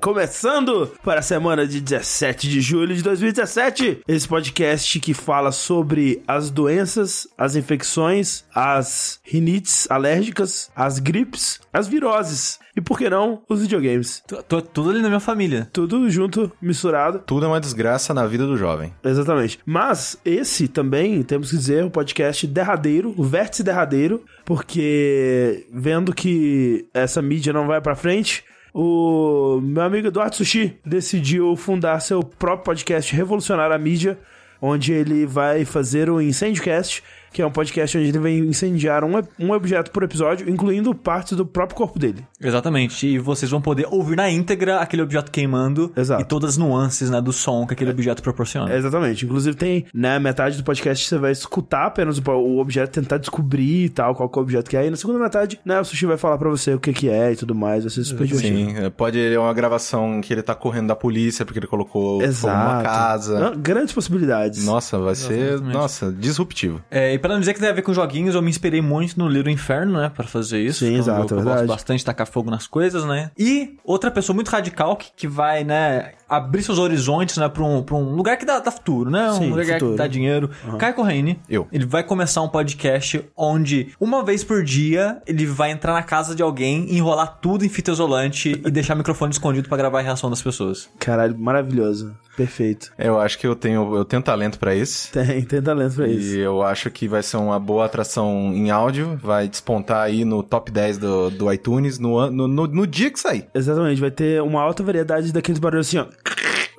Começando para a semana de 17 de julho de 2017. Esse podcast que fala sobre as doenças, as infecções, as rinites alérgicas, as gripes, as viroses e, por que não, os videogames. Tô, tô tudo ali na minha família. Tudo junto, misturado. Tudo é uma desgraça na vida do jovem. Exatamente. Mas esse também, temos que dizer, o podcast derradeiro, o vértice derradeiro, porque vendo que essa mídia não vai pra frente, o meu amigo Eduardo Sushi decidiu fundar seu próprio podcast Revolucionar a Mídia, onde ele vai fazer o IncêndioCast, que é um podcast onde ele vai incendiar um, um objeto por episódio, incluindo partes do próprio corpo dele. Exatamente. E vocês vão poder ouvir na íntegra aquele objeto queimando Exato. e todas as nuances né, do som que aquele objeto proporciona. Exatamente. Inclusive tem, né, metade do podcast você vai escutar apenas o, o objeto, tentar descobrir e tal, qual que é o objeto que é. E na segunda metade, né, o Sushi vai falar pra você o que que é e tudo mais. Vai ser super divertido. Sim, é, pode é uma gravação que ele tá correndo da polícia porque ele colocou fogo numa casa. Não, grandes possibilidades. Nossa, vai ser, Exatamente. nossa, disruptivo. É, pra não dizer que tem a ver com joguinhos, eu me inspirei muito no Little Inferno, né? Pra fazer isso. Sim, é exato, jogo que Eu gosto bastante de tacar fogo nas coisas, né? E outra pessoa muito radical que, que vai, né, abrir seus horizontes, né, pra um, pra um lugar que dá, dá futuro, né? Um Sim, lugar futuro. que dá dinheiro. Caio Corraine. Eu. Ele vai começar um podcast onde, uma vez por dia, ele vai entrar na casa de alguém, enrolar tudo em fita isolante e deixar o microfone escondido pra gravar a reação das pessoas. Caralho, maravilhoso. Perfeito. Eu acho que eu tenho, eu tenho talento pra isso. Tem, tem talento pra isso. E eu acho que vai ser uma boa atração em áudio, vai despontar aí no top 10 do, do iTunes no, no, no, no dia que sair. Exatamente, vai ter uma alta variedade daqueles barulhos assim, ó.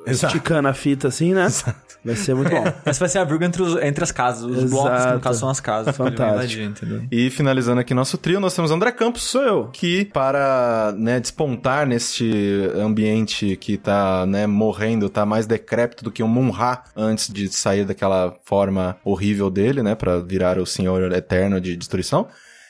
Exato. Esticando a fita assim, né? Vai ser muito bom. Essa vai ser a vírgula entre, os- entre as casas. Os blocos, que no Exato. caso, são as casas. pra Fantástico. E finalizando aqui nosso trio, nós temos André Campos. Sou eu. que para né, despontar neste ambiente que tá né, morrendo, tá mais decrépito do que um Munra antes de sair daquela forma horrível dele, né, para virar o Senhor Eterno de Destruição.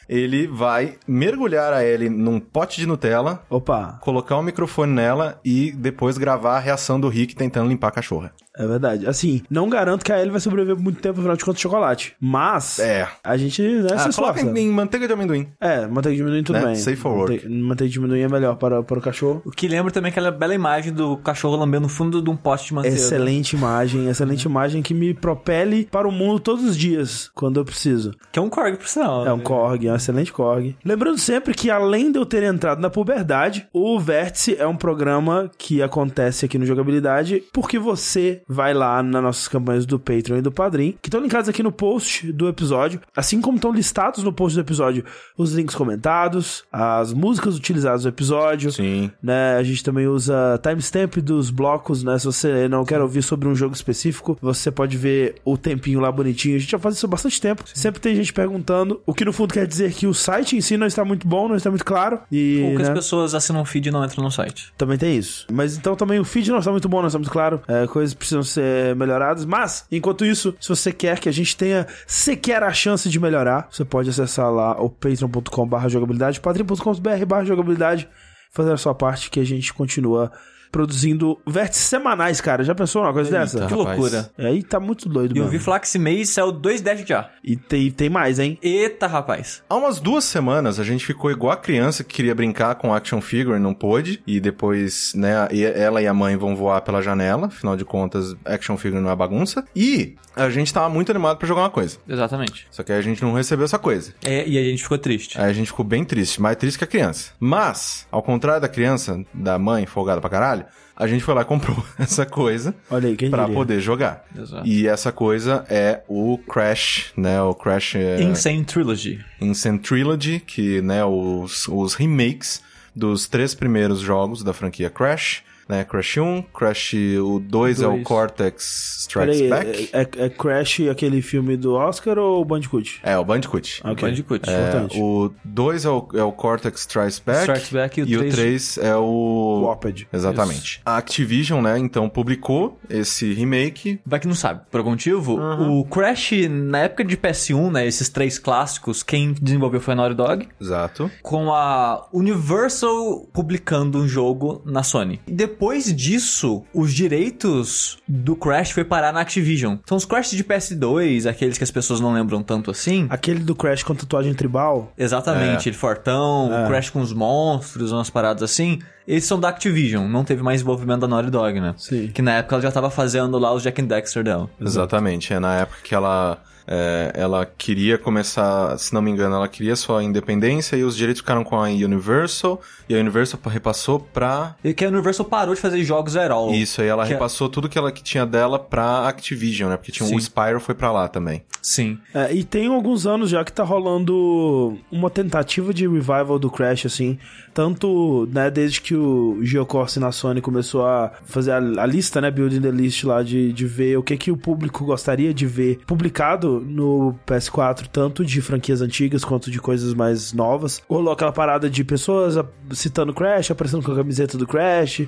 Ele vai mergulhar a Ellie num pote de Nutella, Opa, colocar um microfone nela e depois gravar a reação do Rick tentando limpar a cachorra. É verdade. Assim, não garanto que a Ellie vai sobreviver muito tempo, afinal de contas, chocolate. Mas, É. a gente, né, se Ah, coloca esforça. em, em manteiga de amendoim. É, manteiga de amendoim tudo Né? bem. Safe for work. Mante- Manteiga de amendoim é melhor para, para o cachorro. O que lembra também aquela bela imagem do cachorro lambendo o fundo de um pote de manteiga. Excelente imagem, excelente imagem que me propele para o mundo todos os dias, quando eu preciso. Que é um Korg, por sinal. É um Korg, é um excelente Korg. Lembrando sempre que, além de eu ter entrado na puberdade, o Vértice é um programa que acontece aqui no Jogabilidade porque você vai lá nas nossas campanhas do Patreon e do Padrim, que estão linkados aqui no post do episódio, assim como estão listados no post do episódio os links comentados, as músicas utilizadas no episódio, Sim. né? A gente também usa timestamp dos blocos, né? Se você não quer ouvir sobre um jogo específico, você pode ver o tempinho lá bonitinho. A gente já faz isso há bastante tempo. Sempre tem gente perguntando, o que no fundo quer dizer que o site em si não está muito bom, não está muito claro. E Poucas né, pessoas assinam o feed e não entram no site. também tem isso. Mas então também o feed não está muito bom, não está muito claro. É, coisas precisam ser melhoradas. Mas, enquanto isso, se você quer que a gente tenha sequer a chance de melhorar, você pode acessar lá o patreon.com.br jogabilidade, padrim.com.br jogabilidade, fazer a sua parte que a gente continua produzindo vértices semanais, cara. Já pensou numa coisa dessa? Que rapaz. loucura. É, Aí tá muito doido, E eu mano. vi falar que esse mês saiu dois Dash já. E tem, tem mais, hein? Eita, rapaz. Há umas duas semanas a gente ficou igual a criança que queria brincar com action figure, não pôde. E depois, né, e- ela e a mãe vão voar pela janela. Afinal de contas, action figure não é bagunça. E a gente tava muito animado pra jogar uma coisa. Exatamente. Só que aí a gente não recebeu essa coisa. É, e a gente ficou triste. Aí a gente ficou bem triste, mais triste que a criança. Mas, ao contrário da criança, da mãe folgada pra caralho, a gente foi lá e comprou essa coisa Olha aí, quem pra diria? poder jogar. Exato. E essa coisa é o Crash, né? O Crash é, Insane Trilogy. Insane Trilogy, que, né, os, os remakes dos três primeiros jogos da franquia Crash. Né? Crash 1, Crash o 2 é o. Cortex Strikes Peraí, Back. é, é- é Crash aquele filme do Oscar ou o Bandicoot? É, o Bandicoot. Ok. Bandicoot. É, importante. o 2 é o, é o Cortex Strikes Back. Strikes Back e o e o três- 3 é o... Warped. Exatamente. A Activision, né, então publicou esse remake. Vai que não sabe. Por algum motivo, o Crash, na época de PS1, né, esses três clássicos, quem desenvolveu foi a Naughty Dog, Exato. com a Universal publicando um jogo na Sony. E depois disso, os direitos do Crash foi parar na Activision. São os Crash de PS2, aqueles que as pessoas não lembram tanto assim. Aquele do Crash com tatuagem tribal. Exatamente, É. ele fortão, É. o Crash com os monstros, umas paradas assim. Esses são da Activision, não teve mais envolvimento da Naughty Dog, né? Sim. Que na época ela já tava fazendo lá os Jack and Dexter dela. Exatamente, é na época que ela é, ela queria começar, se não me engano, ela queria sua independência e os direitos ficaram com a Universal e a Universal repassou pra E que a Universal parou de fazer jogos at all. isso aí ela Que é- repassou tudo que ela que tinha dela pra Activision, né? Porque tinha Sim. o Spyro foi pra lá também. Sim. É, e tem alguns anos já que tá rolando uma tentativa de revival do Crash, assim. Tanto, né, desde que o Geocorse na Sony começou a fazer a, a lista, né, building the list lá, de, de ver o que que o público gostaria de ver publicado no PS4, tanto de franquias antigas quanto de coisas mais novas. Rolou aquela parada de pessoas citando Crash, aparecendo com a camiseta do Crash.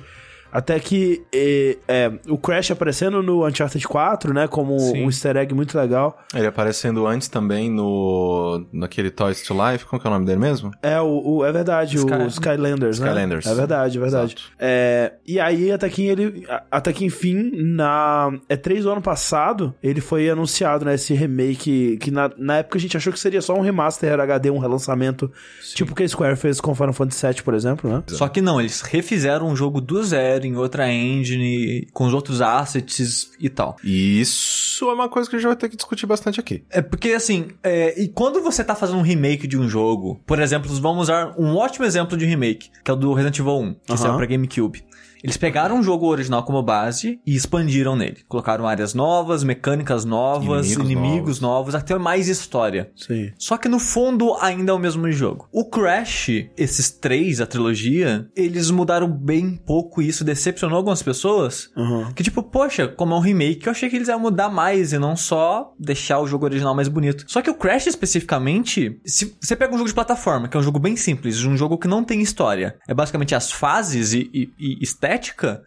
Até que é, é, o Crash aparecendo no Uncharted 4, né? Como Sim. um easter egg muito legal. Ele aparecendo antes também no naquele Toys to Life, como que é o nome dele mesmo? É, o, o- é verdade, Sky- o Skylanders, né? Skylanders. É verdade, é verdade. É, e aí, até que ele. Até que enfim, na. É 3 do ano passado, ele foi anunciado, né? Esse remake. Que na, na época a gente achou que seria só um remaster HD, um relançamento. Tipo o que a Square fez com Final Fantasy VII, por exemplo, né? Só que não, eles refizeram um jogo do zero em outra engine, com os outros assets e tal. Isso é uma coisa que a gente vai ter que discutir bastante aqui. É porque, assim, é, e quando você tá fazendo um remake de um jogo, por exemplo, vamos usar um ótimo exemplo de remake, que é o do Resident Evil 1, que Aham. saiu pra GameCube. Eles pegaram o jogo original como base e expandiram nele. Colocaram áreas novas, mecânicas novas, Inimigos inimigos, novos. até mais história. Sim. Só que no fundo ainda é o mesmo jogo. O Crash, esses três, a trilogia, eles mudaram bem pouco e isso decepcionou algumas pessoas. Uhum. Que tipo, poxa, como é um remake, eu achei que eles iam mudar mais e não só deixar o jogo original mais bonito. Só que o Crash especificamente, se você pega um jogo de plataforma, que é um jogo bem simples, um jogo que não tem história, é basicamente as fases e, e- e estética.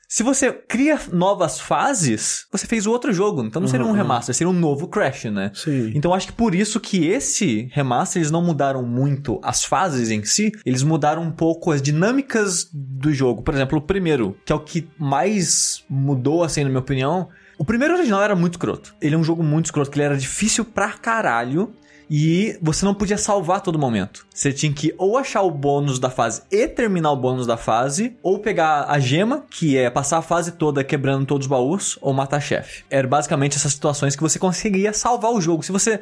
Se você cria novas fases, você fez o outro jogo. Então não seria um remaster, seria um novo Crash, né? Sim. Então acho que por isso que esse remaster eles não mudaram muito as fases em si, eles mudaram um pouco as dinâmicas do jogo. Por exemplo, o primeiro, que é o que mais mudou assim na minha opinião, o primeiro original era muito escroto. Ele é um jogo muito escroto, que ele era difícil pra caralho. E você não podia salvar a todo momento. Você tinha que ou achar o bônus da fase e terminar o bônus da fase, ou pegar a gema, que é passar a fase toda quebrando todos os baús, ou matar chefe. Era basicamente essas situações que você conseguia salvar o jogo. Se você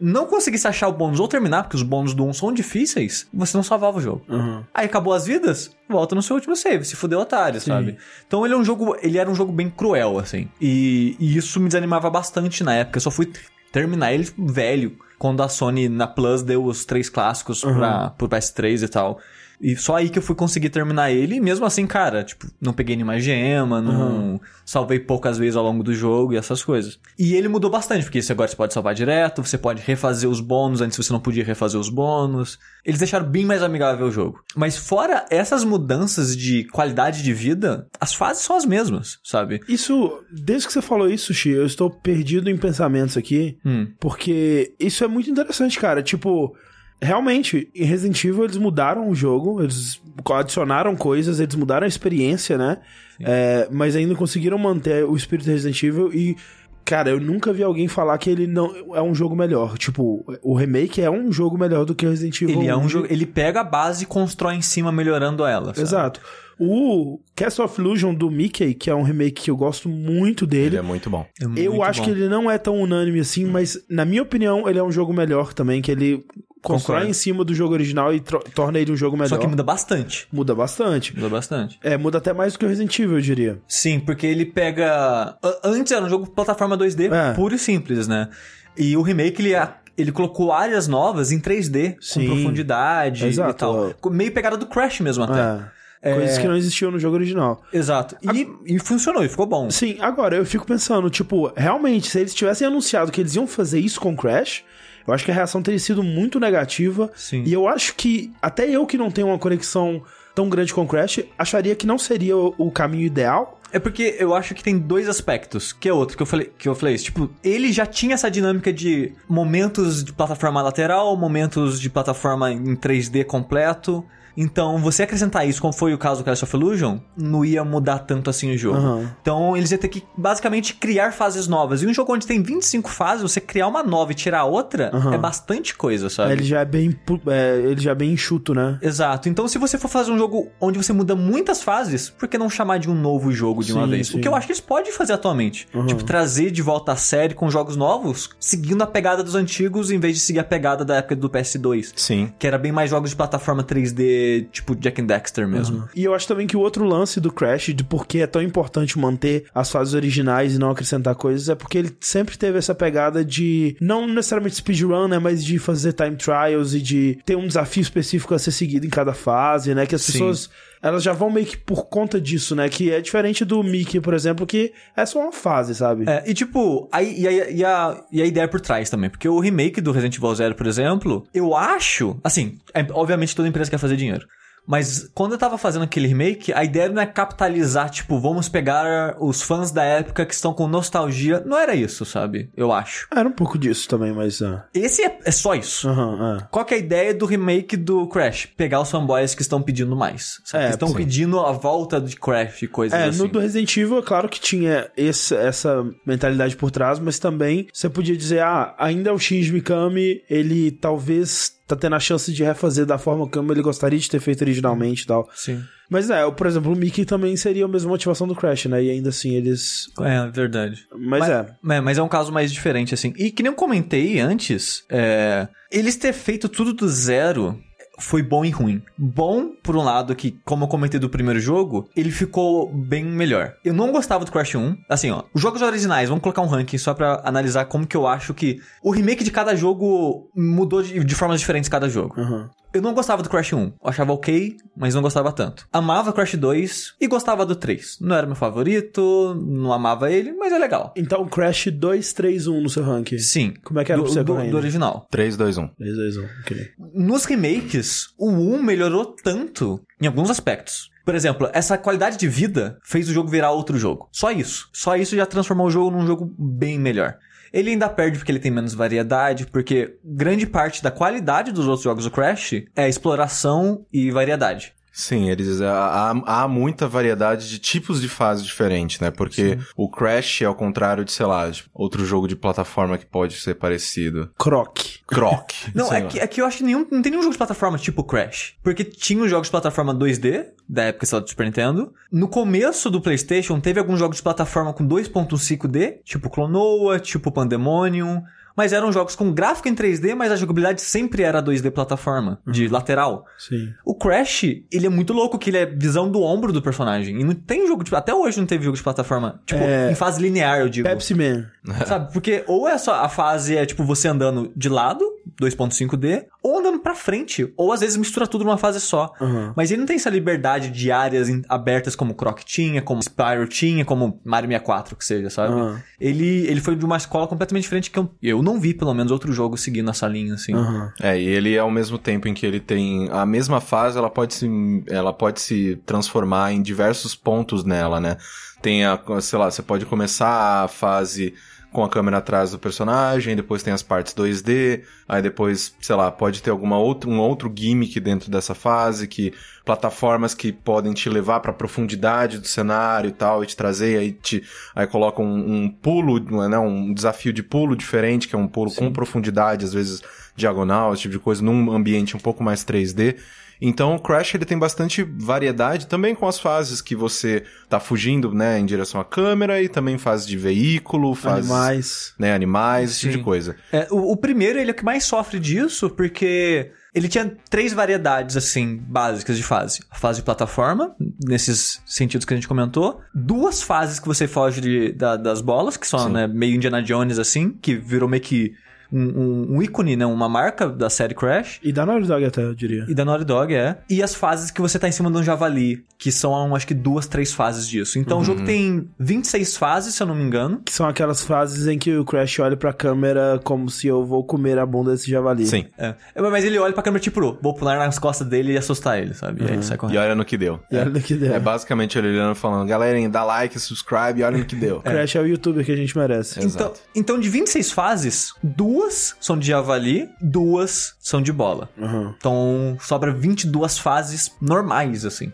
não conseguisse achar o bônus ou terminar, porque os bônus do 1 são difíceis, você não salvava o jogo. Uhum. Aí acabou as vidas, volta no seu último save, se fudeu otário, sabe? Então ele é um jogo, ele era um jogo bem cruel, assim. E, e isso me desanimava bastante na época. Eu só fui terminar ele velho, quando a Sony na Plus deu os três clássicos pra, pro PS3 e tal. E só aí que eu fui conseguir terminar ele, e mesmo assim, cara, tipo, não peguei nenhuma gema, não salvei poucas vezes ao longo do jogo e essas coisas. E ele mudou bastante, porque você agora você pode salvar direto, você pode refazer os bônus, antes você não podia refazer os bônus. Eles deixaram bem mais amigável o jogo. Mas fora essas mudanças de qualidade de vida, as fases são as mesmas, sabe? Isso, desde que você falou isso, Xi, eu estou perdido em pensamentos aqui, Hum. porque isso é muito interessante, cara. Tipo, realmente, em Resident Evil eles mudaram o jogo, eles adicionaram coisas, eles mudaram a experiência, né? É, mas ainda conseguiram manter o espírito de Resident Evil e. Cara, eu nunca vi alguém falar que ele não é um jogo melhor. Tipo, o remake é um jogo melhor do que o Resident Evil. Ele é um jogo, ele pega a base e constrói em cima melhorando ela. sabe? Exato. O Castle of Illusion do Mickey, que é um remake que eu gosto muito dele, Ele é muito bom. É muito Eu acho bom. que ele não é tão unânime assim, mas na minha opinião ele é um jogo melhor também, que ele constrói Concordo. em cima do jogo original e torna ele um jogo melhor. Só que muda bastante. Muda bastante. Muda bastante. É, muda até mais do que o Resident Evil, eu diria. Sim, porque ele pega. Antes era um jogo plataforma 2D É. puro e simples, né? E o remake ele, ele colocou áreas novas em 3D, Sim. com profundidade Exato. e tal. Com- Meio pegada do Crash mesmo até. É. Coisas que não existiam no jogo original. Exato. E, e funcionou, e ficou bom. Sim, agora eu fico pensando, tipo, realmente, se eles tivessem anunciado que eles iam fazer isso com Crash, eu acho que a reação teria sido muito negativa. Sim. E eu acho que, até eu que não tenho uma conexão tão grande com Crash, acharia que não seria o, o caminho ideal. É porque eu acho que tem dois aspectos, que é outro que eu falei, que eu falei isso. Tipo, ele já tinha essa dinâmica de momentos de plataforma lateral, momentos de plataforma em 3D completo. Então, você acrescentar isso, como foi o caso do Clash of Illusion, não ia mudar tanto assim o jogo. Aham. Então, eles iam ter que, basicamente, criar fases novas. E um jogo onde tem 25 fases, você criar uma nova e tirar outra, Aham. é bastante coisa, sabe? Ele já é bem, é, ele já é bem enxuto, né? Exato. Então, se você for fazer um jogo onde você muda muitas fases, por que não chamar de um novo jogo de uma Sim, vez? sim. O que eu acho que eles podem fazer atualmente. Uhum. Tipo, trazer de volta a série com jogos novos, seguindo a pegada dos antigos, em vez de seguir a pegada da época do PS2. Sim. Que era bem mais jogos de plataforma 3D, tipo Jack and Dexter mesmo. E eu acho também que o outro lance do Crash, de por que é tão importante manter as fases originais e não acrescentar coisas, é porque ele sempre teve essa pegada de, não necessariamente speedrun, né, mas de fazer time trials e de ter um desafio específico a ser seguido em cada fase, né, que as Sim. pessoas, elas já vão meio que por conta disso, né, que é diferente do Mickey, por exemplo, que é só uma fase, sabe? É, e tipo, aí, e, a, e, a, e a ideia por trás também. Porque o remake do Resident Evil Zero, por exemplo, eu acho. Assim, é- obviamente toda empresa quer fazer dinheiro. Mas quando eu tava fazendo aquele remake, a ideia não é capitalizar, tipo, vamos pegar os fãs da época que estão com nostalgia. Não era isso, sabe? Eu acho. Era um pouco disso também, mas... ah, Esse é, é só isso. É. Qual que é a ideia do remake do Crash? Pegar os fanboys que estão pedindo mais. Sabe? É, que estão sim. pedindo a volta de Crash e coisas É, assim. no do Resident Evil, é claro que tinha esse- essa mentalidade por trás, mas também você podia dizer, ah, ainda é o Shinji Mikami, ele talvez tá tendo a chance de refazer da forma como ele gostaria de ter feito originalmente e tal. Sim. Mas é, por exemplo, o Mickey também seria a mesma motivação do Crash, né? E ainda assim eles... É, verdade. Mas, é. É, mas é um caso mais diferente, assim. E que nem eu comentei antes, é, eles ter feito tudo do zero foi bom e ruim. Bom, por um lado, que, como eu comentei do primeiro jogo, ele ficou bem melhor. Eu não gostava do Crash 1. Assim, ó, os jogos originais, vamos colocar um ranking só pra analisar como que eu acho que o remake de cada jogo mudou de, de formas diferentes cada jogo. Aham. Eu não gostava do Crash 1. Eu achava ok, mas não gostava tanto. Amava Crash 2 e gostava do 3. Não era meu favorito, não amava ele, mas é legal. Então, Crash 2, 3, 1 no seu ranking. Sim. Como é que era do, pro seu do, ranking? do original. 3, 2, 1. 3, 2, 1, ok. Nos remakes, o 1 melhorou tanto em alguns aspectos. Por exemplo, essa qualidade de vida fez o jogo virar outro jogo. Só isso. Só isso já transformou o jogo num jogo bem melhor. Ele ainda perde porque ele tem menos variedade, porque grande parte da qualidade dos outros jogos do Crash é exploração e variedade. Sim, eles há, há- muita variedade de tipos de fase diferentes, né? Porque o Crash é ao contrário de, sei lá, de outro jogo de plataforma que pode ser parecido. Croc. Croc. Não, é que, é que eu acho que nenhum, não tem nenhum jogo de plataforma tipo Crash. Porque tinha os jogos de plataforma 2D, da época, sei lá, do Super Nintendo. No começo do PlayStation, teve alguns jogos de plataforma com 2.5D, tipo Clonoa, tipo Pandemonium. Mas eram jogos com gráfico em 3D, mas a jogabilidade sempre era 2D plataforma, de lateral. Sim. O Crash, ele é muito louco, que ele é visão do ombro do personagem. E não tem jogo de... Até hoje não teve jogo de plataforma, tipo, É. em fase linear, eu digo. Pepsi Man. Sabe? Porque ou é só a fase é tipo você andando de lado, 2.5D, ou andando pra frente, ou às vezes mistura tudo numa fase só. Aham. Mas ele não tem essa liberdade de áreas abertas como Croc tinha, como Spyro tinha, como Mario 64 que seja, sabe? Aham. Ele, ele foi de uma escola completamente diferente que eu, eu não vi, pelo menos, outro jogo seguindo essa linha, assim. Aham. É, e ele ao mesmo tempo em que ele tem a mesma fase, ela pode se, ela pode se transformar em diversos pontos nela, né? Tem a, sei lá, você pode começar a fase com a câmera atrás do personagem, depois tem as partes 2D, aí depois, sei lá, pode ter alguma outra, um outro gimmick dentro dessa fase, que plataformas que podem te levar pra profundidade do cenário e tal, e te trazer, aí te, aí coloca um, um pulo, né, um desafio de pulo diferente, que é um pulo com profundidade, às vezes diagonal, esse tipo de coisa, num ambiente um pouco mais 3D. Então o Crash ele tem bastante variedade também com as fases que você tá fugindo, né, em direção à câmera e também fases de veículo, fases, Animais. né, animais, esse tipo de coisa. É, o, o primeiro, ele é o que mais sofre disso, porque ele tinha três variedades, assim, básicas de fase. A fase de plataforma, nesses sentidos que a gente comentou. Duas fases que você foge de- da- das bolas, que são, né, meio Indiana Jones, assim, que virou meio que um, um- ícone, né, uma marca da série Crash. E da Naughty Dog até, eu diria. E da Naughty Dog, é. E as fases que você tá em cima de um javali, que são, acho que, duas, três fases disso. Então o jogo tem 26 fases, se eu não me engano. Que são aquelas frases em que o Crash olha pra câmera como se eu vou comer a bunda desse javali. Sim. É. É, Mas ele olha pra câmera, tipo, vou pular nas costas dele e assustar ele, sabe? E aí ele sai E correndo. olha no que deu. E olha no que deu. É basicamente ele olhando e falando, galera, dá like, subscribe e olha no que deu. Crash é o youtuber que a gente merece. Exato. Então, então, de 26 fases, duas são de javali, duas são de bola. Uhum. Então, sobra 22 fases normais, assim.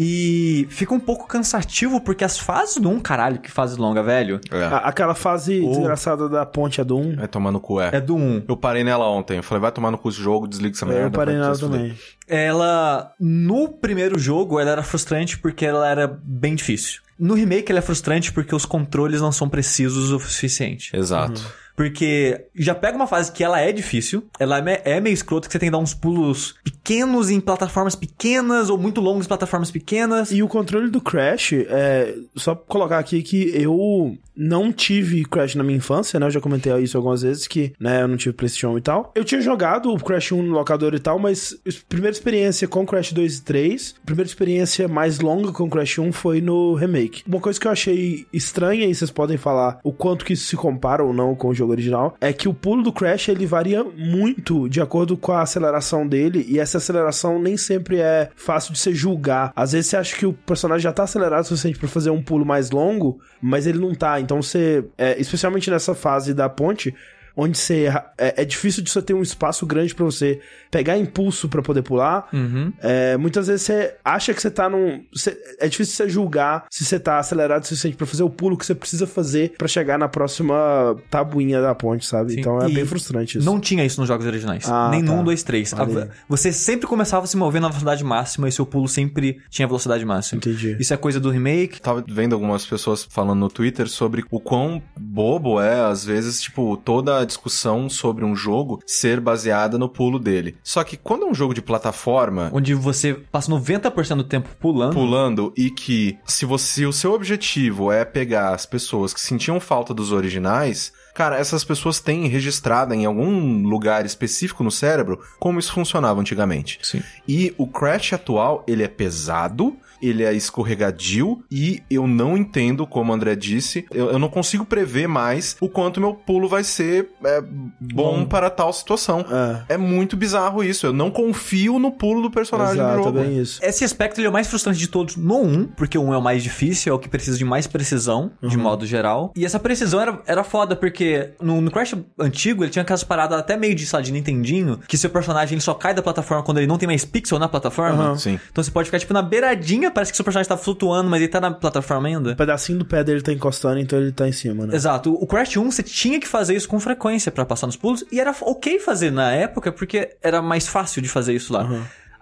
E fica um pouco cansativo, porque as fases do 1, caralho, que fase longa, velho. É. Aquela fase Oh. desgraçada da ponte é do 1. Vai tomar no cu, é. É do 1. Eu parei nela ontem. Eu falei, vai tomar no cu esse jogo, desliga essa Eu merda. parei vai nela fuder. também. Ela, no primeiro jogo, ela era frustrante porque ela era bem difícil. No remake, ela é frustrante porque os controles não são precisos o suficiente. Exato. Porque já pega uma fase que ela é difícil, ela é é meio escrota, que você tem que dar uns pulos pequenos em plataformas pequenas, ou muito longos em plataformas pequenas. E o controle do Crash, é, só colocar aqui que eu não tive Crash na minha infância, né? Eu já comentei isso algumas vezes, que né, eu não tive PlayStation e tal. Eu tinha jogado o Crash 1 no locador e tal, mas primeira experiência com Crash 2 e 3, a primeira experiência mais longa com Crash 1 foi no remake. Uma coisa que eu achei estranha, e vocês podem falar o quanto que isso se compara ou não com o jogo original, é que o pulo do Crash ele varia muito de acordo com a aceleração dele, e essa aceleração nem sempre é fácil de você julgar. Às vezes você acha que o personagem já tá acelerado o suficiente pra fazer um pulo mais longo, mas ele não tá. Então você, é, especialmente nessa fase da ponte, onde você é, é difícil de você ter um espaço grande pra você pegar impulso pra poder pular. Uhum. É, muitas vezes você acha que você tá num. você- é difícil você julgar se você tá acelerado o suficiente pra fazer o pulo que você precisa fazer pra chegar na próxima tabuinha da ponte, sabe? Sim. Então é E bem frustrante isso. Não tinha isso nos jogos originais. Ah, Nem no tá. 1, 2, 3. Olha aí. Você sempre começava a se mover na velocidade máxima e seu pulo sempre tinha velocidade máxima. Entendi. Isso é coisa do remake. Tava vendo algumas pessoas falando no Twitter sobre o quão bobo é, às vezes, tipo, toda a discussão sobre um jogo ser baseada no pulo dele. Só que quando é um jogo de plataforma, Onde você passa 90% do tempo pulando. pulando e que se você o seu objetivo é pegar as pessoas que sentiam falta dos originais, cara, essas pessoas têm registrada em algum lugar específico no cérebro como isso funcionava antigamente. Sim. E o Crash atual, ele é pesado, ele é escorregadio e eu não entendo, como o André disse, eu, eu não consigo prever mais o quanto meu pulo vai ser é, bom, Bom. para tal situação. É. É muito bizarro isso. Eu não confio no pulo do personagem Exato, do é jogo. bem isso. Esse aspecto ele é o mais frustrante de todos no 1, porque o 1 é o mais difícil, é o que precisa de mais precisão, de Uhum. modo geral. E essa precisão era, era foda, porque no, no Crash antigo ele tinha aquelas paradas até meio de, lá, de Nintendinho, que seu personagem ele só cai da plataforma quando ele não tem mais pixel na plataforma. Aham. Sim. Então você pode ficar, tipo, na beiradinha, parece que seu personagem tá flutuando, mas ele tá na plataforma ainda. O pedacinho do pé dele tá encostando, então ele tá em cima, né? Exato. O Crash 1, você tinha que fazer isso com frequência pra passar nos pulos, e era ok fazer na época, porque era mais fácil de fazer isso lá.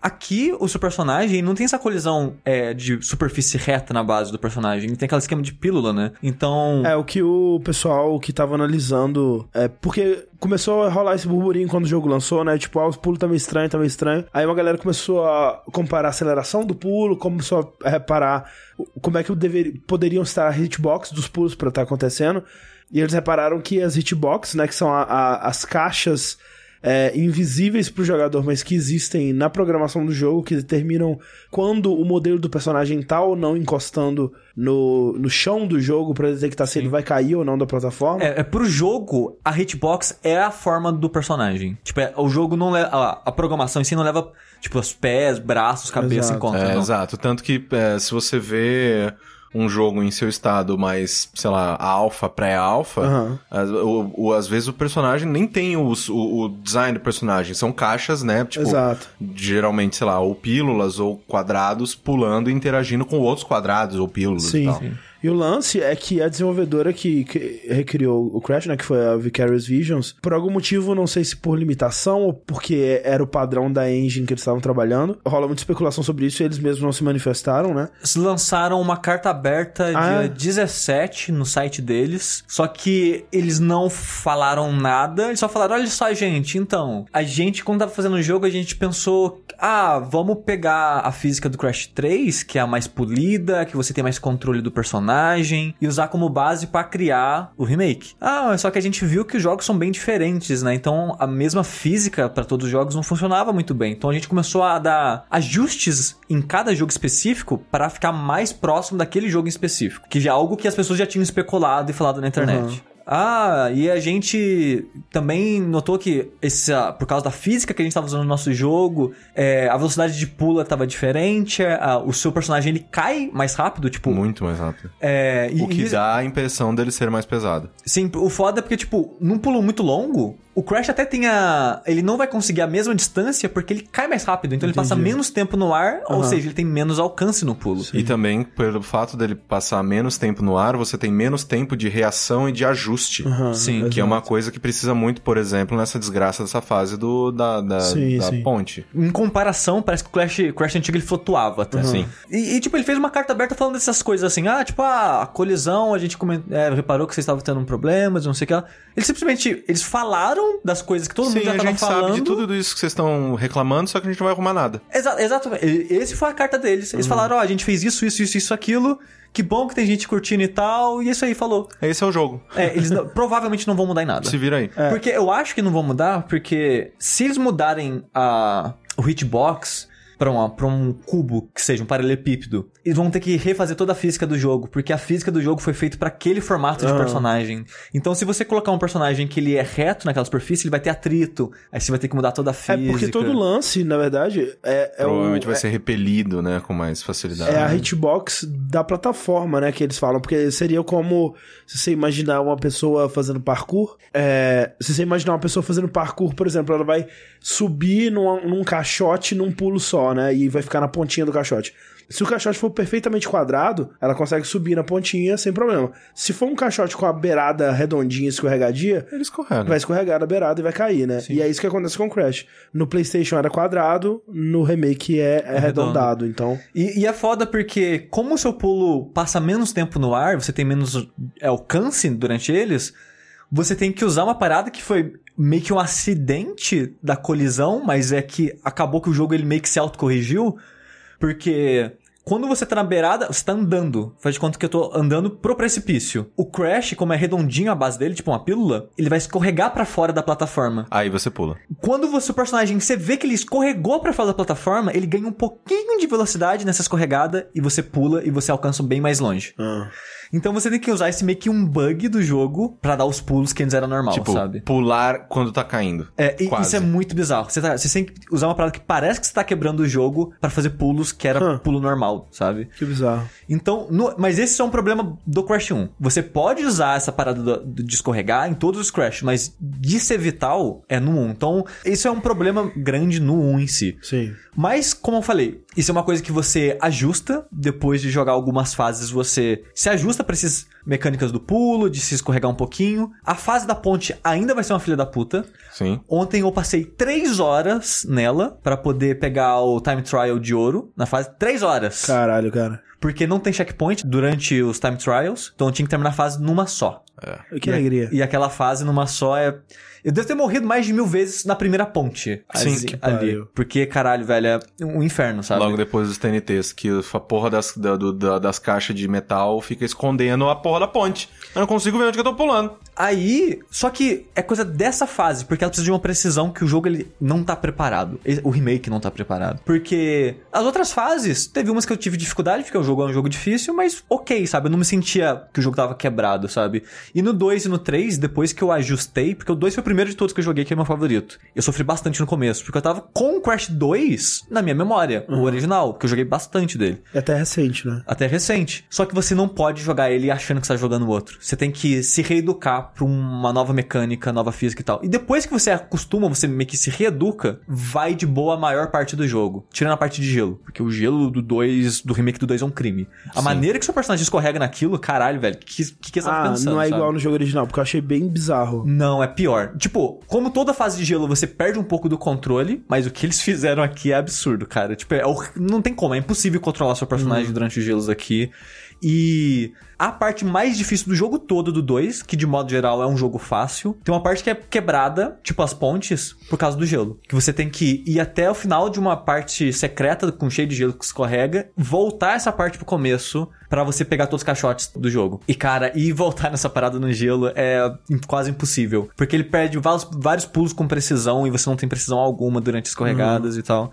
Aqui, o seu personagem não tem essa colisão é, de superfície reta na base do personagem. Tem aquele esquema de pílula, né? Então. É, o que o pessoal que tava analisando. É, porque começou a rolar esse burburinho quando o jogo lançou, né? Tipo, ah, o pulo tá meio estranho, tá meio estranho. Aí uma galera começou a comparar a aceleração do pulo, começou a reparar o- como é que poderiam estar a hitbox dos pulos pra estar acontecendo. E eles repararam que as hitbox, né, que são a- a- as caixas é, invisíveis pro jogador, mas que existem na programação do jogo, que determinam quando o modelo do personagem tá ou não encostando no, no chão do jogo pra detectar se ele vai cair ou não da plataforma. É, é pro jogo, a hitbox é a forma do personagem. Tipo, é, o jogo não leva. A, a programação em si não leva, tipo, os pés, braços, cabeça Exato. em conta. É, exato. Tanto que é, se você vê um jogo em seu estado mais, sei lá, alfa, pré-alfa, Aham. às, o- o- às vezes o personagem nem tem os- o, o design do personagem. São caixas, né? Tipo, Exato. geralmente, sei lá, ou pílulas ou quadrados pulando e interagindo com outros quadrados ou pílulas e Sim. tal. sim. E o lance é que a desenvolvedora que, que recriou o Crash, né, que foi a Vicarious Visions, por algum motivo, não sei se por limitação ou porque era o padrão da engine que eles estavam trabalhando, rola muita especulação sobre isso e eles mesmos não se manifestaram, né? Eles lançaram uma carta aberta Ah, dia 17 no site deles. Só que eles não falaram nada. Eles só falaram: olha só, gente, então. A gente, quando tava fazendo o jogo, a gente pensou: ah, vamos pegar a física do Crash 3, que é a mais polida, que você tem mais controle do personagem, e usar como base pra criar o remake. Ah, só que a gente viu que os jogos são bem diferentes, né? Então a mesma física pra todos os jogos não funcionava muito bem. Então a gente começou a dar ajustes em cada jogo específico para ficar mais próximo daquele jogo específico, que já é algo que as pessoas já tinham especulado e falado na internet. Uhum. Ah, e a gente também notou que esse, ah, por causa da física que a gente tava usando no nosso jogo, é, a velocidade de pula tava diferente, ah, o seu personagem ele cai mais rápido, tipo. Muito mais rápido. É, e- O que e- dá a impressão dele ser mais pesado. Sim, o foda é porque, tipo, num pulo muito longo, o Crash até tem a. Ele não vai conseguir a mesma distância porque ele cai mais rápido. Então ele passa Entendi. menos tempo no ar, ou Aham. seja, ele tem menos alcance no pulo. E também, pelo fato dele passar menos tempo no ar, você tem menos tempo de reação e de ajuste. Aham, Sim, Que é uma coisa que precisa muito, por exemplo, nessa desgraça dessa fase do, da, da, Sim, da sim. ponte. Em comparação, parece que o Crash, o Crash antigo ele flutuava até. Sim. E, e, tipo, ele fez uma carta aberta falando dessas coisas assim, ah, tipo, ah, a colisão, a gente coment... é, reparou que vocês estavam tendo problemas, não sei o que lá. Eles simplesmente, eles falaram das coisas que todo mundo Sim, já a tava gente falando. sabe de tudo isso que vocês estão reclamando, só que a gente não vai arrumar nada. Exa exatamente. Esse foi a carta deles. Eles falaram, ó, a gente fez isso, isso, isso, isso, aquilo. Que bom que tem gente curtindo e tal. E isso aí falou. Esse é o jogo. É, eles não- provavelmente não vão mudar em nada. Se vira aí. Porque eu acho que não vão mudar, porque se eles mudarem a, o hitbox pra, uma, pra um cubo que seja um paralelepípedo, eles vão ter que refazer toda a física do jogo, porque a física do jogo foi feita pra aquele formato de Ah. personagem. Então, se você colocar um personagem que ele é reto naquela superfície, ele vai ter atrito. Aí você vai ter que mudar toda a É física. porque todo lance, na verdade, é, é o. Provavelmente vai ser repelido, né? Com mais facilidade. É a hitbox da plataforma, né, que eles falam, porque seria como se você imaginar uma pessoa fazendo parkour, é, se você imaginar uma pessoa fazendo parkour, por exemplo, ela vai subir num, num caixote num pulo só, né, e vai ficar na pontinha do caixote. Se o caixote for perfeitamente quadrado, ela consegue subir na pontinha sem problema. Se for um caixote com a beirada redondinha, escorregadia, Ele escorrega. vai escorregar na beirada e vai cair, né? E é isso que acontece com o Crash. No PlayStation era quadrado, no remake é, é arredondado, então. E, e é foda porque, como o seu pulo passa menos tempo no ar, você tem menos é, alcance durante eles, você tem que usar uma parada que foi meio que um acidente da colisão, mas é que acabou que o jogo ele meio que se autocorrigiu, porque quando você tá na beirada, você tá andando. Faz de conta que eu tô andando pro precipício. O Crash, como é redondinho a base dele, tipo uma pílula, ele vai escorregar pra fora da plataforma. Aí você pula. Quando você, o personagem, você vê que ele escorregou pra fora da plataforma, ele ganha um pouquinho de velocidade nessa escorregada e você pula e você alcança bem mais longe. Ah. Então você tem que usar esse meio que um bug do jogo pra dar os pulos que antes era normal, tipo, sabe? pular quando tá caindo. É, e Quase. isso é muito bizarro. Você, tá- você tem que usar uma parada que parece que você tá quebrando o jogo pra fazer pulos que era Hã. pulo normal, sabe? Que bizarro. Então, no- mas esse é um problema do Crash 1. Você pode usar essa parada do, do- de escorregar em todos os Crash, mas de ser vital é no 1. Então, isso é um problema grande no 1 em si. Sim. Mas, como eu falei, isso é uma coisa que você ajusta depois de jogar algumas fases. Você se ajusta pra essas mecânicas do pulo, de se escorregar um pouquinho. A fase da ponte ainda vai ser uma filha da puta. Sim. Ontem eu passei 3 horas nela pra poder pegar o time trial de ouro na fase. 3 horas. Caralho, cara. Porque não tem checkpoint durante os time trials, então eu tinha que terminar a fase numa só. Que e, alegria. E aquela fase numa só é. Eu devo ter morrido mais de mil vezes na primeira ponte. Sim, ali, que pariu. Porque, caralho, velho, é um inferno, sabe? Logo depois dos TNTs, que a porra das, da- do- da- das caixas de metal fica escondendo a porra da ponte. Eu não consigo ver onde que eu tô pulando. Aí, só que é coisa dessa fase, porque ela precisa de uma precisão que o jogo ele não tá preparado. O remake não tá preparado. Porque as outras fases, teve umas que eu tive dificuldade, porque o jogo é um jogo difícil, mas ok, sabe? Eu não me sentia que o jogo tava quebrado, sabe? E no 2 e no 3, depois que eu ajustei, porque o 2 foi o primeiro de todos que eu joguei, que é meu favorito. Eu sofri bastante no começo, porque eu tava com o Crash 2 na minha memória, o original, que eu joguei bastante dele. É até recente, né? Até recente. Só que você não pode jogar ele achando que você tá jogando o outro. Você tem que se reeducar pra uma nova mecânica, nova física e tal. E depois que você acostuma, você meio que se reeduca, vai de boa a maior parte do jogo. Tirando a parte de gelo. Porque o gelo do 2, do remake do 2 é um crime. A maneira que seu personagem escorrega naquilo, caralho, velho. O que, que, que você tá Ah, pensando? não é sabe? igual no jogo original, porque eu achei bem bizarro. Não, é pior. Tipo, como toda fase de gelo, você perde um pouco do controle, mas o que eles fizeram aqui é absurdo, cara. Tipo, é não tem como, é impossível controlar seu personagem durante os gelos aqui. E a parte mais difícil do jogo todo do 2, que de modo geral é um jogo fácil, tem uma parte que é quebrada, tipo as pontes, por causa do gelo. Que você tem que ir até o final de uma parte secreta com cheio de gelo que escorrega, voltar essa parte pro começo pra você pegar todos os caixotes do jogo. E cara, ir voltar nessa parada no gelo é quase impossível, porque ele perde vários, vários pulos com precisão e você não tem precisão alguma durante escorregadas e tal.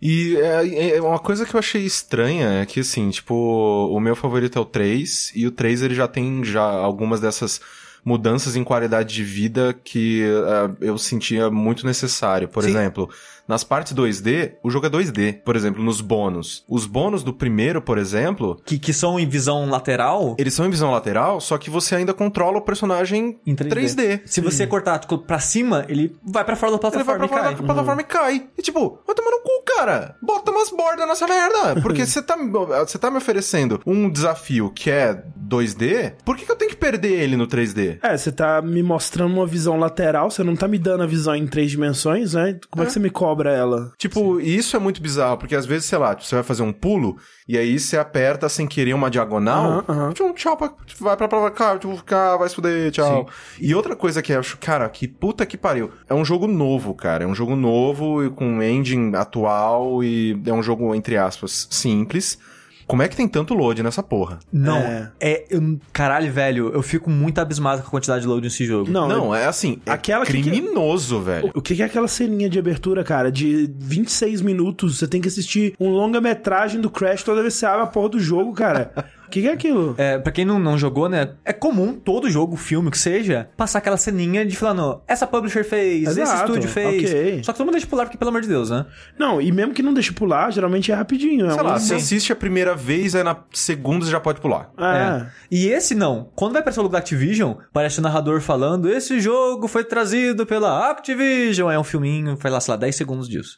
E é, é uma coisa que eu achei estranha é que, assim, tipo, o meu favorito é o 3, e o 3 ele já tem já algumas dessas mudanças em qualidade de vida que uh, eu sentia muito necessário. Por Sim. exemplo, nas partes 2D, o jogo é 2D. Por exemplo, nos bônus. Os bônus do primeiro, por exemplo, Que, que são em visão lateral eles são em visão lateral, só que você ainda controla o personagem em 3D. 3D. Se você cortar tipo, pra cima, ele vai pra fora da Ele vai plataforma pra fora e da plataforma e cai. E tipo, vai tomar no cu, cara. Bota umas bordas nessa merda. Porque você tá, você tá me oferecendo um desafio que é 2D, por que, que eu tenho que perder ele no 3D? É, você tá me mostrando uma visão lateral, você não tá me dando a visão em três dimensões, né? Como é, que você me cobra ela? Tipo, e isso é muito bizarro, porque às vezes, sei lá, você vai fazer um pulo e aí você aperta sem querer uma diagonal. Aham. Tchum, tchau, pra, vai pra pra cá, tipo, vai se fuder, tchau. E outra coisa que eu acho, cara, que puta que pariu. É um jogo novo, cara. É um jogo novo e com engine atual e é um jogo, entre aspas, simples. Como é que tem tanto load nessa porra? Não, É. é. eu- caralho, velho, eu fico muito abismado com a quantidade de load nesse jogo. Não, Não, é assim, é Aquela que- criminoso, velho. O que que é aquela ceninha de abertura, cara? De 26 minutos, você tem que assistir um longa-metragem do Crash toda vez que você abre a porra do jogo, cara. O que, que é aquilo? É, pra quem não, não jogou, né? É comum todo jogo, filme, que seja, passar aquela ceninha de falando, essa publisher fez, esse Exato, estúdio fez. ok. Só que todo mundo deixa pular, porque pelo amor de Deus, né? Não, e mesmo que não deixe pular, geralmente é rapidinho. É Sei um- lá, você assiste a primeira vez, aí na segunda você já pode pular. É. E esse não. Quando vai aparecer o logo da Activision, parece o narrador falando: esse jogo foi trazido pela Activision. É um filminho, faz lá, sei lá, 10 segundos disso.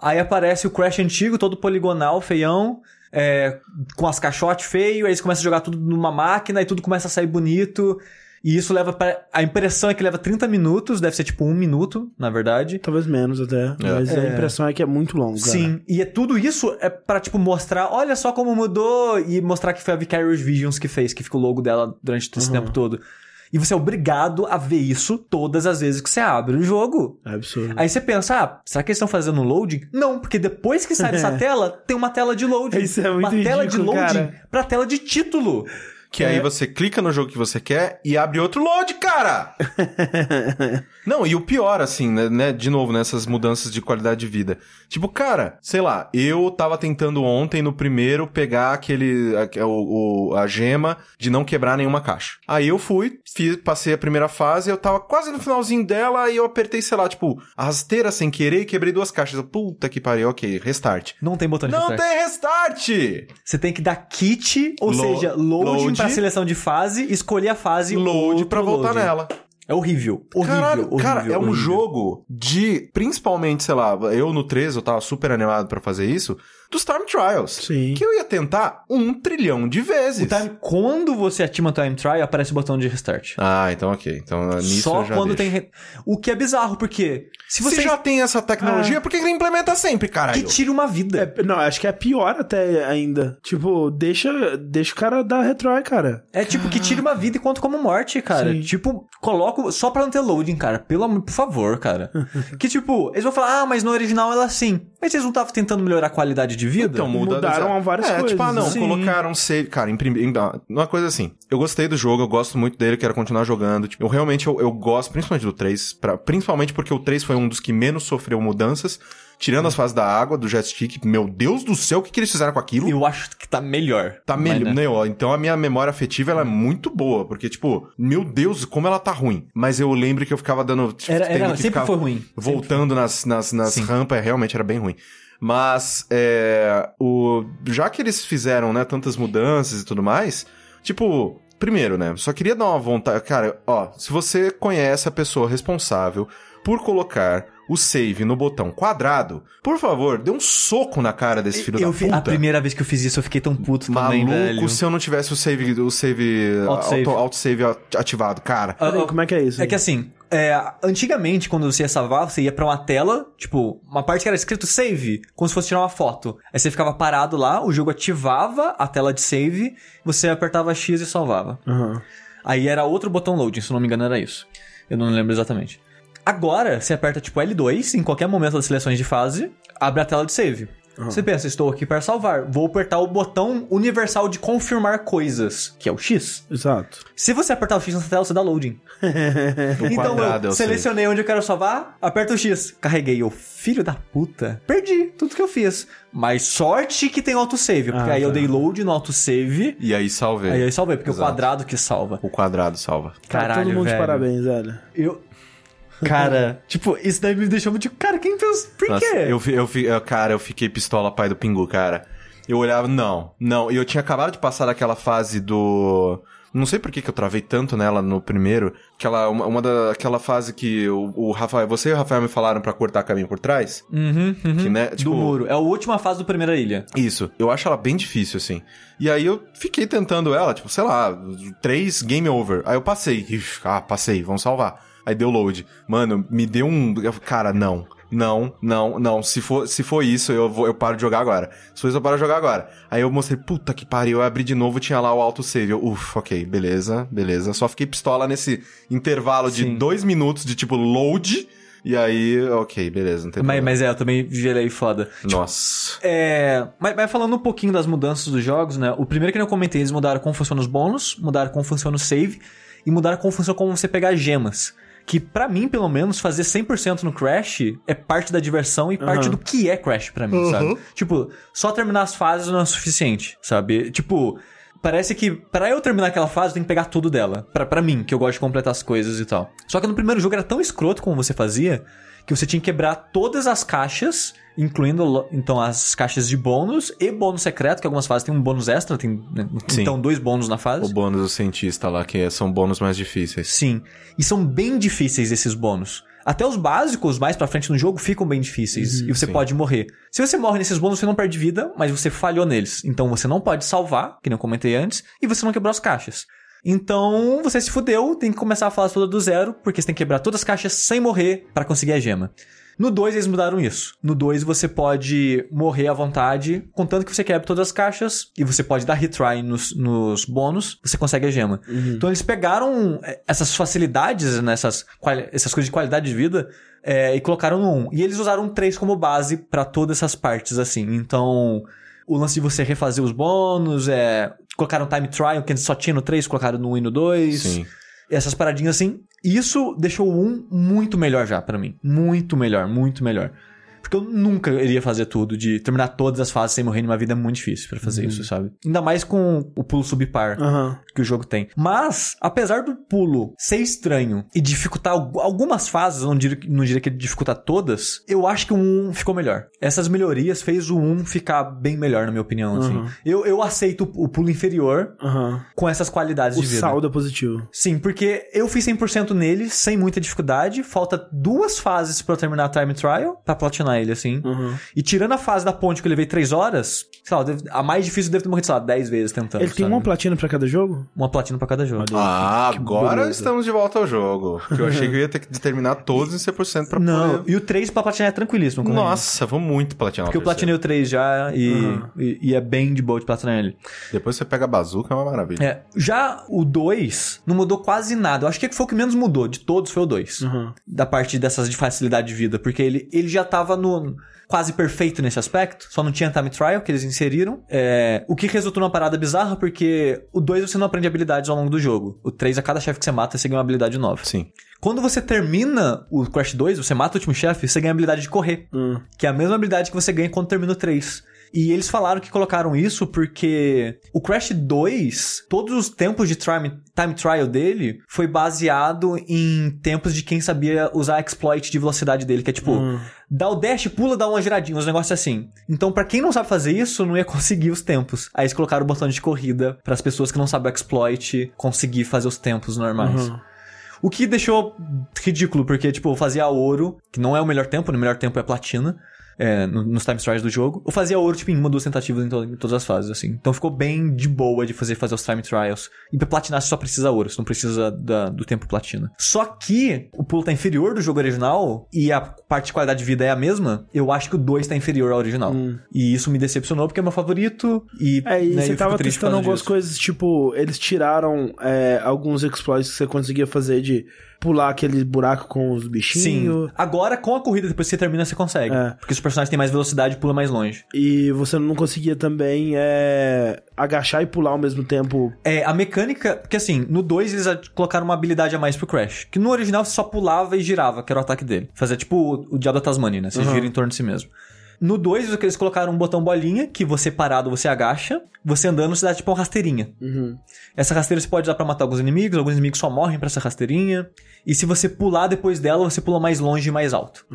Aí aparece o Crash antigo, todo poligonal, feião, é, com as caixotes feio, aí eles começam a jogar tudo numa máquina e tudo começa a sair bonito. E isso leva para A impressão é que leva 30 minutos, deve ser tipo um minuto, na verdade. Talvez menos até. Mas a É. impressão é que é muito longo, cara. Sim, e é tudo isso é pra, tipo, mostrar, olha só como mudou, e mostrar que foi a Vicarious Visions que fez, que fica o logo dela durante esse tempo todo. E você é obrigado a ver isso todas as vezes que você abre o jogo. É absurdo. Aí você pensa, ah, será que eles estão fazendo loading? Não, porque depois que sai dessa tela, tem uma tela de loading. Isso é muito Uma tela de ridículo, loading cara. pra tela de título. Que aí você clica no jogo que você quer e abre outro load, cara! Não, e o pior, assim, né, né, de novo, nessas mudanças de qualidade de vida. Tipo, cara, sei lá, eu tava tentando ontem no primeiro pegar aquele, a, o, a gema de não quebrar nenhuma caixa. Aí eu fui, fiz, passei a primeira fase, eu tava quase no finalzinho dela e eu apertei, sei lá, tipo, a rasteira sem querer e quebrei duas caixas. Eu, Puta que pariu, ok, restart. Não tem botão de Não restart. tem restart! Você tem que dar kit, ou Lo- seja, loading load. Pra seleção de fase, escolher a fase Load pra voltar loading. nela. É horrível. Horrível, Caralho, horrível, cara, é um horrível. jogo de, principalmente, sei lá, eu no 13 eu tava super animado pra fazer isso, dos Time Trials. Sim. Que eu ia tentar um trilhão de vezes. O time, quando você ativa o Time Trial, aparece o botão de restart. Ah, então ok. Então nisso Só eu já quando deixo. tem. re- O que é bizarro, porque se Se você. já tem essa tecnologia, Ah. por que que ele implementa sempre, Que caralho? tira uma vida. É, não, acho que é pior até ainda. Tipo, deixa, deixa o cara dar retrói, cara. É tipo que tira uma vida e conta como morte, cara. Sim. Tipo, coloco só pra não ter loading, cara. Pelo amor, por favor, cara. que tipo, eles vão falar, ah, mas no original ela é assim. Mas vocês não estavam tentando melhorar a qualidade de vida? Então, muda Mudaram várias é, coisas, tipo, ah, não, né? Sim. colocaram save. Cara, imprimir. Uma coisa assim. Eu gostei do jogo, eu gosto muito dele, quero continuar jogando. Tipo, eu realmente eu, eu gosto, principalmente do 3, pra, principalmente porque o 3 foi um dos que menos sofreu mudanças. Tirando as fases da água, do jet stick, meu Deus do céu, o que, que eles fizeram com aquilo? Eu acho que tá melhor. Tá melhor. né? Então a minha memória afetiva ela é muito boa. Porque, tipo, meu Deus, como ela tá ruim. Mas eu lembro que eu ficava dando. tipo, Era, era, que sempre foi ruim. Voltando nas, nas, nas Sim. rampas, realmente era bem ruim. Mas, é, o, já que eles fizeram, né, tantas mudanças e tudo mais, tipo, primeiro, né, só queria dar uma vontade. Cara, ó, se você conhece a pessoa responsável por colocar o save no botão quadrado, por favor, dê um soco na cara desse filho eu da fi- puta. a primeira vez que eu fiz isso, eu fiquei tão puto também, Maluco, velho. se eu não tivesse o save, o save, Autosave. auto, autosave ativado, cara. Peraí, ah, como é que é isso? É que assim, é, antigamente, quando você ia salvar, você ia pra uma tela, tipo, uma parte que era escrito save, como se fosse tirar uma foto. Aí você ficava parado lá, o jogo ativava a tela de save, você apertava X e salvava. Aham. Aí era outro botão loading, se eu não me engano era isso. Eu não lembro exatamente. Agora, você aperta tipo L2 em qualquer momento das seleções de fase, abre a tela de save. Você pensa, estou aqui para salvar. Vou apertar o botão universal de confirmar coisas, que é o X. Exato. Se você apertar o X na tela, você dá loading. O então quadrado, eu eu sei. selecionei onde eu quero salvar, aperto o X. Carreguei. Eu, filho da puta. Perdi tudo que eu fiz. Mas sorte que tem autosave. Porque Ah, aí eu tá. dei load no autosave. E aí salvei. Aí eu salvei, porque Exato. o quadrado que salva. O quadrado salva. Caralho, todo mundo velho. de parabéns, velho. Eu. Cara, tipo, isso daí me deixou muito. Cara, quem fez. Por Nossa, quê? eu, eu, eu- cara, eu fiquei pistola pai do Pingu, cara. Eu olhava, não, não. E eu tinha acabado de passar daquela fase do. Não sei por que, que eu travei tanto nela no primeiro. Aquela, uma, uma da, aquela fase que o, o Rafael. Você e o Rafael me falaram pra cortar caminho por trás. Uhum, uhum. Que, né, tipo, Do muro. É a última fase do primeira ilha. Isso, eu acho ela bem difícil, assim. E aí eu fiquei tentando ela, tipo, sei lá, três game over. Aí eu passei. Ixi, Ah, passei, vamos salvar. Aí deu load. Mano, me deu um. Cara, não. Não, não, não. Se for, se for isso, eu, vou, eu paro de jogar agora. Se for isso, eu paro de jogar agora. Aí eu mostrei, puta que pariu. Eu abri de novo, tinha lá o autosave. Eu, uff, ok, beleza, beleza. Só fiquei pistola nesse intervalo de Sim. dois minutos de tipo load. E aí, ok, beleza, não tem Mas, problema. mas é, eu também gelei foda. Nossa. É, mas, mas falando um pouquinho das mudanças dos jogos, né? O primeiro que eu comentei, eles mudaram como funciona os bônus, mudaram como funciona o save e mudaram como funciona como você pegar gemas. Que pra mim, pelo menos, fazer 100% no Crash é parte da diversão e parte Aham. do que é Crash pra mim, sabe? Tipo, só terminar as fases não é suficiente, sabe? Tipo, parece que pra eu terminar aquela fase eu tenho que pegar tudo dela. Pra mim, que eu gosto de completar as coisas e tal. Só que no primeiro jogo era tão escroto como você fazia que você tinha que quebrar todas as caixas, incluindo então as caixas de bônus e bônus secreto, que algumas fases tem um bônus extra, tem né, então dois bônus na fase. O bônus do cientista lá, que é- são bônus mais difíceis. Sim. E são bem difíceis esses bônus. Até os básicos, mais pra frente no jogo, ficam bem difíceis. e você sim. pode morrer. Se você morre nesses bônus, você não perde vida, mas você falhou neles. Então você não pode salvar, que nem eu comentei antes, e você não quebrou as caixas. Então você se fudeu, tem que começar a fase toda do zero, porque você tem que quebrar todas as caixas sem morrer pra conseguir a gema. No 2 eles mudaram isso. No 2 você pode morrer à vontade, contanto que você quebre todas as caixas, e você pode dar retry nos, nos bônus, você consegue a gema. Então eles pegaram eh, essas facilidades, né, essas, essas coisas de qualidade de vida, eh, e colocaram no 1. E eles usaram o 3 como base pra todas essas partes, assim. Então, o lance de você refazer os bônus, é, colocaram time trial, que só tinha no 3, colocaram no 1 e no 2 Sim. essas paradinhas assim. Isso deixou o 1 muito melhor já pra mim. Muito melhor, muito melhor. Porque eu nunca iria fazer tudo, de terminar todas as fases sem morrer numa vida é muito difícil pra fazer isso, sabe? Ainda mais com o pulo subpar Aham. que o jogo tem. Mas, apesar do pulo ser estranho e dificultar algu- algumas fases, não diria, não diria que ele dificulta todas, eu acho que o 1 ficou melhor. Essas melhorias fez o 1 ficar bem melhor, na minha opinião, assim. Uhum. Eu, eu aceito o pulo inferior com essas qualidades O de vida. saldo é positivo. Sim, porque eu fiz 100% nele, sem muita dificuldade. Falta duas fases pra eu terminar a Time Trial, pra platinar ele, assim. Uhum. E tirando a fase da ponte que eu levei 3 horas, sei lá, a mais difícil eu devo ter morrido, sei lá, 10 vezes tentando. Ele tem sabe? uma platina pra cada jogo? Uma platina pra cada jogo. Ah, agora beleza. estamos de volta ao jogo. Que eu achei que eu ia ter que terminar todos em 100% pra Não, poder... e o 3 pra platinar é tranquilíssimo. Nossa, vou muito platinar Porque o eu platinei o 3 já e, Uhum. e, e é bem de boa de platinar ele. Depois você pega a bazuca, é uma maravilha. É, já o 2 não mudou quase nada. Eu acho que foi o que menos mudou. De todos foi o 2. Uhum. da parte dessas de facilidade de vida, porque ele, ele já tava no quase perfeito nesse aspecto, só não tinha time trial que eles inseriram, é, o que resultou numa parada bizarra, porque o 2 você não aprende habilidades ao longo do jogo, o 3 a cada chefe que você mata você ganha uma habilidade nova. Sim. Quando você termina o Crash 2, você mata o último chefe, você ganha a habilidade de correr, Hum. que é a mesma habilidade que você ganha quando termina o 3. E eles falaram que colocaram isso porque o Crash 2, todos os tempos de time, time trial dele foi baseado em tempos de quem sabia usar exploit de velocidade dele, que é tipo, Hum. dá o dash, pula, dá uma giradinha, uns negócios assim. Então, pra quem não sabe fazer isso, não ia conseguir os tempos. Aí eles colocaram o botão de corrida para as pessoas que não sabem o exploit conseguir fazer os tempos normais. Uhum. O que deixou ridículo, porque, tipo, eu fazia ouro, que não é o melhor tempo, o melhor tempo é platina. É, no- nos time trials do jogo. Eu fazia ouro, tipo, em uma, duas tentativas em, to- em todas as fases, assim. Então ficou bem de boa de fazer, fazer os time trials. E pra platinar você só precisa ouro, você não precisa da- do tempo platina. Só que o pulo tá inferior do jogo original e a parte de qualidade de vida é a mesma, eu acho que o 2 tá inferior ao original. E isso me decepcionou porque é meu favorito e... É, e né, você eu tava testando algumas disso. coisas, tipo, eles tiraram é, alguns exploits que você conseguia fazer de pular aquele buraco com os bichinhos. Sim. Agora, com a corrida, depois que você termina, você consegue. É. Porque os personagens têm mais velocidade e pula mais longe. E você não conseguia também é, agachar e pular ao mesmo tempo. É, a mecânica. Porque assim, no 2 eles colocaram uma habilidade a mais pro Crash. Que no original você só pulava e girava, que era o ataque dele. Fazia tipo o, o Diabo da Tasmania, né? Você gira em torno de si mesmo. No 2, eles colocaram um botão bolinha, que você parado você agacha, você andando você dá tipo uma rasteirinha. Essa rasteira você pode usar pra matar alguns inimigos, alguns inimigos só morrem pra essa rasteirinha. E se você pular depois dela, você pula mais longe e mais alto.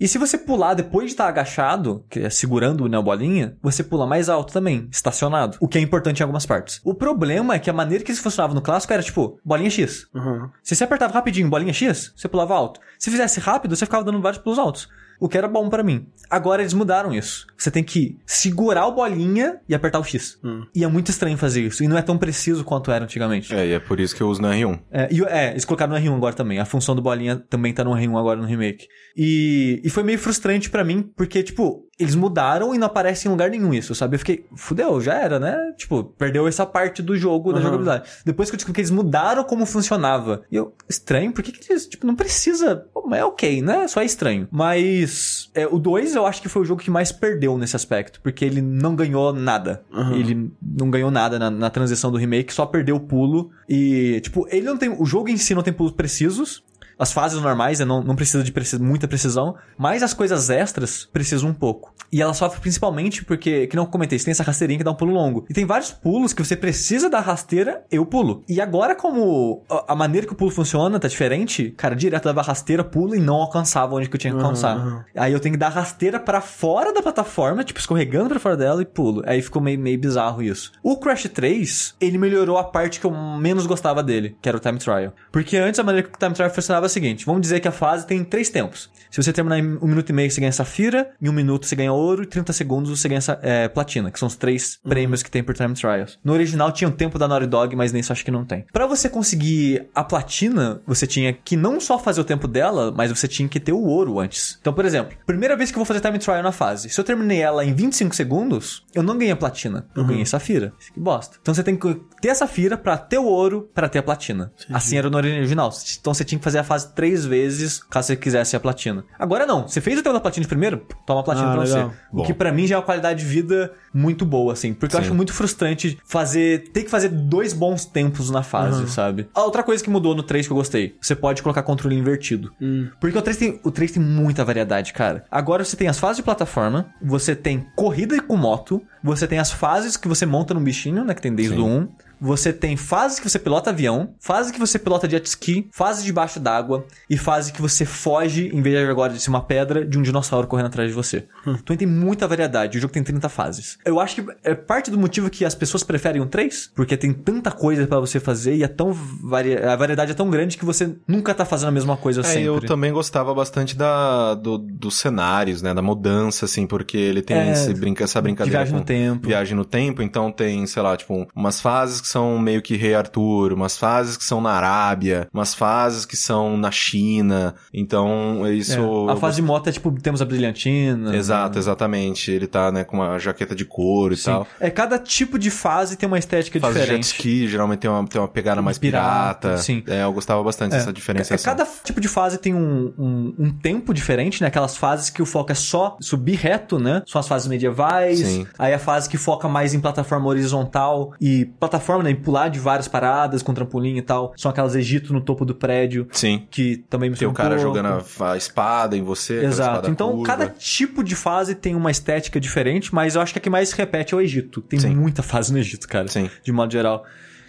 E se você pular depois de estar agachado, que é segurando né, a bolinha, você pula mais alto também, estacionado. O que é importante em algumas partes. O problema é que a maneira que isso funcionava no clássico era tipo, bolinha X. Uhum. Se você apertava rapidinho bolinha X, você pulava alto. Se fizesse rápido, você ficava dando vários pulos altos. O que era bom pra mim. Agora eles mudaram isso. Você tem que segurar o bolinha e apertar o X. E é muito estranho fazer isso. E não é tão preciso quanto era antigamente. É, e é por isso que eu uso no R1. É, e, é, eles colocaram no R1 agora também. A função do bolinha também tá no R1 agora no remake. E, e foi meio frustrante pra mim, porque, tipo, eles mudaram e não aparece em lugar nenhum isso, sabe? Eu fiquei, fudeu, já era, né? Tipo, perdeu essa parte do jogo, da Uhum. jogabilidade. Depois que eu descobri que eles mudaram como funcionava. E eu, estranho, por que, que eles, tipo, não precisa. Pô, é ok, né? Só é estranho. Mas é, o 2 eu acho que foi o jogo que mais perdeu nesse aspecto, porque ele não ganhou nada. Uhum. Ele não ganhou nada na, na transição do remake, só perdeu o pulo. E, tipo, ele não tem. O jogo em si não tem pulos precisos. As fases normais né, não, não precisa de preci- muita precisão, mas as coisas extras precisam um pouco. E ela sofre principalmente porque, que não comentei, você tem essa rasteirinha que dá um pulo longo. E tem vários pulos que você precisa da rasteira, eu pulo. E agora, como a, maneira que o pulo funciona tá diferente, cara, direto dava rasteira, pulo e não alcançava onde que eu tinha que alcançar. aham. Aí eu tenho que dar rasteira pra fora da plataforma, tipo, escorregando pra fora dela e pulo. Aí ficou meio, meio bizarro isso. O Crash 3, ele melhorou a parte que eu menos gostava dele, que era o Time Trial. Porque antes a maneira que o Time Trial funcionava seguinte: vamos dizer que a fase tem três tempos. Se você terminar em um minuto e meio, você ganha safira, em um minuto você ganha ouro, e 30 segundos você ganha essa- é, platina, que são os três prêmios que tem por Time Trials. No original tinha o tempo da Naughty Dog, mas nesse eu acho que não tem. Pra você conseguir a platina, você tinha que não só fazer o tempo dela, mas você tinha que ter o ouro antes. Então, por exemplo, primeira vez que eu vou fazer Time Trial na fase, se eu terminei ela em 25 segundos, eu não ganhei a platina, eu ganhei safira. Que bosta. Então você tem que ter a safira pra ter o ouro, pra ter a platina. Assim era no original. Então você tinha que fazer a fase três vezes, caso você quisesse a platina. Agora não, você fez o tempo da platina de primeiro, toma a platina Ah, pra legal. você. O Bom. que pra mim já é uma qualidade de vida muito boa, assim. Porque eu Sim. acho muito frustrante fazer. ter que fazer dois bons tempos na fase, sabe? A outra coisa que mudou no 3 que eu gostei: você pode colocar controle invertido. Porque o 3, tem, o 3 tem muita variedade, cara. Agora você tem as fases de plataforma, você tem corrida com moto, você tem as fases que você monta no bichinho, né? Que tem desde Sim. o 1. Você tem fase que você pilota avião, fase que você pilota jet ski, fase debaixo d'água e fase que você foge, em vez de agora de ser uma pedra, de um dinossauro correndo atrás de você. Então tem muita variedade. O jogo tem 30 fases. Eu acho que é parte do motivo que as pessoas preferem o 3, porque tem tanta coisa pra você fazer e é tão vari... a variedade é tão grande que você nunca tá fazendo a mesma coisa É, sempre. eu também gostava bastante da, do, dos cenários, né? Da mudança, assim, porque ele tem É, esse brinca, essa brincadeira viagem com no tempo. viagem no tempo. Então tem, sei lá, tipo, umas fases que são meio que Rei Arthur, umas fases que são na Arábia, umas fases que são na China. Então, isso... É, A fase de moto é tipo, temos a brilhantina. Exato, exatamente. Ele tá, né, com uma jaqueta de couro e Sim. tal. É, cada tipo de fase tem uma estética Fase de jet diferente. ski, geralmente tem uma, tem uma pegada mais Pirata, pirata. sim. É, eu gostava bastante dessa É, diferenciação. Cada tipo de fase tem um, um, um tempo diferente, né? Aquelas fases que o foco é só subir reto, né? São as fases medievais. Sim. Aí a fase que foca mais em plataforma horizontal e plataforma, né? Em pular de várias paradas com trampolim e tal. São aquelas Egito no topo do prédio. Sim. Que também me Tem o cara jogando a, espada em você. Exato. Então, curva. cada tipo de fase tem uma estética diferente, mas eu acho que a que mais se repete é o Egito. Tem Sim. muita fase no Egito, cara. Sim. De modo geral.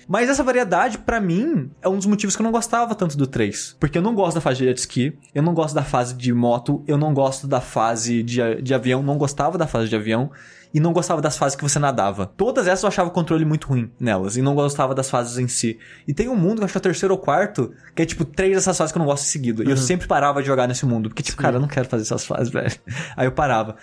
Mas essa variedade, pra mim, é um dos motivos que eu não gostava tanto do 3. Porque eu não gosto da fase de jet ski, eu não gosto da fase de moto, eu não gosto da fase de, de avião, não gostava da fase de avião. E não gostava das fases que você nadava. Todas essas eu achava o controle muito ruim nelas. E não gostava das fases em si. E tem um mundo, que eu acho que é o terceiro ou quarto, que é tipo três dessas fases que eu não gosto em seguida. E eu sempre parava de jogar nesse mundo. Porque, tipo, cara, eu não quero fazer essas fases, velho. Aí eu parava.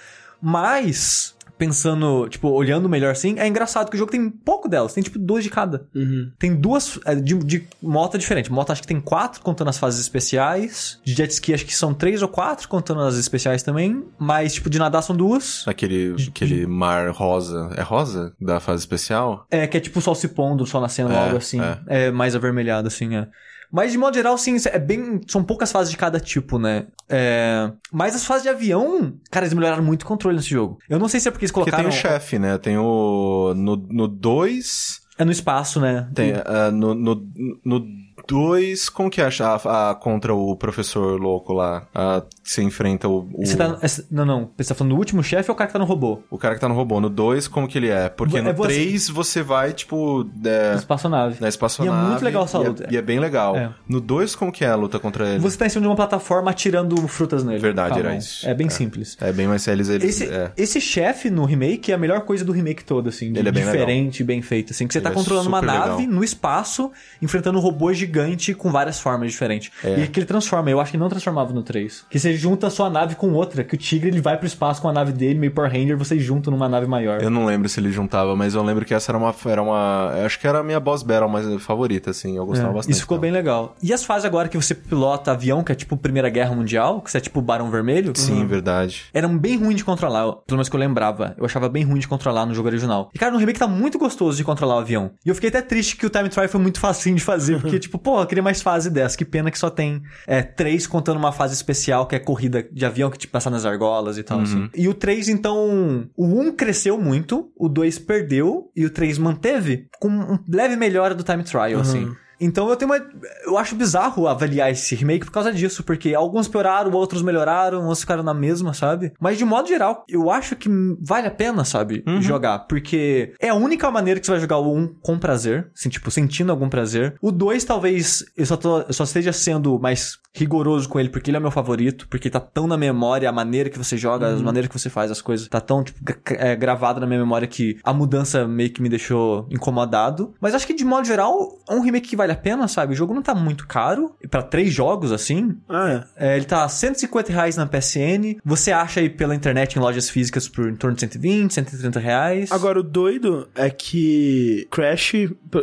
Mas, pensando, tipo, olhando melhor assim, é engraçado que o jogo tem pouco delas. Tem, tipo, duas de cada. Uhum. Tem duas é, de, de moto diferente. Moto acho que tem quatro, contando as fases especiais. De jet ski acho que são três ou quatro, contando as especiais também. Mas, tipo, de nadar são duas. Aquele, aquele mar rosa. É rosa? Da fase especial? É, que é tipo o sol se pondo, o sol nascendo, É, algo assim. é. É. mais avermelhado, assim, é. Mas de modo geral, sim, é bem. São poucas fases de cada tipo, né? É... Mas as fases de avião, cara, eles melhoraram muito o controle nesse jogo. Eu não sei se é porque eles Porque colocaram. tem o chefe, né? Tem o. No 2. É no espaço, né? Tem. ah, no 2. No 2. Como que é a, a- contra o professor louco lá? A, você enfrenta o. o... Você tá. essa- Não, não. Você tá falando do último chefe ou o cara que tá no robô? O cara que tá no robô. No 2, como que ele é? Porque É no você- 3 você vai, tipo. É, Espaçonave. na espaçonave. E é muito legal essa e é- luta. E é, bem legal. É. No 2, como que é a luta contra ele? Você tá em cima de uma plataforma atirando frutas nele. Verdade, a era isso. É bem simples. É bem mais eles, eles Esse, é. esse chefe no remake é a melhor coisa do remake todo, assim. Ele é bem diferente, bem feito, assim. Que você tá Ele é controlando uma nave legal. no espaço, enfrentando um robô gigante com várias formas diferentes. É. E que ele transforma. Eu acho que não transformava no 3. Que você junta a sua nave com outra. Que o Tigre ele vai pro espaço com a nave dele, meio Power Ranger, vocês juntam numa nave maior. Eu não lembro se ele juntava, mas eu lembro que essa era uma. Era uma acho que era a minha boss battle mais favorita, assim. Eu gostava É, bastante. Isso ficou dela. bem legal. E as fases agora que você pilota avião, que é tipo Primeira Guerra Mundial, que você é tipo Barão Vermelho? Sim, verdade. eram bem ruins de controlar, pelo menos que eu lembrava. Eu achava bem ruim de controlar no jogo original. E, cara, no remake tá muito gostoso de controlar o avião. E eu fiquei até triste que o time trial foi muito facinho de fazer, porque, tipo, pô, eu queria mais fase dessa. Que pena que só tem é, três contando uma fase especial, que é corrida de avião, que tipo, passar nas argolas e tal, assim. E o 3, então, o 1 cresceu muito, o 2 perdeu, e o 3 manteve com um leve melhora do time trial, assim. Então eu tenho uma. Eu acho bizarro avaliar esse remake por causa disso, porque alguns pioraram, outros melhoraram, outros ficaram na mesma, sabe? Mas de modo geral, eu acho que vale a pena, sabe? Jogar. Porque é a única maneira que você vai jogar o 1 com prazer, assim, tipo, sentindo algum prazer. O 2, talvez, eu só, tô, eu só esteja sendo mais rigoroso com ele, porque ele é meu favorito, porque tá tão na memória a maneira que você joga, a maneira que você faz as coisas, tá tão, tipo, é, gravado na minha memória que a mudança meio que me deixou incomodado. Mas acho que, de modo geral, é um remake que vale a pena, sabe? O jogo não tá muito caro, e pra três jogos, assim, Ah, é. é, ele tá 150 reais na PSN. Você acha aí pela internet em lojas físicas por em torno de 120, 130 reais. Agora, o doido é que Crash,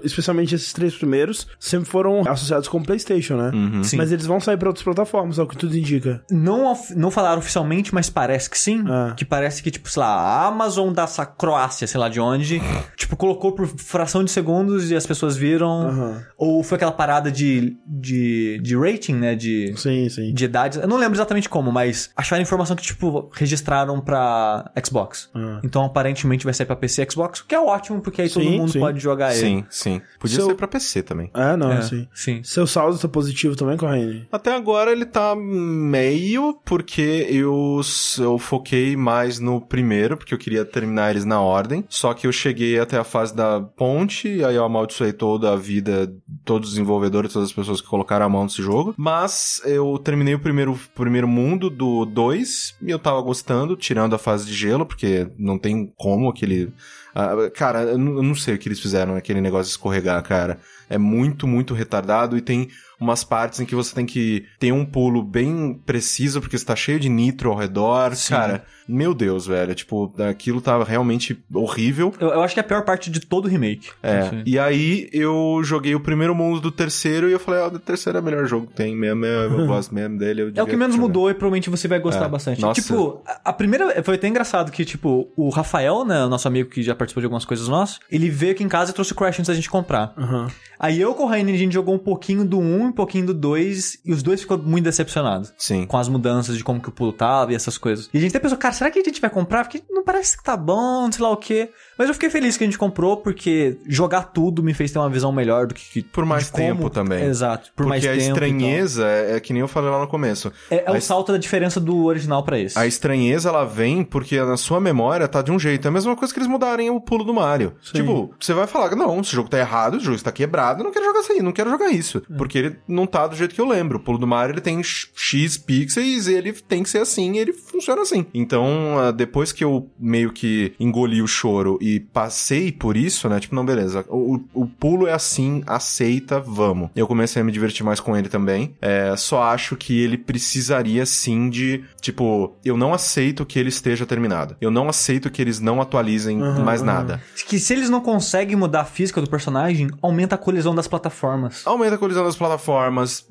especialmente esses três primeiros, sempre foram associados com o PlayStation, né? Sim. Mas eles vão sair pra outras plataformas, é o que tudo indica. Não, of- não falaram oficialmente, mas parece que sim. Ah. Que parece que, tipo, sei lá, a Amazon da Croácia, sei lá de onde, tipo, colocou por fração de segundos e as pessoas viram. Aham. Ou foi aquela parada de, de, de rating, né? De, Sim, sim. de idades. Eu não lembro exatamente como, mas acharam informação que, tipo, registraram pra Xbox. Ah. Então, aparentemente, vai sair pra PC e Xbox, o que é ótimo, porque aí todo Sim, mundo sim. pode jogar ele. Sim, sim. Podia Seu- ser pra PC também. É, não, É, sim. sim. Seu saldo tá positivo também, Corrine? Até agora ele tá meio, porque eu, eu foquei mais no primeiro, porque eu queria terminar eles na ordem. Só que eu cheguei até a fase da ponte, e aí eu amaldiçoei toda a vida, todos os desenvolvedores, todas as pessoas que colocaram a mão nesse jogo. Mas eu terminei o primeiro, primeiro mundo do 2, e eu tava gostando, tirando a fase de gelo, porque não tem como aquele. ah, cara, eu não sei o que eles fizeram naquele negócio escorregar, cara. É muito, muito retardado e tem umas partes em que você tem que ter um pulo bem preciso, porque você tá cheio de nitro ao redor. Sim. Cara, meu Deus, velho. Tipo, aquilo tava realmente horrível. Eu, eu acho que é a pior parte de todo o remake. É, Assim. e aí eu joguei o primeiro mundo do terceiro e eu falei, ó, o terceiro é o melhor jogo que tem mesmo, eu, eu gosto mesmo dele. Eu É o que menos jogar. mudou e provavelmente você vai gostar É. bastante. Nossa. Tipo, a, a primeira. Foi até engraçado que, tipo, o Rafael, né, o nosso amigo que já participou de algumas coisas nossas, ele veio aqui em casa e trouxe o Crash antes da gente comprar. Aham. Aí eu com o Raine, a gente jogou um pouquinho do 1 um pouquinho do 2, e os dois ficou muito decepcionados. Sim. Com as mudanças de como que o pulo tava e essas coisas. E a gente até pensou, cara, será que a gente vai comprar? Porque não parece que tá bom, sei lá o quê. Mas eu fiquei feliz que a gente comprou, porque jogar tudo me fez ter uma visão melhor do que. Por mais como- tempo também. Exato. Por Porque mais a tempo. e tal. estranheza é, é que nem eu falei lá no começo. É, é A o es- salto da diferença do original pra esse. A estranheza, ela vem porque na sua memória tá de um jeito. É a mesma coisa que eles mudarem o pulo do Mario. Sim. Tipo, você vai falar, não, esse jogo tá errado, o jogo está quebrado, eu não quero jogar isso aí, não quero jogar isso. Porque ele não tá do jeito que eu lembro. O pulo do Mario, ele tem X- pixels e ele tem que ser assim ele funciona assim. Então, ah, depois que eu meio que engoli o choro e passei por isso, né, tipo, não, beleza, o, o pulo é assim, aceita, vamos. Eu comecei a me divertir mais com ele também. É, só acho que ele precisaria sim de, tipo, eu não aceito que ele esteja terminado. Eu não aceito que eles não atualizem Aham, mais aham. nada. Que se eles não conseguem mudar a física do personagem, aumenta a colisão das plataformas. Aumenta a colisão das plataformas,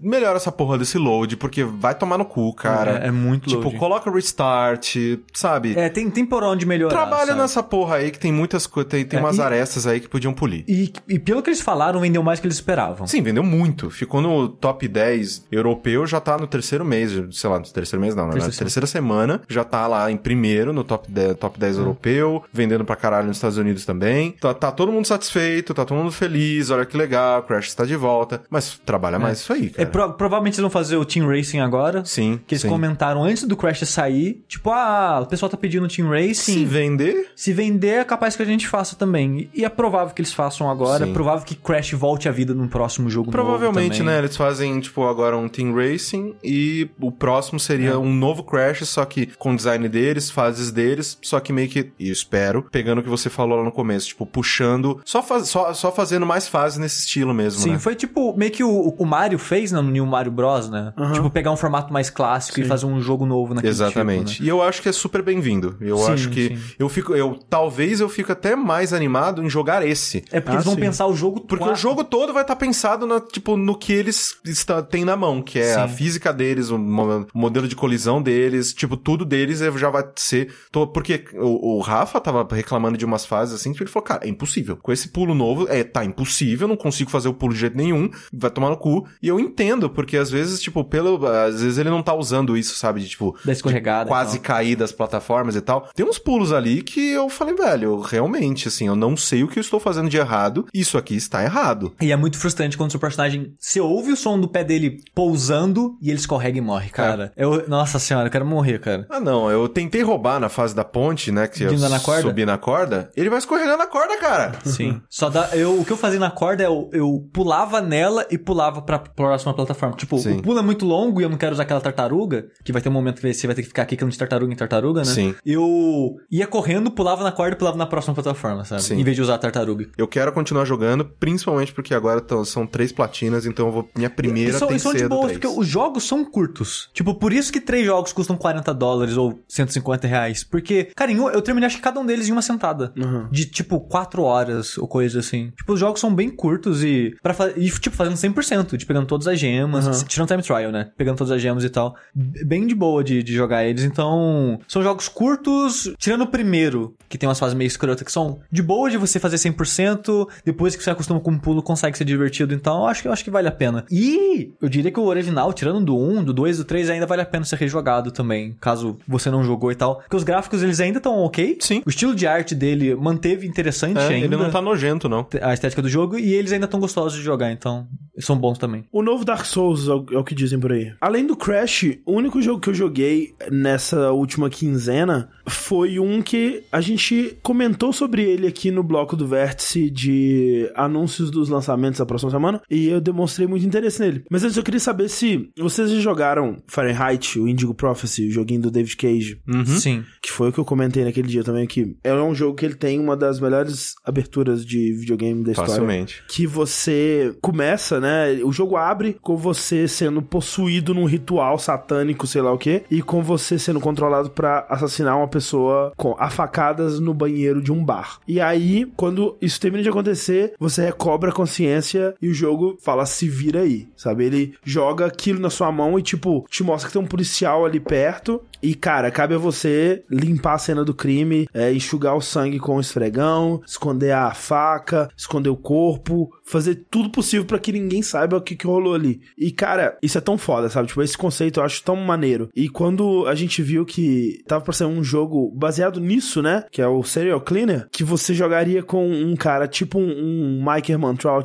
melhora essa porra desse load, porque vai tomar no cu, cara. É, é muito Tipo, load. coloca restart, sabe? É, tem, tem por onde melhorar. Trabalha sabe? nessa porra aí que tem muitas coisas, tem, tem É, umas e- arestas aí que podiam polir. E, e pelo que eles falaram, vendeu mais do que eles esperavam. Sim, vendeu muito. Ficou no top 10 europeu, já tá no terceiro mês, sei lá, no terceiro mês não, na Terceira terceira semana, já tá lá em primeiro no top 10, top 10 europeu, vendendo pra caralho nos Estados Unidos também. Tá, tá todo mundo satisfeito, tá todo mundo feliz, olha que legal, Crash está de volta, mas trabalha mais isso aí, É, cara. pro- provavelmente eles vão fazer o Team Racing agora. Sim, Que eles sim. comentaram antes do Crash sair. Tipo, ah, o pessoal tá pedindo Team Racing. Se vender, Se vender, é capaz que a gente faça também. E é provável que eles façam agora. Sim. É provável que Crash volte à vida num próximo jogo Provavelmente, né? Eles fazem, tipo, agora um Team Racing e o próximo seria É. um novo Crash, só que com o design deles, fases deles, só que meio que, e espero, pegando o que você falou lá no começo, tipo, puxando, só, faz, só, só fazendo mais fases nesse estilo mesmo, Sim, né? foi tipo meio que o, o Mario fez no New Mario Bros, né? Aham. Tipo, pegar um formato mais clássico e Sim. fazer um jogo novo naquele Exatamente. tipo, né? E eu acho que é super bem-vindo. Eu Sim, acho que sim. eu fico, eu talvez eu fico até mais animado em jogar esse. É porque Ah, eles vão sim. pensar o jogo Porque qua- o jogo todo vai estar pensado na, tipo, no que eles está, têm na mão, que é a física deles, o, mo- o modelo de colisão deles, tipo, tudo deles é- já vai ser. porque o, o Rafa tava reclamando de umas fases assim, que ele falou, cara, é impossível. Com esse pulo novo, é, tá impossível, não consigo fazer o pulo de jeito nenhum, vai tomar no cu. E eu entendo, porque às vezes, tipo, pelo. Às vezes ele não tá usando isso, sabe? De, tipo, Da escorregada. de quase cair das plataformas e tal. Tem uns pulos ali que eu falei, velho, realmente, assim, eu não sei o que eu estou fazendo de errado, isso aqui está errado. E é muito frustrante quando o seu personagem. Você ouve o som do pé dele pousando e ele escorrega e morre, cara. Eu, nossa senhora, eu quero morrer, cara. Ah, não, eu tentei roubar na fase da ponte, né? Que De eu na corda? subi na corda. Ele vai escorregar na corda, cara. Sim. Só dá. Eu, o que eu fazia na corda é eu, eu pulava nela e pulava pra próxima plataforma. Tipo, Sim. o pulo é muito longo e eu não quero usar aquela tartaruga, que vai ter um momento que você vai ter que ficar quicando de tartaruga em tartaruga, né? Sim. Eu ia correndo, pulava na corda e pulava na próxima plataforma, sabe? Sim. Em vez de usar a tartaruga. Eu quero continuar jogando, principalmente porque agora tão- são três platinas, então eu vou, minha primeira e são, tem e são de boas, 3. porque os jogos são curtos. Tipo, por isso que três jogos custam 40 dólares ou 150 reais. Porque, cara, um- eu terminei acho que cada um deles em uma sentada. Uhum. De, tipo, 4 horas ou coisa assim. Tipo, os jogos são bem curtos e, pra fa- e tipo, fazendo 100%, de pegando todas as gemas, Uhum. tirando time trial, né? Pegando todas as gemas e tal. Bem de boa de, de jogar eles. Então, são jogos curtos, tirando o primeiro, que tem umas fases meio escrotas, que são de boa de você fazer 100%, depois que você acostuma com o pulo, consegue ser divertido. Então, eu acho que, eu acho que vale a pena. E eu diria que o original, tirando do 1, do 2, do 3, ainda vale a pena ser rejogado também, caso você não jogou e tal. Porque os gráficos, eles ainda estão ok. Sim. O estilo de arte dele manteve interessante É, ainda ele não tá nojento, não. a estética do jogo e eles ainda estão gostosos de jogar, então são bons também. O novo Dark Souls é o, é o que dizem por aí. Além do Crash, o único jogo que eu joguei nessa última quinzena foi um que a gente comentou sobre ele aqui no bloco do Vértice de anúncios dos lançamentos da próxima semana e eu demonstrei muito interesse nele. Mas antes eu queria saber se vocês já jogaram Fahrenheit, o Indigo Prophecy, o joguinho do David Cage. Sim. Que foi o que eu comentei naquele dia também, que é um jogo que ele tem uma das melhores aberturas de videogame da história Facilmente. que você começa, né? O jogo abre com você sendo possuído num ritual satânico, sei lá o quê, e com você sendo controlado pra assassinar uma pessoa com a facadas no banheiro de um bar. E aí, quando isso termina de acontecer, você recobra a consciência e o jogo fala se vira aí, sabe? Ele joga aquilo na sua mão e tipo te mostra que tem um policial ali perto e, cara, cabe a você limpar a cena do crime, é, enxugar o sangue com o esfregão, esconder a faca, esconder o corpo, fazer tudo possível pra que ninguém saiba o que, que rolou ali. E, cara, isso é tão foda, sabe? Tipo, esse conceito eu acho tão maneiro. E quando a gente viu que tava pra ser um jogo baseado nisso, né? Que é o Serial Cleaner, que você jogaria com um cara tipo um, um Mike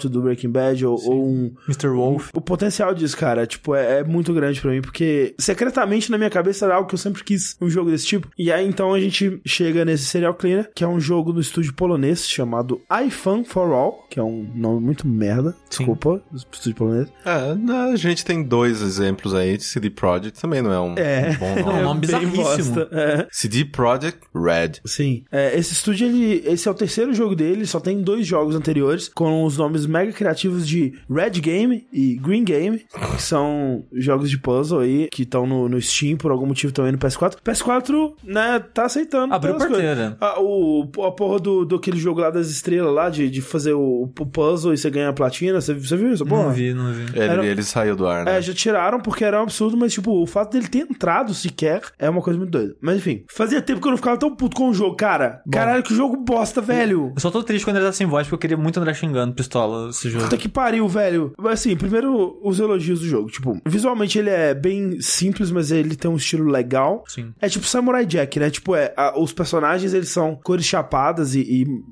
do Breaking Bad ou, ou um Mr. Wolf. o potencial disso, cara, tipo, é, é muito grande pra mim, porque secretamente na minha cabeça era algo que eu sempre quis um jogo desse tipo. E aí então a gente chega nesse Serial Cleaner, que é um jogo no estúdio polonês chamado iFun for All, que é um nome muito merda. Desculpa, do estúdio polonês. É, a gente tem dois exemplos aí de CD Projekt, também não é um, É. um bom Não, nome. um nome bem bizarríssimo. É. CD Projekt Red. Sim. É, esse estúdio, ele, esse é o terceiro jogo dele, só tem dois jogos anteriores, com os nomes mega criativos de Red Game e Green Game, que são jogos de puzzle aí, que estão no, no Steam, por algum motivo também no PS4. PS4, né, tá aceitando. Abriu porteira. Ah, o, a porra do, do aquele jogo lá das estrelas lá, de, de fazer o, o puzzle e você ganha a platina, você, você viu Uhum. porra. Não vi, não vi. Ele, Era- ele saiu do ar, né? É, já tiraram porque era um absurdo, mas, tipo, o fato dele ter entrado sequer é uma coisa muito doida. Mas, enfim, fazia tempo que eu não ficava tão puto com o jogo, cara. Caralho, que jogo bosta, velho. Eu só tô triste quando ele tá sem voz, porque eu queria muito André xingando pistola esse jogo. Puta que pariu, velho. Mas, assim, primeiro, os elogios do jogo. Tipo, visualmente ele é bem simples, mas ele tem um estilo legal. Sim. É tipo Samurai Jack, né? Tipo, é, a- os personagens, eles são cores chapadas e,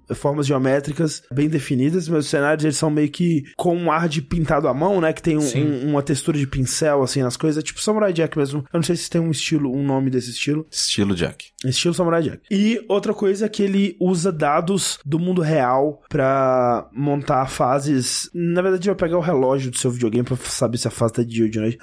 e formas geométricas bem definidas, mas os cenários, eles são meio que com um ar de pintado à mão, né? Que tem um- um- uma textura de pincel, assim, nas coisas. É tipo Samurai Jack mesmo. Eu não sei se tem um estilo, um nome desse estilo. Estilo Jack. Estilo Samurai Jack. E outra coisa é que ele usa dados do mundo real pra montar fases. Na verdade, vai pegar o relógio do seu videogame pra saber se a fase tá de dia ou de noite.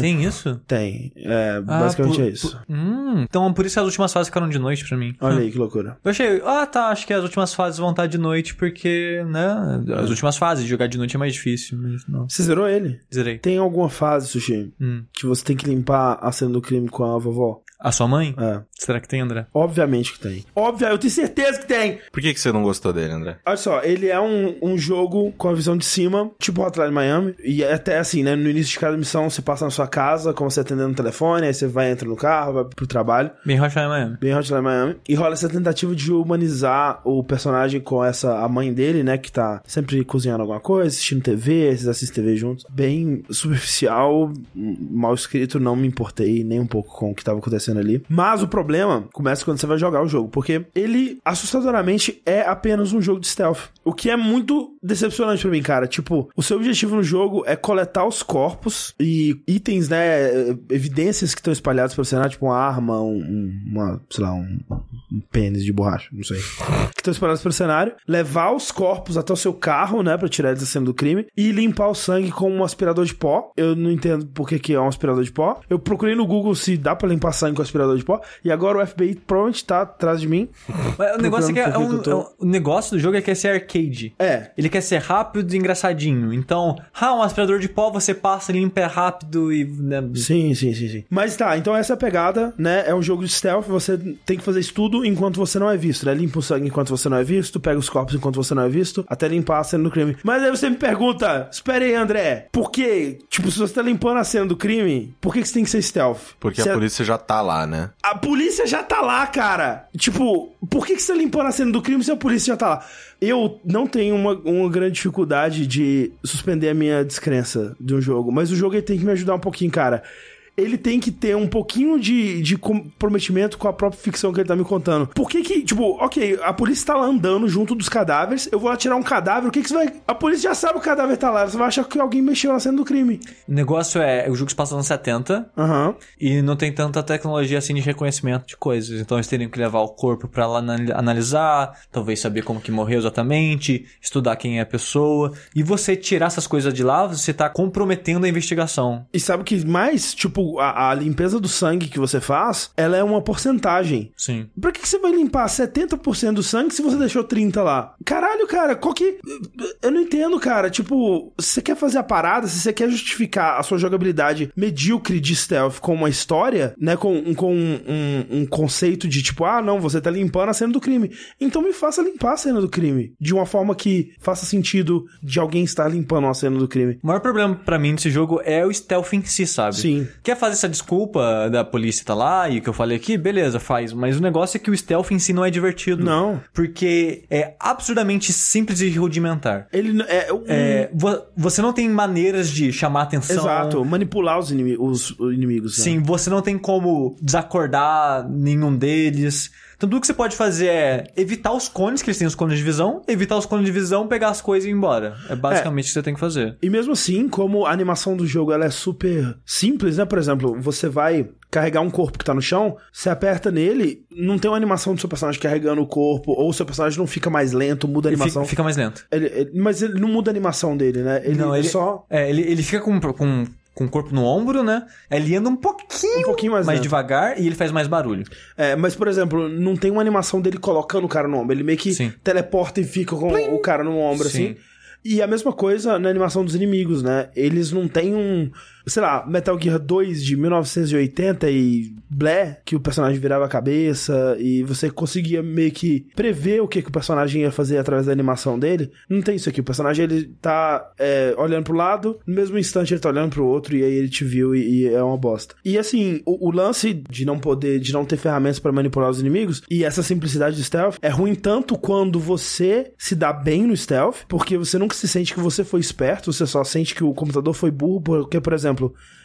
Tem isso? Tem. É, Ah, basicamente por- é isso. por- Hum, então por isso as últimas fases ficaram de noite pra mim. Olha aí que loucura. Eu achei, ah tá, acho que as últimas fases vão estar de noite porque, né, as últimas fases, jogar de noite é mais difícil, mas não, Você zerou ele? zerei. Tem alguma fase, Sushi, Hum. que você tem que limpar a cena do crime com a vovó? A sua mãe? É. Será que tem, André? Obviamente que tem. Óbvio, eu tenho certeza que tem! Por que, que você não gostou dele, André? Olha só, ele é um, um jogo com a visão de cima, tipo Hotline Miami. E é até assim, né? No início de cada missão, você passa na sua casa, como você atendendo o telefone, aí você vai, entra no carro, vai pro trabalho. Bem Hotline Miami. Bem Hotline Miami. E rola essa tentativa de humanizar o personagem com essa a mãe dele, né? Que tá sempre cozinhando alguma coisa, assistindo TV, eles assistem TV juntos. Bem superficial, mal escrito, não me importei nem um pouco com o que tava acontecendo ali. Mas o problema começa quando você vai jogar o jogo, porque ele, assustadoramente, é apenas um jogo de stealth. O que é muito decepcionante pra mim, cara. Tipo, o seu objetivo no jogo é coletar os corpos e itens, né? Evidências que estão espalhadas pelo cenário, tipo uma arma, um, um- uma, sei lá, um, um pênis de borracha, não sei. Que estão espalhados pelo cenário, levar os corpos até o seu carro, né? Pra tirar eles da cena do crime e limpar o sangue com um aspirador de pó. Eu não entendo por que, que é um aspirador de pó. Eu procurei no Google se dá pra limpar sangue com aspirador de pó e agora o FBI provavelmente tá atrás de mim. O negócio é que é um, eu é um- o negócio do jogo é que é ser arcade. É, Ele quer ser rápido e engraçadinho. Então, ah, um aspirador de pó, você passa, limpa, é rápido e. né, Sim, sim, sim, sim. Mas tá, então essa é a pegada, né? É um jogo de stealth, você tem que fazer isso tudo enquanto você não é visto, né? Limpa o sangue enquanto você não é visto, pega os corpos enquanto você não é visto, até limpar a cena do crime. Mas aí você me pergunta, espera aí, André, por que, tipo, se você tá limpando a cena do crime, por que, que você tem que ser stealth? Porque Se a polícia já tá lá, né? a polícia já tá lá, cara. Tipo, por que, que você tá limpando a cena do crime se a polícia já tá lá? Eu não tenho uma, uma grande dificuldade de suspender a minha descrença de um jogo, mas o jogo ele tem que me ajudar um pouquinho, cara. Ele tem que ter um pouquinho de, de comprometimento com a própria ficção que ele tá me contando. Por que que, tipo, ok, a polícia tá lá andando junto dos cadáveres, eu vou lá tirar um cadáver, o que que você vai... A polícia já sabe que o cadáver tá lá, você vai achar que alguém mexeu na cena do crime. O negócio é, o jogo se passa nos 70 Aham. e não tem tanta tecnologia assim de reconhecimento de coisas. Então eles teriam que levar o corpo pra lá anal- analisar, talvez saber como que morreu exatamente, estudar quem é a pessoa. E você tirar essas coisas de lá, você tá comprometendo a investigação. E sabe o que mais? Tipo, a, a limpeza do sangue que você faz, ela é uma porcentagem. Sim. Pra que, que você vai limpar 70% do sangue se você deixou 30 lá? Caralho, cara, qual que. Eu não entendo, cara. Tipo, se você quer fazer a parada, se você quer justificar a sua jogabilidade medíocre de stealth com uma história, né? Com, com um, um- um conceito de tipo, ah, não, você tá limpando a cena do crime. Então me faça limpar a cena do crime. De uma forma que faça sentido de alguém estar limpando a cena do crime. O maior problema pra mim desse jogo é o stealth em si, sabe? Sim. Quer fazer essa desculpa da polícia tá lá e que eu falei aqui? Beleza, faz. Mas o negócio é que o stealth em si não é divertido. Não. Porque é absurdamente simples e rudimentar. Ele é. um- É, vo- você não tem maneiras de chamar atenção. Exato, manipular os, inimi- os inimigos. né? Sim, você não tem como desacordar nenhum deles. Então tudo que você pode fazer é evitar os cones, que eles têm os cones de visão, evitar os cones de visão, pegar as coisas e ir embora. É basicamente o que você tem que fazer. E mesmo assim, como a animação do jogo ela é super simples, né? Por exemplo, você vai carregar um corpo que tá no chão, você aperta nele, não tem uma animação do seu personagem carregando o corpo, ou o seu personagem não fica mais lento, muda a animação. fica, fica mais lento. Ele- ele- mas ele não muda a animação dele, né? Ele, não, ele só É, ele, ele fica com, com, com o corpo no ombro, né? Ele anda um pouquinho, um pouquinho mais, mais devagar e ele faz mais barulho. É, mas, por exemplo, não tem uma animação dele colocando o cara no ombro. Ele meio que Sim. teleporta e fica com o cara no ombro, Sim. assim. E a mesma coisa na animação dos inimigos, né? Eles não têm um. Sei lá, Metal Gear 2 de 1980 e blé, que o personagem virava a cabeça e você conseguia meio que prever o que, que o personagem ia fazer através da animação dele. Não tem isso aqui. O personagem ele tá é, olhando pro lado, no mesmo instante ele tá olhando pro outro e aí ele te viu e, e é uma bosta. E assim, o, o, lance de não poder, de não ter ferramentas para manipular os inimigos e essa simplicidade do stealth é ruim tanto quando você se dá bem no stealth, porque você nunca se sente que você foi esperto, você só sente que o computador foi burro, porque, por exemplo,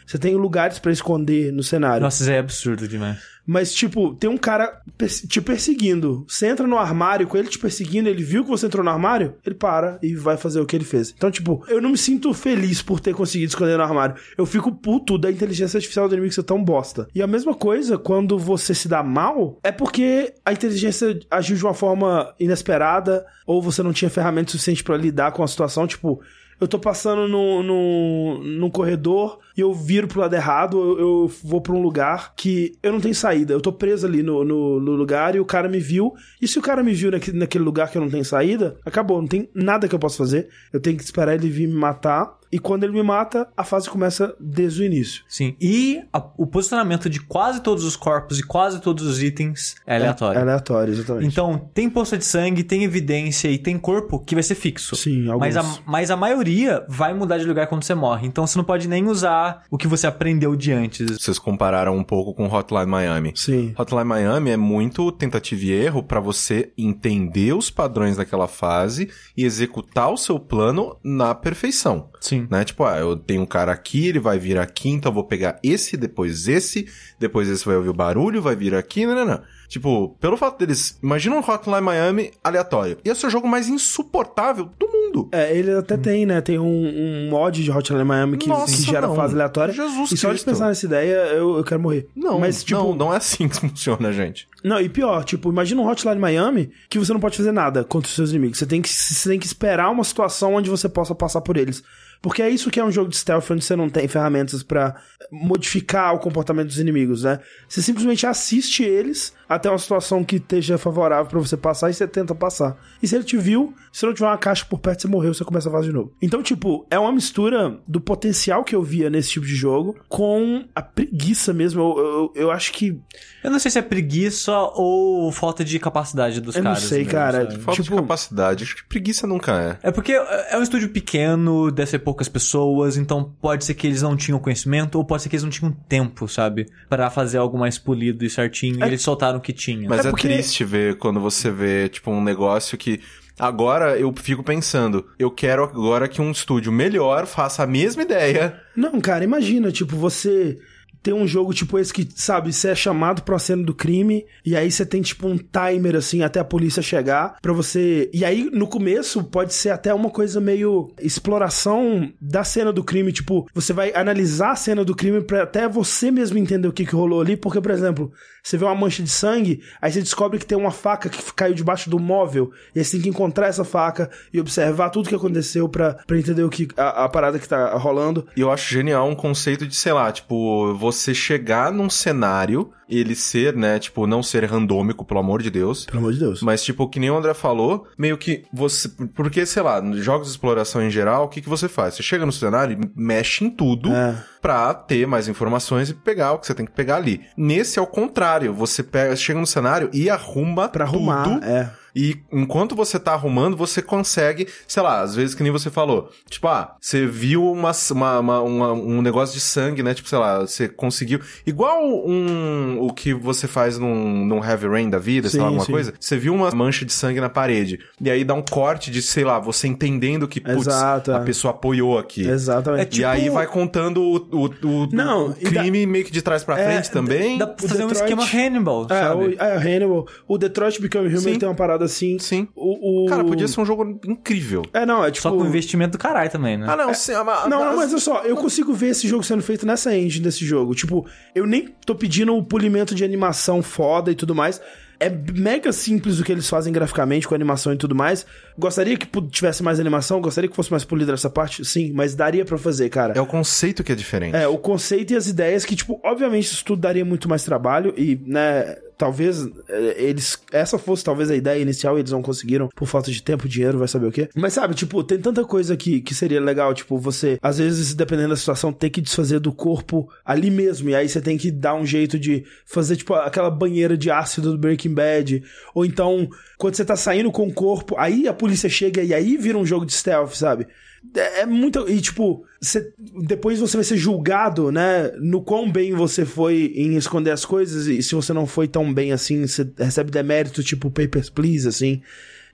você tem lugares para esconder no cenário. Nossa, isso é absurdo demais. Mas, tipo, tem um cara te perseguindo. Você entra no armário com ele te perseguindo, ele viu que você entrou no armário, ele para e vai fazer o que ele fez. Então, tipo, eu não me sinto feliz por ter conseguido esconder no armário. Eu fico puto da inteligência artificial do inimigo ser tão bosta. E a mesma coisa, quando você se dá mal, é porque a inteligência agiu de uma forma inesperada, ou você não tinha ferramenta suficiente para lidar com a situação. Tipo, eu tô passando no, no, no corredor e eu viro pro lado errado, eu, eu vou pra um lugar que eu não tenho saída. Eu tô preso ali no, no, no, lugar e o cara me viu. E se o cara me viu naquele, naquele lugar que eu não tenho saída, acabou, não tem nada que eu possa fazer. Eu tenho que esperar ele vir me matar. E quando ele me mata, a fase começa desde o início. Sim. E a, o posicionamento de quase todos os corpos e quase todos os itens é aleatório. É, é aleatório, exatamente. Então, tem poça de sangue, tem evidência e tem corpo que vai ser fixo. Sim, alguns. Mas a, mas a maioria vai mudar de lugar quando você morre. Então, você não pode nem usar o que você aprendeu de antes. Vocês compararam um pouco com Hotline Miami. Sim. Hotline Miami é muito tentativa e erro para você entender os padrões daquela fase e executar o seu plano na perfeição. Sim. Né? Tipo, ah, eu tenho um cara aqui, ele vai vir aqui, então eu vou pegar esse, depois esse, depois esse vai ouvir o barulho, vai vir aqui, não, não, não. Tipo, pelo fato deles. Imagina um Hotline Miami aleatório. E esse é o jogo mais insuportável do mundo. É, ele até hum. tem, né? Tem um, um mod de Hotline Miami que, Nossa, que gera não. fase aleatória. Jesus E só Cristo. de pensar nessa ideia, eu, eu quero morrer. Não, mas tipo. Não, não é assim que funciona, gente. Não, e pior, tipo, imagina um Hotline Miami que você não pode fazer nada contra os seus inimigos. Você tem que, você tem que esperar uma situação onde você possa passar por eles. Porque é isso que é um jogo de stealth onde você não tem ferramentas para modificar o comportamento dos inimigos, né? Você simplesmente assiste eles até uma situação que esteja favorável para você passar e você tenta passar. E se ele te viu, se não tiver uma caixa por perto, você morreu, você começa a fazer de novo. Então, tipo, é uma mistura do potencial que eu via nesse tipo de jogo com a preguiça mesmo. Eu, eu, eu acho que. Eu não sei se é preguiça ou falta de capacidade dos eu caras. Eu não sei, mesmo, cara. Sabe? Falta tipo... de capacidade. Acho que preguiça nunca é. É porque é um estúdio pequeno, deve ser poucas pessoas, então pode ser que eles não tinham conhecimento ou pode ser que eles não tinham tempo, sabe? para fazer algo mais polido e certinho. É... E eles soltaram o que tinha. Mas é, é porque... triste ver quando você vê, tipo, um negócio que. Agora eu fico pensando, eu quero agora que um estúdio melhor faça a mesma ideia. Não, cara, imagina, tipo, você ter um jogo tipo esse que, sabe, você é chamado pra cena do crime e aí você tem tipo um timer assim até a polícia chegar para você. E aí no começo pode ser até uma coisa meio exploração da cena do crime, tipo, você vai analisar a cena do crime para até você mesmo entender o que que rolou ali, porque por exemplo, você vê uma mancha de sangue, aí você descobre que tem uma faca que caiu debaixo do móvel, e aí você tem que encontrar essa faca e observar tudo que aconteceu para entender o que a, a, parada que tá rolando. E eu acho genial um conceito de, sei lá, tipo, você chegar num cenário ele ser, né, tipo, não ser randômico, pelo amor de Deus. Pelo amor de Deus. Mas, tipo, que nem o André falou, meio que você. Porque, sei lá, nos jogos de exploração em geral, o que, que você faz? Você chega no cenário e mexe em tudo é. pra ter mais informações e pegar o que você tem que pegar ali. Nesse é o contrário. Você pega, chega no cenário e arruma pra arrumar, tudo. É. E enquanto você tá arrumando, você consegue, sei lá, às vezes que nem você falou. Tipo, ah, você viu uma, uma, uma, uma um negócio de sangue, né? Tipo, sei lá, você conseguiu. Igual um o que você faz num, num Heavy Rain da vida, sim, sei lá, alguma sim. coisa. Você viu uma mancha de sangue na parede. E aí dá um corte de, sei lá, você entendendo que, putz, Exato, a é. pessoa apoiou aqui. Exatamente. É tipo- E aí vai contando o, o, o, Não, o crime meio que de trás pra É, frente também. Dá pra fazer um Detroit- esquema Hannibal, É, sabe? o, é, Hannibal. O Detroit Become Human Sim. tem uma parada assim. Sim. O, o... Cara, podia ser um jogo incrível. É, não, é tipo... Só com investimento do caralho também, né? Ah, não, sim, mas, Não, não, mas olha só, eu consigo ver esse jogo sendo feito nessa engine desse jogo. Tipo, eu nem tô pedindo o polimento de animação foda e tudo mais. É mega simples o que eles fazem graficamente, com animação e tudo mais. Gostaria que tivesse mais animação, gostaria que fosse mais polida essa parte, sim, mas daria pra fazer, cara. É o conceito que é diferente. É, o conceito e as ideias que, tipo, obviamente isso tudo daria muito mais trabalho e, né, talvez é, eles. Essa fosse talvez a ideia inicial e eles não conseguiram por falta de tempo, dinheiro, vai saber o quê. Mas sabe, tipo, tem tanta coisa que, que seria legal, tipo, você, às vezes, dependendo da situação, ter que desfazer do corpo ali mesmo. E aí você tem que dar um jeito de fazer, tipo, aquela banheira de ácido do Breaking Bad. Ou então, quando você tá saindo com o corpo, aí a polícia chega e aí vira um jogo de stealth, sabe? É, é muito. E, tipo, você, depois você vai ser julgado, né? No quão bem você foi em esconder as coisas. E se você não foi tão bem assim, você recebe demérito, tipo Papers, Please, assim.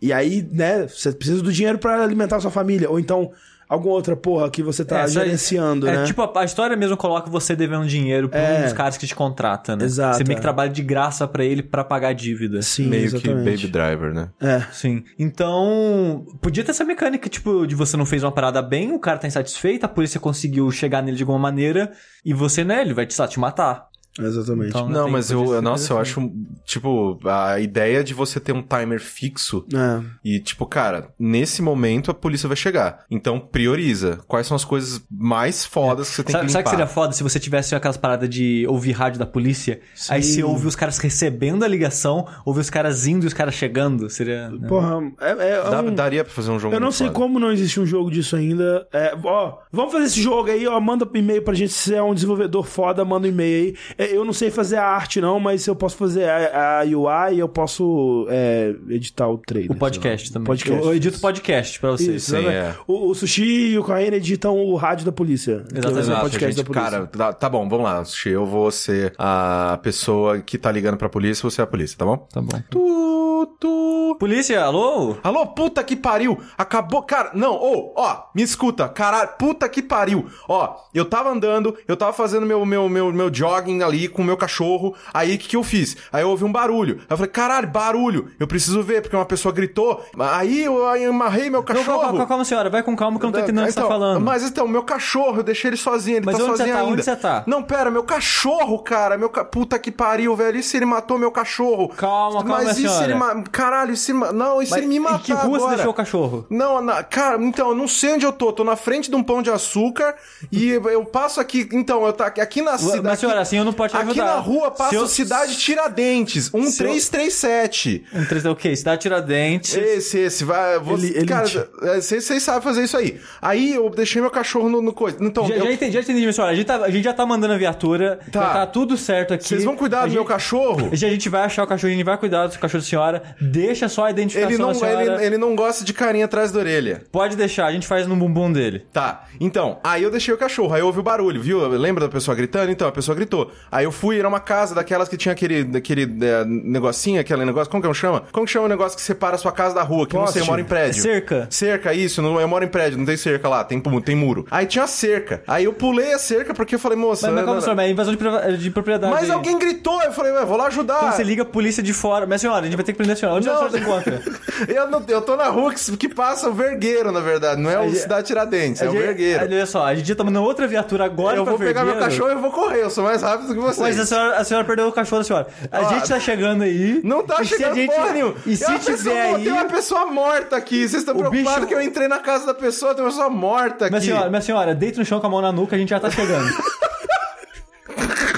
E aí, né? Você precisa do dinheiro para alimentar sua família. Ou então, alguma outra porra que você tá É, gerenciando, é, né? tipo, a, a história mesmo coloca você devendo dinheiro pra É. um dos caras que te contrata, né? Exato, Você meio é. que trabalha de graça pra ele pra pagar a dívida. Sim, Meio exatamente. que Baby Driver, né? É. Sim. Então, podia ter essa mecânica, tipo, de você não fez uma parada bem, o cara tá insatisfeito, a polícia conseguiu chegar nele de alguma maneira, e você, né, ele vai te, te matar. Exatamente. Então, Não, tem- mas eu, nossa, eu coisa acho, tipo, a ideia de você ter um timer fixo É. e, tipo, cara, nesse momento a polícia vai chegar. Então, prioriza. Quais são as coisas mais fodas que você tem Sabe, que sabe limpar? que seria foda se você tivesse aquelas paradas de ouvir rádio da polícia? Aí Sim. você ouve os caras recebendo a ligação, ouve os caras indo e os caras chegando. Seria. né? Porra, é, é Dá- um- Daria pra fazer um jogo Eu não sei foda. como não existe um jogo disso ainda. É, ó, vamos fazer esse jogo aí, ó. Manda um e-mail pra gente. Se é um desenvolvedor foda, manda um e-mail aí. É, eu não sei fazer a arte, não, mas eu posso fazer a, a UI eu posso é, editar o trailer. O podcast também. Podcast. Eu edito podcast pra vocês. Isso, Sim, né? é. o, o Sushi e o Correia editam o rádio da polícia. que vai ser o podcast gente, da polícia. Cara, tá, tá bom, vamos lá. Sushi, Eu vou ser a pessoa que tá ligando pra polícia, você é a polícia, tá bom? Tá bom. Tu, tu. Polícia, alô? Alô, puta que pariu! Acabou, cara. Não, ô, ó, me escuta, caralho, puta que pariu. Ó, eu tava andando, eu tava fazendo meu, meu, meu, meu jogging ali com o meu cachorro. Aí o que, que eu fiz? Aí eu ouvi um barulho. Aí eu falei, caralho, barulho. Eu preciso ver, porque uma pessoa gritou. Aí eu, amarrei meu Não, cachorro. calma, calma, calma, senhora, vai com calma que eu não tô entendendo o que você tá Então, falando. Mas então, meu cachorro, eu deixei ele sozinho, ele Mas tá onde sozinho tá? ainda. Onde você tá? Não, pera, meu cachorro, cara, meu ca... puta que pariu, velho. E se ele matou meu cachorro? Calma, calma, Mas e se senhora. ele ma... Caralho, e se não, e se Mas ele me matar em que rua agora? você deixou o cachorro? Não, na- cara, então, eu não sei onde eu tô. Tô na frente de um pão de açúcar e eu passo aqui. Então, eu tá aqui na cidade. Mas, senhora, assim eu não te Aqui ajudar. na rua passa eu- Cidade Tiradentes, 1337. Um 3 o quê? Cidade Tiradentes. Esse, esse, vai. Você, Ele- cara, elite. vocês sabem fazer isso aí. Aí eu deixei meu cachorro no, no coisa. Então, Já, eu- já entendi, já entendi, senhora. A gente, tá- a gente já tá mandando a viatura. Tá. Já tá tudo certo aqui. vocês vão cuidar A do meu gente- cachorro? A gente vai achar o cachorro, a gente vai cuidar do cachorro da senhora. Deixa só a identificação Ele não, da senhora. ele, ele não gosta de carinha atrás da orelha. Pode deixar, a gente faz no bumbum dele. Tá, então, aí eu deixei o cachorro, aí eu ouvi o barulho, viu? Lembra da pessoa gritando? Então, a pessoa gritou. Aí eu fui, era uma casa daquelas que tinha aquele, daquele é, negocinho, aquele negócio, como que eu chama? Como que chama o negócio que separa a sua casa da rua, que não sei, eu Poste. moro em prédio. Cerca. Cerca, isso, não, eu moro em prédio, não tem cerca lá, tem, tem muro. Aí tinha a cerca. Aí eu pulei a cerca porque eu falei, moça... Mas, mas não- calma, senhora, mas é invasão de, de propriedade. mas alguém gritou, eu falei, ué, vou lá ajudar. Então você liga a polícia de fora. Mas senhora, a gente vai ter que prender a senhora. Onde Não. a senhora se encontra? eu, não, eu tô na rua que, que passa o vergueiro, na verdade, não é o Cidade Tiradentes, é o vergueiro. Olha só, a gente já tá mandando outra viatura agora Eu vou pegar meu Vergueiro. cachorro e eu vou correr, eu sou mais rápido que vocês. Mas a senhora, a senhora perdeu o cachorro da senhora. A Ó, gente tá chegando aí. Não tá chegando gente- porra nenhuma. E se tiver aí. Tem uma pessoa morta aqui. Vocês estão preocupados bicho- que eu entrei na casa da pessoa, tem uma pessoa morta aqui. Minha senhora, minha senhora, deita no chão com a mão na nuca, a gente já tá chegando.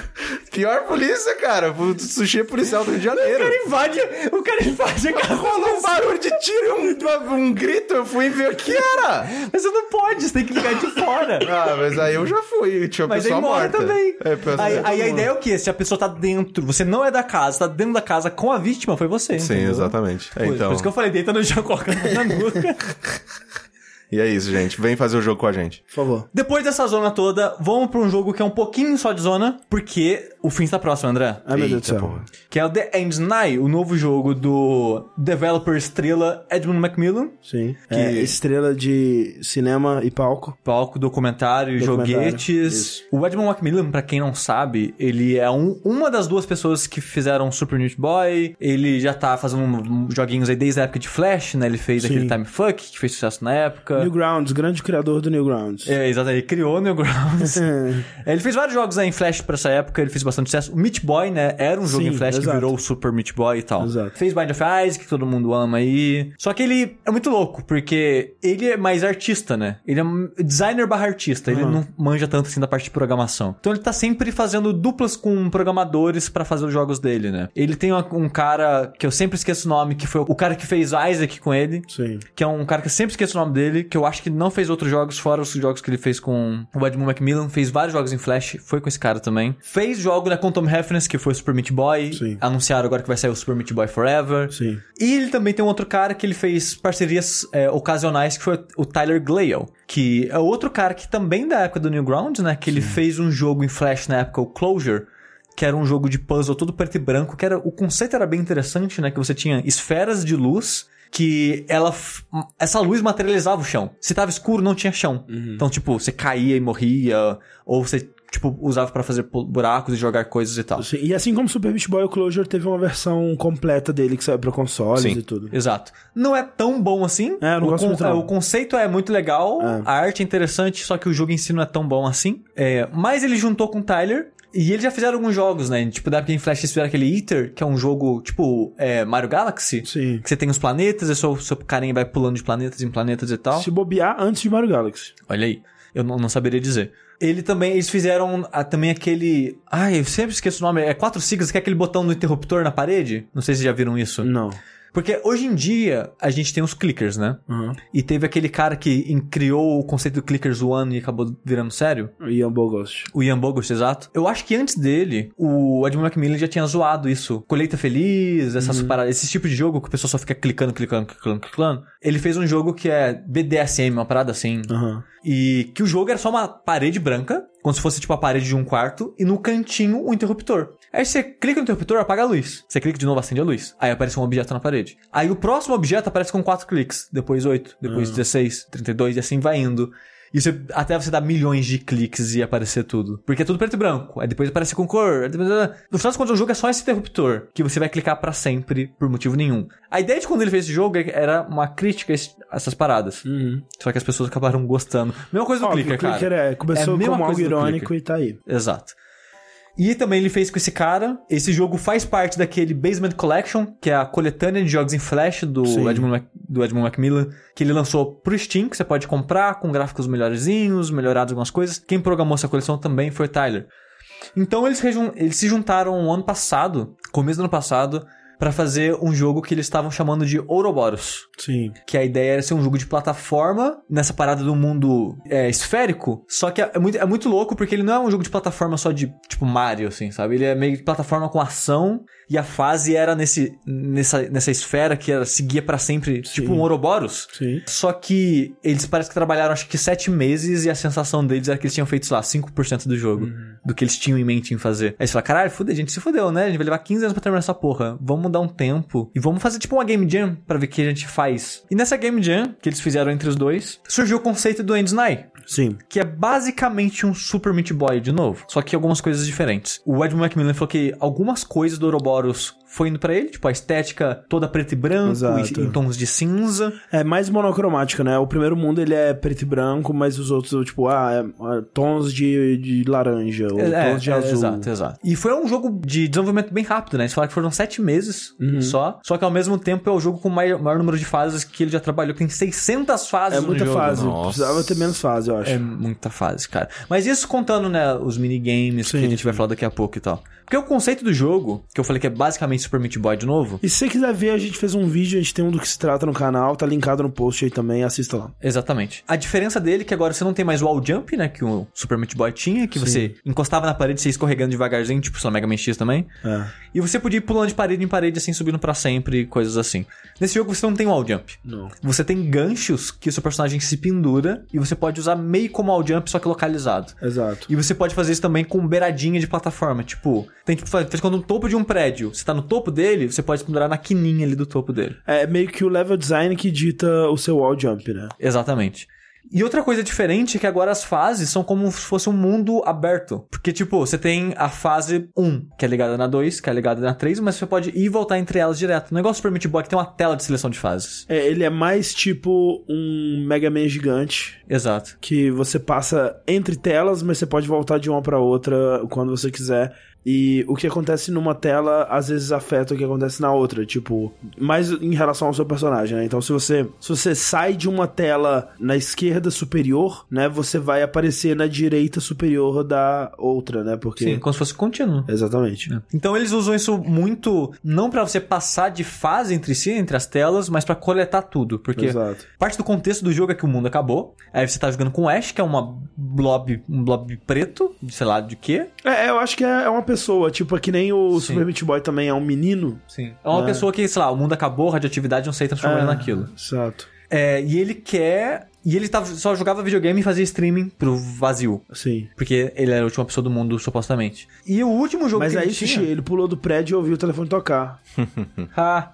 Pior polícia, cara. O sushi é policial do Rio de o cara Janeiro. invade, o cara invade a casa. Rolou um barulho de tiro um, um grito. Eu fui ver o que era. Mas você não pode, você tem que ligar de fora. Ah, mas aí eu já fui. Tinha Mas aí pessoa mora morta. também. É, aí aí a ideia é o quê? Se a pessoa tá dentro, você não é da casa, tá dentro da casa com a vítima, foi você. Sim, entendeu? exatamente. É, então. Por isso que eu falei, deita no chão, coloca na nuca. E é isso, gente. Vem fazer o jogo com a gente. Por favor. Depois dessa zona toda, vamos pra um jogo que é um pouquinho só de zona, porque o fim está próximo, André. Ai, meu Deus do Eita, céu. porra. Que é o The End Night, o novo jogo do developer estrela Edmund Macmillan. Sim. É, estrela de cinema e palco. Palco, documentário, Documentário, joguetes. isso. O Edmund Macmillan, pra quem não sabe, ele é um- uma das duas pessoas que fizeram Super Meat Boy. Ele já tá fazendo joguinhos aí desde a época de Flash, né? Ele fez Sim. aquele Time Fuck, que fez sucesso na época. Newgrounds, grande criador do Newgrounds. É, exatamente. Ele criou o Newgrounds. É, ele fez vários jogos né, em Flash pra essa época, ele fez bastante sucesso. O Meat Boy, né? Era um jogo Sim, em Flash que exato. virou o Super Meat Boy e tal. Exato. Fez Bind of Isaac, que todo mundo ama aí. Só que ele é muito louco, porque ele é mais artista, né? Ele é um designer barra artista. Ele Uhum. não manja tanto assim da parte de programação. Então ele tá sempre fazendo duplas com programadores pra fazer os jogos dele, né? Ele tem uma- um cara que eu sempre esqueço o nome, que foi o cara que fez Isaac com ele Sim. que é um cara que eu sempre esqueço o nome dele, que eu acho que não fez outros jogos, fora os jogos que ele fez com o Edmund Macmillan, fez vários jogos em Flash, foi com esse cara também. Fez jogo com Tom Reference, que foi o Super Meat Boy, Sim. anunciaram agora que vai sair o Super Meat Boy Forever. Sim. E ele também tem um outro cara que ele fez parcerias é, ocasionais, que foi o Tyler Glale, que é outro cara que também da época do Newgrounds, né, que ele fez um jogo em Flash na época, o Closure, que era um jogo de puzzle todo preto e branco, que era o conceito era bem interessante, né, que você tinha esferas de luz que ela essa luz materializava o chão. Se tava escuro, não tinha chão. Então, tipo, você caía e morria ou você tipo usava pra fazer buracos e jogar coisas e tal. Sim, E assim como Super Meat Boy, o Closure teve uma versão completa dele que saiu pra consoles Sim. e tudo. Exato. Não é tão bom assim. É, eu não o, gosto muito, é, o conceito é muito legal, É. a arte é interessante, só que o jogo em si não é tão bom assim. É, mas ele juntou com o Tyler. E eles já fizeram alguns jogos, né? Tipo, da época em Flash eles fizeram aquele Eater, que é um jogo tipo é, Mario Galaxy. Sim. Que você tem os planetas, e seu, seu carinha vai pulando de planetas em planetas e tal. Se bobear antes de Mario Galaxy. Olha aí. Eu não, não saberia dizer. Ele também, eles fizeram ah, também aquele. Ai, eu sempre esqueço o nome. É quatro siglas, que é aquele botão no interruptor na parede. Não sei se já viram isso. Não. Porque hoje em dia a gente tem os clickers, né? Uhum. E teve aquele cara que criou o conceito do clickers one e acabou virando sério. Ian Bogost. O Ian Bogost, exato. Eu acho que antes dele, o Edmund Macmillan já tinha zoado isso. Colheita Feliz, essas paradas, esse tipo de jogo que o pessoal só fica clicando, clicando, clicando, clicando. Ele fez um jogo que é BDSM, uma parada assim. Aham. E que o jogo era só uma parede branca, como se fosse tipo a parede de um quarto, e no cantinho um interruptor. Aí você clica no interruptor, apaga a luz. Você clica de novo, acende a luz. Aí aparece um objeto na parede. Aí o próximo objeto aparece com quatro cliques. Depois 8, depois 16, 32 e assim vai indo. E você, até você dar milhões de cliques e aparecer tudo. Porque é tudo preto e branco. Aí depois aparece com cor. No final das contas, o jogo é só esse interruptor. Que você vai clicar pra sempre, por motivo nenhum. A ideia de quando ele fez esse jogo era uma crítica a essas paradas. Uhum. Só que as pessoas acabaram gostando. Mesma coisa do Óbvio, Clicker, o Clicker cara. é, começou É como algo irônico e tá aí. Exato. E também ele fez com esse cara. Esse jogo faz parte daquele Basement Collection, que é a coletânea de jogos em Flash do Sim. Edmund, Mac- do Edmund Macmillan, que ele lançou pro Steam, que você pode comprar com gráficos melhorzinhos, melhorados algumas coisas. Quem programou essa coleção também foi o Tyler. Então eles, eles se juntaram ano passado, começo do ano passado, pra fazer um jogo que eles estavam chamando de Ouroboros. Sim. Que a ideia era ser um jogo de plataforma nessa parada do mundo é, esférico. Só que é é muito, é muito louco porque ele não é um jogo de plataforma só de tipo Mario, assim, sabe? Ele é meio de plataforma com ação e a fase era nesse, nessa, nessa esfera que era, seguia pra sempre, tipo um Ouroboros. Sim. Só que eles parece que trabalharam acho que sete meses e a sensação deles era que eles tinham feito, sei lá, 5% do jogo. Do que eles tinham em mente em fazer. Aí você fala, caralho, fudeu, a gente se fudeu, né? A gente vai levar 15 anos pra terminar essa porra. Vamos dar um tempo e vamos fazer tipo uma Game Jam pra ver o que a gente faz. E nessa Game Jam, que eles fizeram entre os dois, surgiu o conceito do Endsnai. Sim. Que é basicamente um Super Meat Boy de novo. Só que algumas coisas diferentes. O Edmund Macmillan falou que algumas coisas do Ouroboros foi indo pra ele, tipo a estética toda preto e branco, Exato. e- em tons de cinza. É mais monocromático, né? O primeiro mundo ele é preto e branco, mas os outros, tipo, ah, é, é, tons de, de laranja, ou tons de azul. Exato, exato. E foi um jogo de desenvolvimento bem rápido, né? Eles falaram que foram sete meses Uhum. só. Só que ao mesmo tempo é o jogo com o maior, maior número de fases que ele já trabalhou. Tem 600 fases É no muita jogo. fase. Nossa. Precisava ter menos fase, eu acho. É muita fase, cara. Mas isso contando, né, os minigames que Sim, a gente vai falar daqui a pouco e tal. Porque o conceito do jogo, que eu falei que é basicamente Super Meat Boy de novo, E se você quiser ver, a gente fez um vídeo, a gente tem um do que se trata no canal, tá linkado no post aí também, assista lá. Exatamente. A diferença dele é que agora você não tem mais o wall jump, né? Que o Super Meat Boy tinha, que você encostava na parede e você ia escorregando devagarzinho, tipo, lá, Mega Man X também. É. E você podia ir pulando de parede em parede, assim, subindo pra sempre, coisas assim. Nesse jogo você não tem wall jump. Não. Você tem ganchos que o seu personagem se pendura e você pode usar meio como wall jump, só que localizado. Exato. E você pode fazer isso também com beiradinha de plataforma. Tipo, tem tipo, faz quando no topo de um prédio, você tá no topo dele, você pode pendurar na quininha ali do topo dele. É meio que o level design que dita o seu wall jump, né? Exatamente. E outra coisa diferente é que agora as fases são como se fosse um mundo aberto. Porque, tipo, você tem a fase 1, que é ligada na 2, que é ligada na 3, mas você pode ir e voltar entre elas direto. O negócio do Super Meat Boy é que tem uma tela de seleção de fases. É, ele é mais tipo um Mega Man gigante. Exato. Que você passa entre telas, mas você pode voltar de uma pra outra quando você quiser. E o que acontece numa tela às vezes afeta o que acontece na outra, tipo, mais em relação ao seu personagem, né? Então, se você se você sai de uma tela na esquerda superior, né, você vai aparecer na direita superior da outra, né? Porque Sim, como se fosse contínuo. Exatamente. Então eles usam isso muito, não pra você passar de fase entre si, entre as telas, mas pra coletar tudo. Porque Exato. parte do contexto do jogo é que o mundo acabou. Aí você tá jogando com o Ash, que é uma blob, um blob preto, sei lá de quê. É, eu acho que é é uma pessoa, tipo, é que nem o Sim. Super Meat Boy também é um menino. Sim. É uma É. pessoa que, sei lá, o mundo acabou, a radioatividade não sei transformar É, naquilo. Exato. É, e ele quer. E ele tava, só jogava videogame e fazia streaming pro vazio. Sim. Porque ele era a última pessoa do mundo, supostamente. E o último jogo Mas que aí, ele tinha... Sushi, ele pulou do prédio e ouviu o telefone tocar. Ah.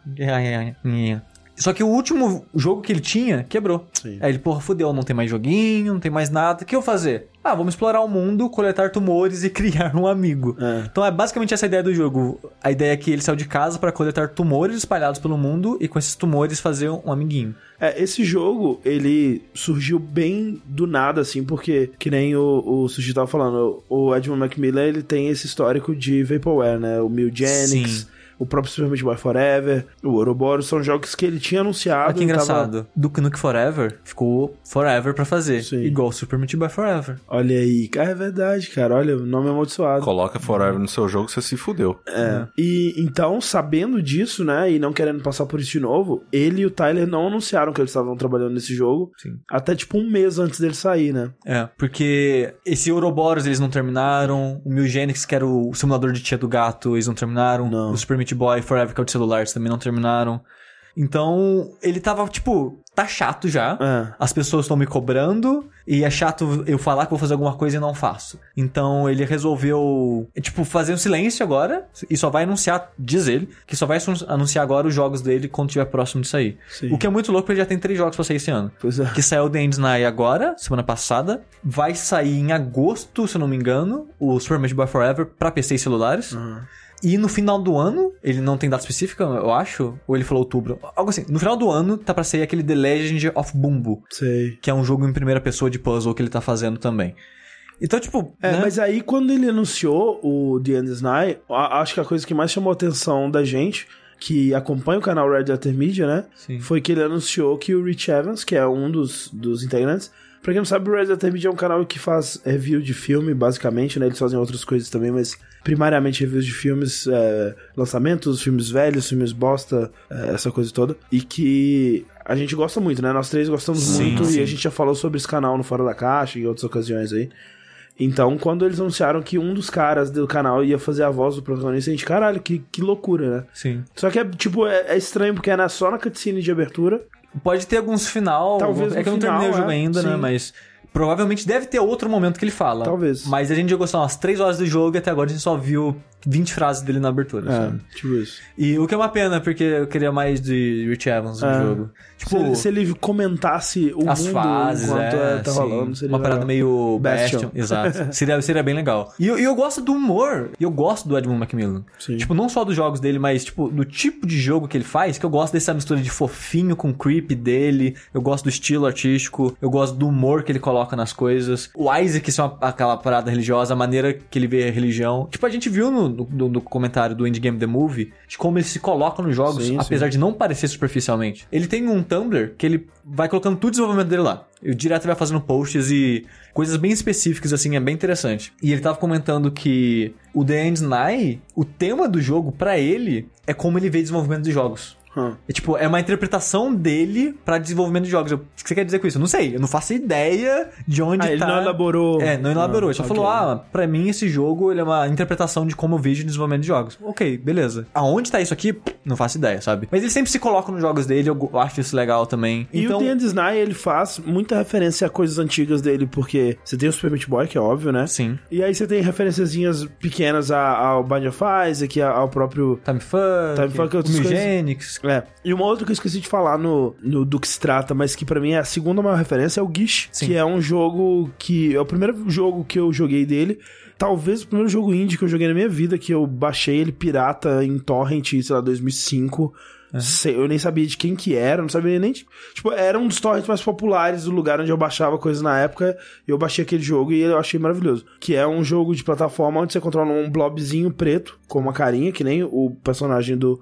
Só que o último jogo que ele tinha quebrou. Sim. Aí ele, porra, fudeu, não tem mais joguinho, não tem mais nada. O que eu fazer? Ah, vamos explorar o mundo, coletar tumores e criar um amigo. É. Então é basicamente essa a ideia do jogo. A ideia é que ele saiu de casa para coletar tumores espalhados pelo mundo e com esses tumores fazer um amiguinho. É, esse jogo, ele surgiu bem do nada, assim, porque, que nem o, o Sushi tava falando, o Edmund Macmillan, ele tem esse histórico de Vaporware, né? O Mil-Genix, Sim. O próprio Super Meat Boy Forever, o Ouroboros, são jogos que ele tinha anunciado. Olha que e tava- engraçado. Duke Nukem Forever ficou Forever pra fazer. Sim. Igual Super Meat Boy Forever. Olha aí, cara, é verdade, cara, olha, o nome é amaldiçoado. Coloca Forever no seu jogo, você se fudeu. É. E então, sabendo disso, né, e não querendo passar por isso de novo, ele e o Tyler não anunciaram que eles estavam trabalhando nesse jogo. Sim. Até tipo um mês antes dele sair, né? É, porque esse Ouroboros eles não terminaram, o Milgenix, que era o simulador de tia do gato, eles não terminaram, Não. o Super Meat Boy Forever, que é o de celular, eles também não terminaram. Então, ele tava, tipo, tá chato já. É. As pessoas estão me cobrando e é chato eu falar que vou fazer alguma coisa e não faço. Então ele resolveu, tipo, fazer um silêncio agora e só vai anunciar, diz ele, que só vai anunciar agora os jogos dele quando estiver próximo de sair. Sim. O que é muito louco, porque ele já tem três jogos pra sair esse ano. Pois é. Que saiu The End Night agora, semana passada. Vai sair em agosto, se eu não me engano, o Super Meat Boy Forever pra PC e celulares. Uhum. E no final do ano, ele não tem data específica, eu acho, ou ele falou outubro, algo assim. No final do ano tá pra sair aquele The Legend of Bumbo, Sei. que é um jogo em primeira pessoa de puzzle que ele tá fazendo também. Então, tipo, É, né? mas aí quando ele anunciou o The End is Nigh, a- acho que a coisa que mais chamou a atenção da gente, que acompanha o canal Red Letter Media, né? Sim. Foi que ele anunciou que o Rich Evans, que é um dos, dos integrantes, pra quem não sabe, o Red Letter Media é um canal que faz review de filme, basicamente, né? Eles fazem outras coisas também, mas primariamente reviews de filmes, é, lançamentos, filmes velhos, filmes bosta, é, essa coisa toda. E que a gente gosta muito, né? Nós três gostamos Sim, muito sim. e a gente já falou sobre esse canal no Fora da Caixa e em outras ocasiões aí. Então, quando eles anunciaram que um dos caras do canal ia fazer a voz do protagonista, a gente, caralho, que, que loucura, né? Sim. Só que é, tipo, é, é estranho porque é na- só na cutscene de abertura. Pode ter alguns final. Talvez É que eu não terminei o jogo é, ainda, né? sim. Mas provavelmente deve ter outro momento que ele fala. Talvez. Mas a gente jogou, lá, umas 3 horas do jogo e até agora a gente só viu 20 frases dele na abertura, sabe? É, tipo isso. E o que é uma pena, porque eu queria mais de Rich Evans no É. jogo. Tipo, se, ele, se ele comentasse o as mundo fases, enquanto é, é, tá sim. rolando, seria Uma parada legal. meio Bastion. Bastion. Exato. seria, seria bem legal. E eu, eu gosto do humor, e eu gosto do Edmund Macmillan. Sim. Tipo, não só dos jogos dele, mas, tipo, do tipo de jogo que ele faz, que eu gosto dessa mistura de fofinho com creepy dele, eu gosto do estilo artístico, eu gosto do humor que ele coloca nas coisas. O Isaac, isso é uma- aquela parada religiosa, a maneira que ele vê a religião. Tipo, a gente viu no, no, no comentário do Endgame The Movie, de como ele se coloca nos jogos, Sim, sim. apesar de não parecer superficialmente. Ele tem um Tumblr que ele vai colocando tudo o desenvolvimento dele lá. Eu direto vai fazendo posts e coisas bem específicas, assim, é bem interessante. E ele tava comentando que o The End Nigh, o tema do jogo, pra ele, é como ele vê desenvolvimento de jogos. Hum. É tipo, é uma interpretação dele pra desenvolvimento de jogos. Eu- O que você quer dizer com isso? Eu não sei. Eu não faço ideia de onde Ah, ele tá. não elaborou. É, não elaborou. Ah, Ele só ok. falou, ah, pra mim esse jogo ele é uma interpretação de como eu vejo o desenvolvimento de jogos. Ok, beleza. Aonde tá isso aqui? Não faço ideia, sabe? Mas ele sempre se coloca nos jogos dele, eu acho isso legal também. E então, o is Nigh, ele faz muita referência a coisas antigas dele, porque você tem o Super Meat Boy, que é óbvio, né? sim. E aí você tem referenciazinhas pequenas ao Bind of Isaac, ao próprio... Time Funk, Time Funk, o outras coisas. É. E uma outra que eu esqueci de falar no, no do que se trata, mas que pra mim é a segunda maior referência, é o Gish, Sim. que é um jogo que. É o primeiro jogo que eu joguei dele. Talvez o primeiro jogo indie que eu joguei na minha vida, que eu baixei ele pirata em torrent, sei lá, 2005. Sei- eu nem sabia de quem que era, não sabia nem. Tipo, era um dos torrents mais populares do lugar onde eu baixava coisas na época. E eu baixei aquele jogo e eu achei maravilhoso. Que é um jogo de plataforma onde você controla um blobzinho preto com uma carinha, que nem o personagem do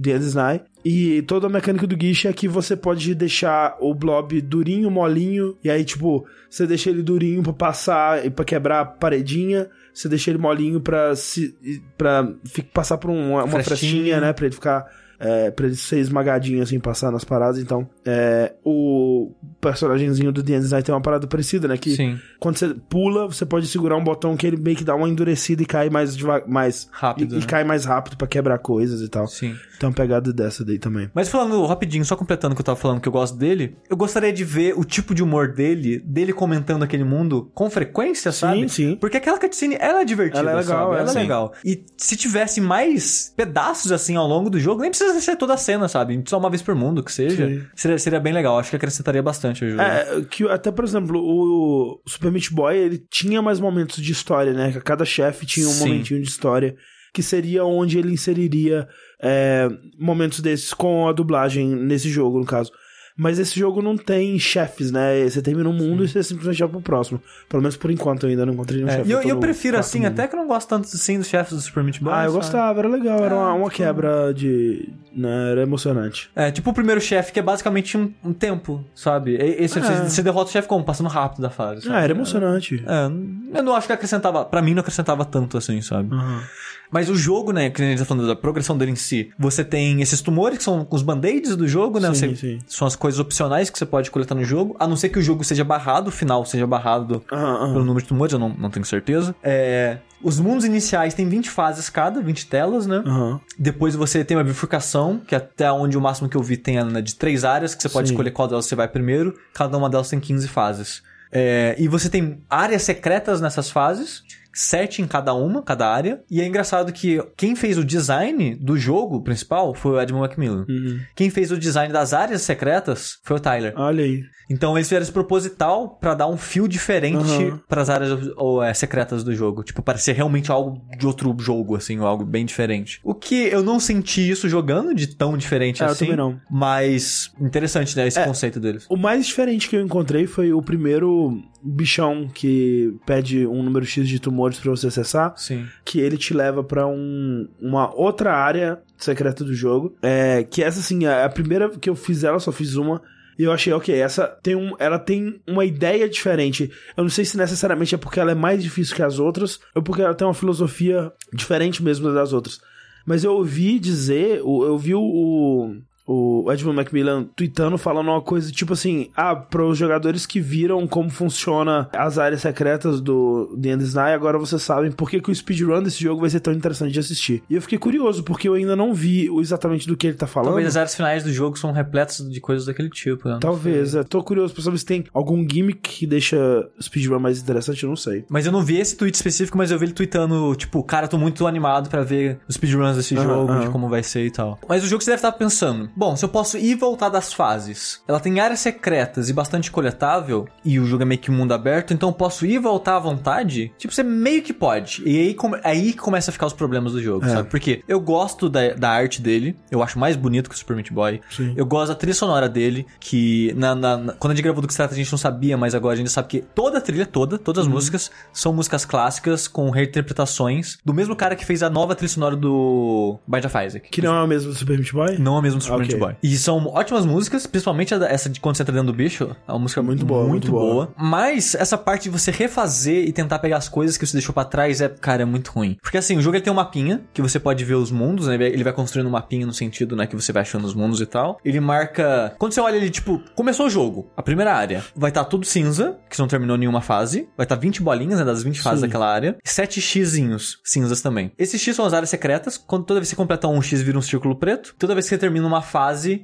The End Sny. E toda a mecânica do Guiche é que você pode deixar o blob durinho, molinho, e aí, tipo, você deixa ele durinho pra passar e pra quebrar a paredinha, você deixa ele molinho pra, se, pra fi- passar por um- uma, uma Frestinha. frestinha, né? Pra ele ficar. É, pra ele ser esmagadinho, assim, passar nas paradas. Então, é, o personagemzinho do The End Sny tem uma parada parecida, né? Que Sim. quando você pula, você pode segurar um botão que ele meio que dá uma endurecida e cai mais, mais Rápido, E, e né? cai mais rápido pra quebrar coisas e tal. Sim. Uma pegada dessa daí também. Mas falando rapidinho, só completando o que eu tava falando que eu gosto dele, eu gostaria de ver o tipo de humor dele, dele comentando aquele mundo com frequência, sabe? sim. Porque aquela cutscene, ela é divertida, Ela é legal, sabe? é, Ela é sim. legal. E se tivesse mais pedaços assim ao longo do jogo, nem precisa ser toda a cena, sabe? Só uma vez por mundo, que seja. Seria, seria bem legal. Acho que acrescentaria bastante o jogo. É, que até, por exemplo, o Super Meat Boy, ele tinha mais momentos de história, né? Cada chefe tinha um Sim. momentinho de história, que seria onde ele inseriria é, momentos desses com a dublagem nesse jogo, no caso. Mas esse jogo não tem chefes, né? Você termina um mundo e você simplesmente vai pro próximo. Pelo menos por enquanto eu ainda não encontrei nenhum É, chefe. e eu, eu prefiro assim, mundo. até que eu não gosto tanto assim dos chefes do Super Meat Boy. Ah, eu sabe? gostava, era legal, era uma, uma tipo- quebra de. Né, era emocionante. É, tipo o primeiro chefe, que é basicamente um, um tempo, sabe? E- Esse, É. você, você derrota o chefe como? Passando rápido da fase. sabe? Ah, era emocionante. É, eu não acho que acrescentava. Pra mim, não acrescentava tanto assim, sabe? Aham. Mas o jogo, né, que a gente tá falando da progressão dele em si, você tem esses tumores que são os band-aids do jogo, né? Sim, Você- sim. São as coisas opcionais que você pode coletar no jogo, a não ser que o jogo seja barrado, o final seja barrado pelo número de tumores, eu não, não tenho certeza. É, os mundos iniciais têm 20 fases cada, 20 telas, né? Depois você tem uma bifurcação, que é até onde o máximo que eu vi tem né, de três áreas, que você pode Sim. escolher qual delas você vai primeiro. Cada uma delas tem 15 fases. É, e você tem áreas secretas nessas fases, sete em cada uma, cada área. E é engraçado que quem fez o design do jogo principal foi o Edmund Macmillan. Uhum. Quem fez o design das áreas secretas foi o Tyler. Olha aí. Então eles fizeram esse proposital pra dar um fio diferente Aham. pras áreas ou, é, secretas do jogo. Tipo, parecer realmente algo de outro jogo, assim, ou algo bem diferente. O que eu não senti isso jogando de tão diferente É, eu assim. também não. Mas interessante, né? Esse É. conceito deles. O mais diferente que eu encontrei foi o primeiro bichão que pede um número X de tumores pra você acessar, Sim. que ele te leva pra um, uma outra área secreta do jogo. É, que essa assim, é a primeira que eu fiz ela, só fiz uma. E eu achei, ok, essa tem um, ela tem uma ideia diferente. Eu não sei se necessariamente é porque ela é mais difícil que as outras, ou porque ela tem uma filosofia diferente mesmo das outras. Mas eu ouvi dizer, eu vi o, o Edmund Macmillan tweetando falando uma coisa tipo assim: ah, para os jogadores que viram como funciona as áreas secretas do The End Sny, agora vocês sabem por que, que o speedrun desse jogo vai ser tão interessante de assistir. E eu fiquei curioso, porque eu ainda não vi exatamente do que ele tá falando. Talvez as áreas finais do jogo são repletas de coisas daquele tipo. né? Talvez, sei. é. tô curioso pra saber se tem algum gimmick que deixa o speedrun mais interessante, eu não sei. Mas eu não vi esse tweet específico, mas eu vi ele tweetando, tipo, cara, tô muito animado pra ver os speedruns desse jogo, de como vai ser e tal. Mas o jogo você deve estar pensando, bom, se eu posso ir e voltar das fases, ela tem áreas secretas e bastante coletável, e o jogo é meio que mundo aberto, então eu posso ir e voltar à vontade? Tipo, você meio que pode. E aí, come- aí começa a ficar os problemas do jogo, É. sabe? Porque eu gosto da, da arte dele, eu acho mais bonito que o Super Meat Boy. Sim. Eu gosto da trilha sonora dele, que na, na- na- quando a gente gravou do que se trata a gente não sabia, mas agora a gente sabe que toda a trilha, toda, todas Uhum. as músicas, são músicas clássicas com reinterpretações do mesmo cara que fez a nova trilha sonora do Bind of Isaac. Que não é o mesmo do Super Meat Boy? Não é mesmo do Super Ok. Boy. E são ótimas músicas, principalmente essa de quando você entra dentro do bicho. É uma música Muito muito boa, boa. muito boa. Mas essa parte de você refazer e tentar pegar as coisas que você deixou pra trás é, cara, é muito ruim. Porque assim, o jogo ele tem um mapinha que você pode ver os mundos, né? Ele vai- construindo um mapinha no sentido, né, que você vai achando os mundos e tal. Ele marca. Quando você olha ele, tipo, começou o jogo, a primeira área. Vai estar tudo cinza, que não terminou nenhuma fase. Vai estar 20 bolinhas, né? Das 20 fases Sim. daquela área. 7 xizinhos cinzas também. Esses X são as áreas secretas. Quando toda vez que você completa um X, vira um círculo preto. Toda vez que você termina uma fase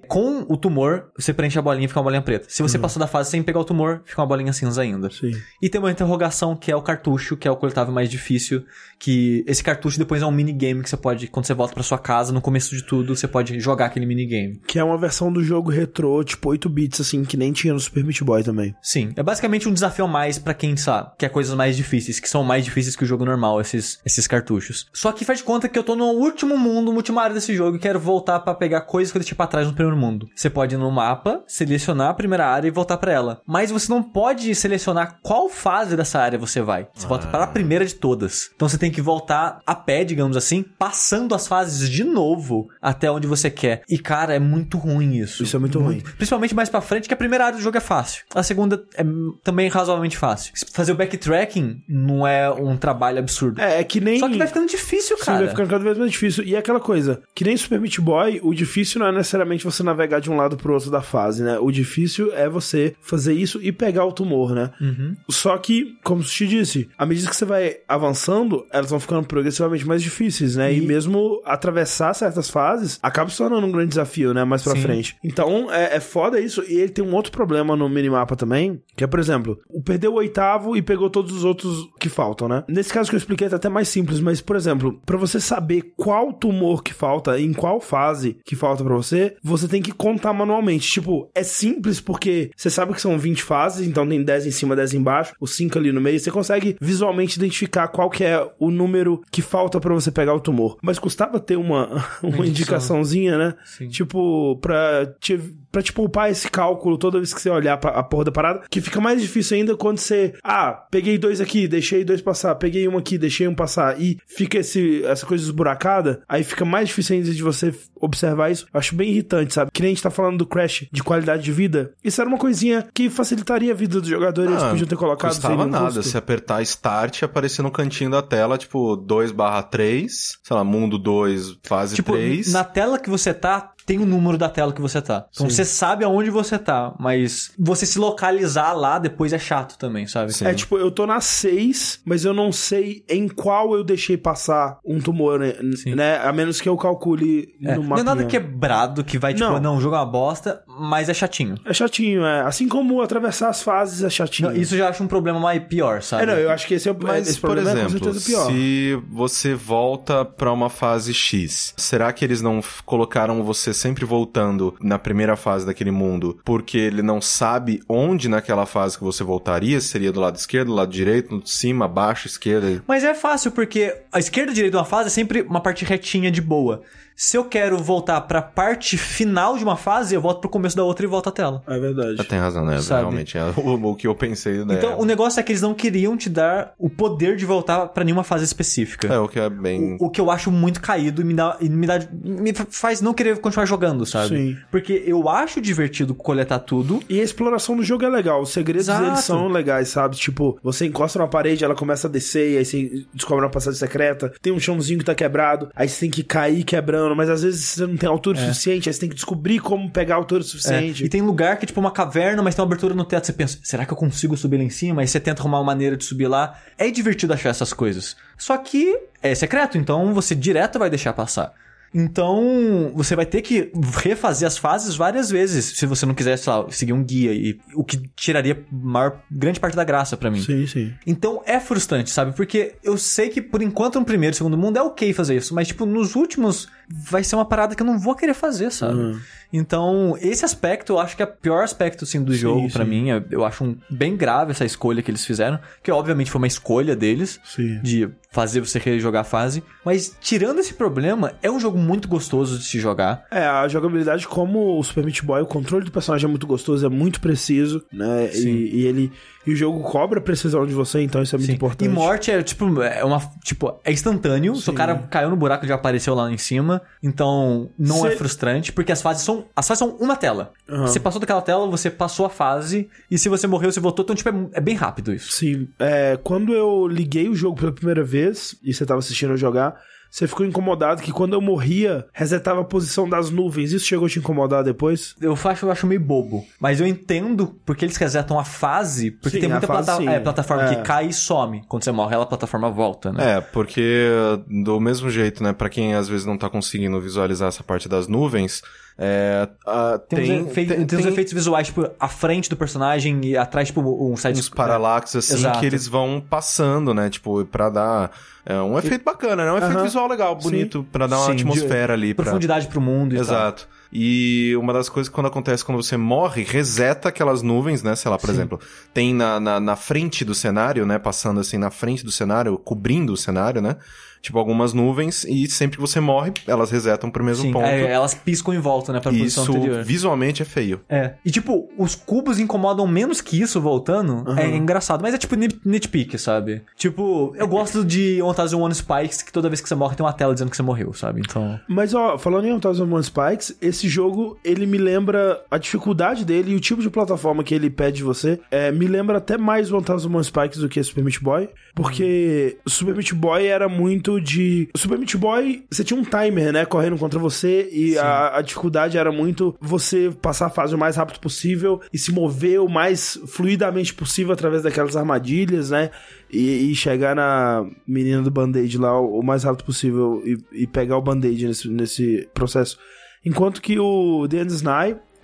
com o tumor, você preenche a bolinha e fica uma bolinha preta. Se você passou da fase sem pegar o tumor, fica uma bolinha cinza ainda. Sim. E tem uma interrogação que é o cartucho, que é o coletável mais difícil. Que esse cartucho depois é um minigame que você pode, quando você volta pra sua casa, no começo de tudo, você pode jogar aquele minigame. Que é uma versão do jogo retrô, tipo 8 bits, assim, que nem tinha no Super Meat Boy também. Sim, é basicamente um desafio a mais pra quem sabe, quer coisas mais difíceis, que são mais difíceis que o jogo normal, esses, esses cartuchos. Só que faz de conta que eu tô no último mundo, no último área desse jogo e quero voltar pra pegar coisas que eu deixei pra trás no primeiro mundo. Você pode ir no mapa, selecionar a primeira área e voltar pra ela. Mas você não pode selecionar qual fase dessa área você vai. Você volta para a primeira de todas. Então você tem que voltar a pé, digamos assim, passando as fases de novo até onde você quer. E cara, é muito ruim isso. Isso é muito ruim. Principalmente mais pra frente, que a primeira área do jogo é fácil. A segunda é também razoavelmente fácil. Fazer o backtracking não é um trabalho absurdo. É, é que nem. Só que vai ficando difícil, Sim, cara. vai ficando cada vez mais difícil. E é aquela coisa, que nem Super Meat Boy, o difícil não é necessariamente você navegar de um lado pro outro da fase, né? O difícil é você fazer isso e pegar o tumor, né? Uhum. Só que, como te disse, à medida que você vai avançando, elas vão ficando progressivamente mais difíceis, né? E, E- mesmo atravessar certas fases acaba se tornando um grande desafio, né? Mais pra Sim. frente. Então, é, é foda isso. E ele tem um outro problema no minimapa também, que é, por exemplo, o perdeu o oitavo e pegou todos os outros que faltam, né? Nesse caso que eu expliquei tá até mais simples, mas, por exemplo, pra você saber qual tumor que falta, em qual fase que falta pra você, você tem que contar manualmente. Tipo, é simples porque você sabe que são 20 fases, então tem 10 em cima, 10 embaixo, os 5 ali no meio, você consegue visualmente identificar qual que é o número que falta pra você pegar o tumor. Mas custava ter uma, uma indicação. indicaçãozinha, né? Sim. Tipo, pra te, pra te poupar esse cálculo toda vez que você olhar pra, a porra da parada, que fica mais difícil ainda quando você, ah, peguei dois aqui, deixei dois passar, peguei um aqui, deixei um passar, e fica esse, essa coisa esburacada, aí fica mais difícil ainda de você observar isso. Eu acho bem irritante, sabe? Que nem a gente tá falando do Crash de qualidade de vida. Isso era uma coisinha que facilitaria a vida dos jogadores, eles Ah, podiam ter colocado Custava nada. custo. Se apertar Start, aparecer no cantinho da tela, tipo, 2 barra 3, sei lá, mundo 2, fase Tipo, 3. na tela que você tá, tem o número da tela que você tá. Então Sim. você sabe aonde você tá, mas você se localizar lá depois é chato também, sabe? Sim. É tipo, eu tô na 6, mas eu não sei em qual eu deixei passar um tumor, né? Né? A menos que eu calcule É, no não mapa. é nada quebrado que vai, tipo, Não. não, o jogo é uma bosta, mas é chatinho. É chatinho, é. Assim como atravessar as fases é chatinho. Não, isso eu já acho um problema mais pior, sabe? É, não, eu acho que esse é o Mas, esse por problema é com exemplo, certeza pior. se você volta pra uma fase X, será que eles não colocaram você sempre voltando na primeira fase daquele mundo porque ele não sabe onde naquela fase que você voltaria? Seria do lado esquerdo, do lado direito, de cima, baixo, esquerda? Mas é fácil, porque a esquerda e a direita de uma fase é sempre uma parte retinha de boa. Se eu quero voltar pra parte final de uma fase, eu volto pro começo da outra e volto à tela. É verdade. Tem razão, né? Sabe? Realmente, é o, o que eu pensei, né? Então, o negócio é que eles não queriam te dar o poder de voltar pra nenhuma fase específica. É, o que é bem... O que eu acho muito caído e me dá, e me dá. me faz não querer continuar jogando, sabe? Sim. Porque eu acho divertido coletar tudo. E a exploração do jogo é legal, os segredos Exato. deles são legais, sabe? Tipo, você encosta numa parede, ela começa a descer, e aí você descobre uma passagem secreta, tem um chãozinho que tá quebrado, aí você tem que cair quebrando, mas às vezes você não tem altura suficiente, aí você tem que descobrir como pegar altura É, suficiente. e tem lugar que é tipo uma caverna, mas tem uma abertura no teto. Você pensa, será que eu consigo subir lá em cima? Aí você tenta arrumar uma maneira de subir lá. É divertido achar essas coisas. Só que é secreto, então você direto vai deixar passar. Então, você vai ter que refazer as fases várias vezes, se você não quiser, sei lá, seguir um guia, e o que tiraria maior, grande parte da graça pra mim. Sim, sim. Então é frustrante, sabe? Porque eu sei que por enquanto no primeiro e segundo mundo é ok fazer isso, mas tipo, nos últimos vai ser uma parada que eu não vou querer fazer, sabe? Uhum. Então, esse aspecto eu acho que é o pior aspecto assim do Sim, jogo pra sim. mim. Eu- Eu acho um, bem grave essa escolha que eles fizeram, que obviamente foi uma escolha deles Sim. de fazer você querer jogar a fase, mas tirando esse problema, é um jogo muito gostoso de se jogar. É, a jogabilidade como o Super Meat Boy, o controle do personagem é muito gostoso, é muito preciso, né? Sim. E, e ele e o jogo cobra a precisão de você, então isso é muito Sim. importante. E morte é tipo, é uma, tipo, é instantâneo. Se o Sim. cara caiu no buraco já apareceu lá em cima. Então, não Cê- é frustrante, porque as fases são. As fases são uma tela. Aham. Você passou daquela tela, você passou a fase. E se você morreu, você voltou. Então, tipo, é, é bem rápido isso. Sim, é, quando eu liguei o jogo pela primeira vez e você tava assistindo eu jogar, você ficou incomodado que quando eu morria, resetava a posição das nuvens. Isso chegou a te incomodar depois? Eu acho, eu acho meio bobo. Mas eu entendo porque eles resetam a fase. Porque Sim, tem muita plata- é, plataforma É. que cai e some. Quando você morre, ela, a plataforma volta, né? É, porque do mesmo jeito, né, Pra quem às vezes não tá conseguindo visualizar essa parte das nuvens, É, ah, Tem, tem, efe- tem- tem tem efeitos visuais, tipo, à frente do personagem e atrás, tipo, um side uns paralaxes assim Exato. que eles vão passando, né? Tipo, pra dar é, um efeito bacana, né? Um efeito Aham. visual legal, bonito, pra dar uma Sim, de- atmosfera ali. Pra... profundidade pro mundo e tal. Exato. E uma das coisas que quando acontece quando você morre, reseta aquelas nuvens, né? Sei lá, por exemplo, tem na, na, na frente do cenário, né? Passando assim na frente do cenário, cobrindo o cenário, né? Tipo, algumas nuvens, e sempre que você morre, elas resetam pro mesmo Sim, ponto. é, elas piscam em volta, né, pra posição Isso anterior. visualmente é feio. É. E, tipo, os cubos incomodam menos que isso voltando. É engraçado. Mas é tipo nit- nitpick, sabe? Tipo, eu gosto de 1001 Spikes, que toda vez que você morre tem uma tela dizendo que você morreu, sabe? Então. Mas, ó, falando em 1001 Spikes, esse jogo, ele me lembra a dificuldade dele e o tipo de plataforma que ele pede de você. É, me lembra até mais 1001 Spikes do que Super Meat Boy. Porque o Super Meat Boy era muito de... O Super Meat Boy, você tinha um timer, né, correndo contra você e a, a dificuldade era muito você passar a fase o mais rápido possível e se mover o mais fluidamente possível através daquelas armadilhas, né? E, e chegar na menina do band-aid lá o, o mais rápido possível e, e pegar o band-aid nesse, nesse processo. Enquanto que o The End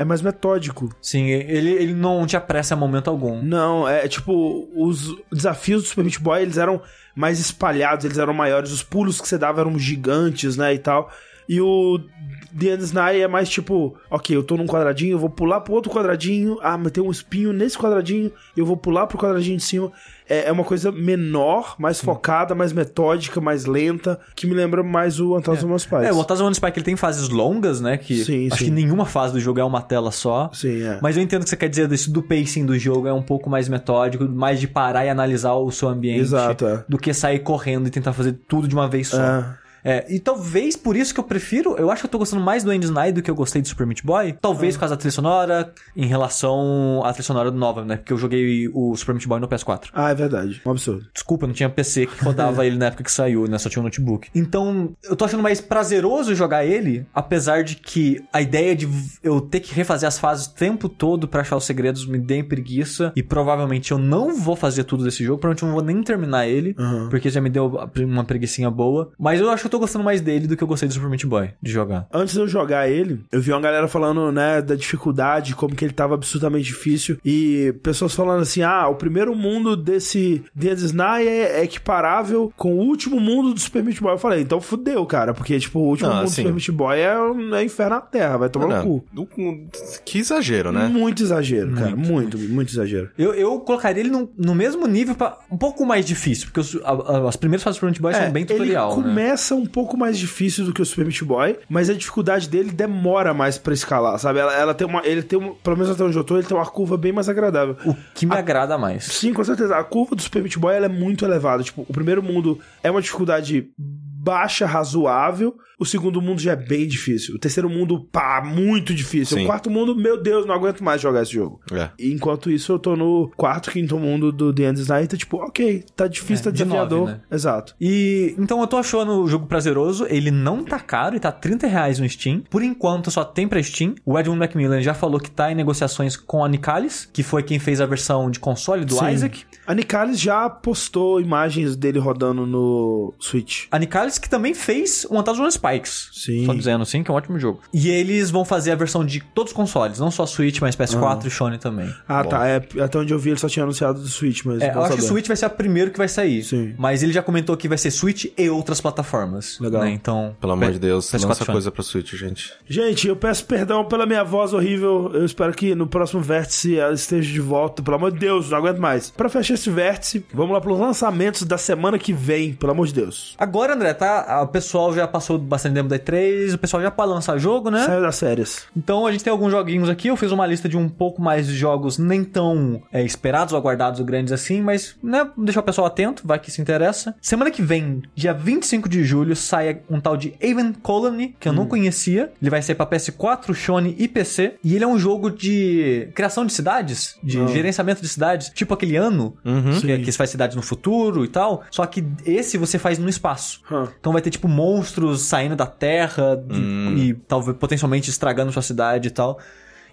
é mais metódico. Sim, ele, ele não te apressa a momento algum. Não, é tipo, os desafios do Super Meat Boy, eles eram mais espalhados, eles eram maiores, os pulos que você dava eram gigantes, né, e tal. E o The End Sny é mais tipo, ok, eu tô num quadradinho, eu vou pular pro outro quadradinho, ah, mas tem um espinho nesse quadradinho, eu vou pular pro quadradinho de cima. É, é uma coisa menor, mais focada, mais metódica, mais lenta, que me lembra mais o dos Pais. É, o 1001 Spike ele tem fases longas, né? Que Sim, acho sim. que nenhuma fase do jogo é uma tela só. Sim, é. Mas eu entendo o que você quer dizer desse do pacing do jogo, é um pouco mais metódico, mais de parar e analisar o seu ambiente. Exato, é. Do que sair correndo e tentar fazer tudo de uma vez só. É. É, e talvez por isso que eu prefiro, eu acho que eu tô gostando mais do End Sny do que eu gostei do Super Meat Boy. Talvez por causa da trilha sonora, em relação à trilha sonora nova, né? Porque eu joguei o Super Meat Boy no PS4. Ah, é verdade. Um absurdo. Desculpa, não tinha PC que rodava ele na época que saiu, né? Só tinha um notebook. Então, eu tô achando mais prazeroso jogar ele, apesar de que a ideia de eu ter que refazer as fases o tempo todo pra achar os segredos me dê preguiça. E provavelmente eu não vou fazer tudo desse jogo, provavelmente eu não vou nem terminar ele, porque já me deu uma preguicinha boa. Mas eu acho eu tô gostando mais dele do que eu gostei do Super Meat Boy, de jogar. Antes de eu jogar ele, eu vi uma galera falando, né, da dificuldade, como que ele tava absurdamente difícil. E pessoas falando assim: ah, o primeiro mundo desse The Sny é equiparável com o último mundo do Super Meat Boy. Eu falei, então fudeu, cara. Porque, tipo, o último Não, mundo assim- do Super Meat Boy é, é inferno na terra, vai tomar Não, no cu. que exagero, né? Muito exagero, cara. Muito, muito exagero. Eu, eu colocaria ele no, no mesmo nível, pra, um pouco mais difícil, porque os- a- a- as primeiras fases do Super Meat Boy são bem tutorial, ele né? Um pouco mais difícil do que o Super Meat Boy, mas a dificuldade dele demora mais pra escalar, sabe? Ela, ela tem uma, ele tem uma, pelo menos até onde eu tô, ele tem uma curva bem mais agradável. O que me agrada mais. Sim, com certeza. A curva do Super Meat Boy é muito elevada. Tipo, o primeiro mundo é uma dificuldade baixa, razoável. O segundo mundo já é bem difícil. O terceiro mundo, pá, muito difícil. Sim. O quarto mundo, meu Deus, não aguento mais jogar esse jogo. É. E Enquanto isso, eu tô no quarto, quinto mundo do The End Sniper, tá tipo, ok, tá difícil, É, tá de desafiador. nove, né? Exato. E então eu tô achando o jogo prazeroso. Ele não tá caro e tá 30 reais no Steam. Por enquanto só tem pra Steam. O Edmund Macmillan já falou que tá em negociações com a Nicalis, que foi quem fez a versão de console do Sim. Isaac. A Nicalis já postou imagens dele rodando no Switch. A Nicalis que também fez o 1001 Spikes. Sim. Só dizendo assim, que é um ótimo jogo. E eles vão fazer a versão de todos os consoles, não só Switch, mas PS4 e Sony também. Ah, Bom. tá. É, até onde eu vi, ele só tinha anunciado do Switch, mas. É, eu acho que o. Switch vai ser o primeiro que vai sair. Sim. Mas ele já comentou que vai ser Switch e outras plataformas. Legal. né? Então. Pelo amor de Deus, PS4 lança Sony. coisa pra Switch, gente. Gente, eu peço perdão pela minha voz horrível. Eu espero que no próximo vértice ela esteja de volta. Pelo amor de Deus, não aguento mais. Pra fechar esse vértice, vamos lá pros lançamentos da semana que vem, pelo amor de Deus. Agora, André, tá? O pessoal já passou bastante tempo da E3, o pessoal já pode lançar jogo, né? Saiu das séries. Então a gente tem alguns joguinhos aqui. Eu fiz uma lista de um pouco mais de jogos nem tão é, esperados ou aguardados ou grandes assim, mas né, deixar o pessoal atento, vai que se interessa. Semana que vem, dia 25 de julho, sai um tal de Haven Colony, que eu não conhecia. Ele vai sair pra PS4, Sony e PC. E ele é um jogo de criação de cidades, de gerenciamento de cidades, tipo aquele ano, que, é- que se faz cidades no futuro e tal. Só que esse você faz no espaço. Hum. Então vai ter, tipo, monstros saindo da terra de- e talvez potencialmente estragando sua cidade e tal.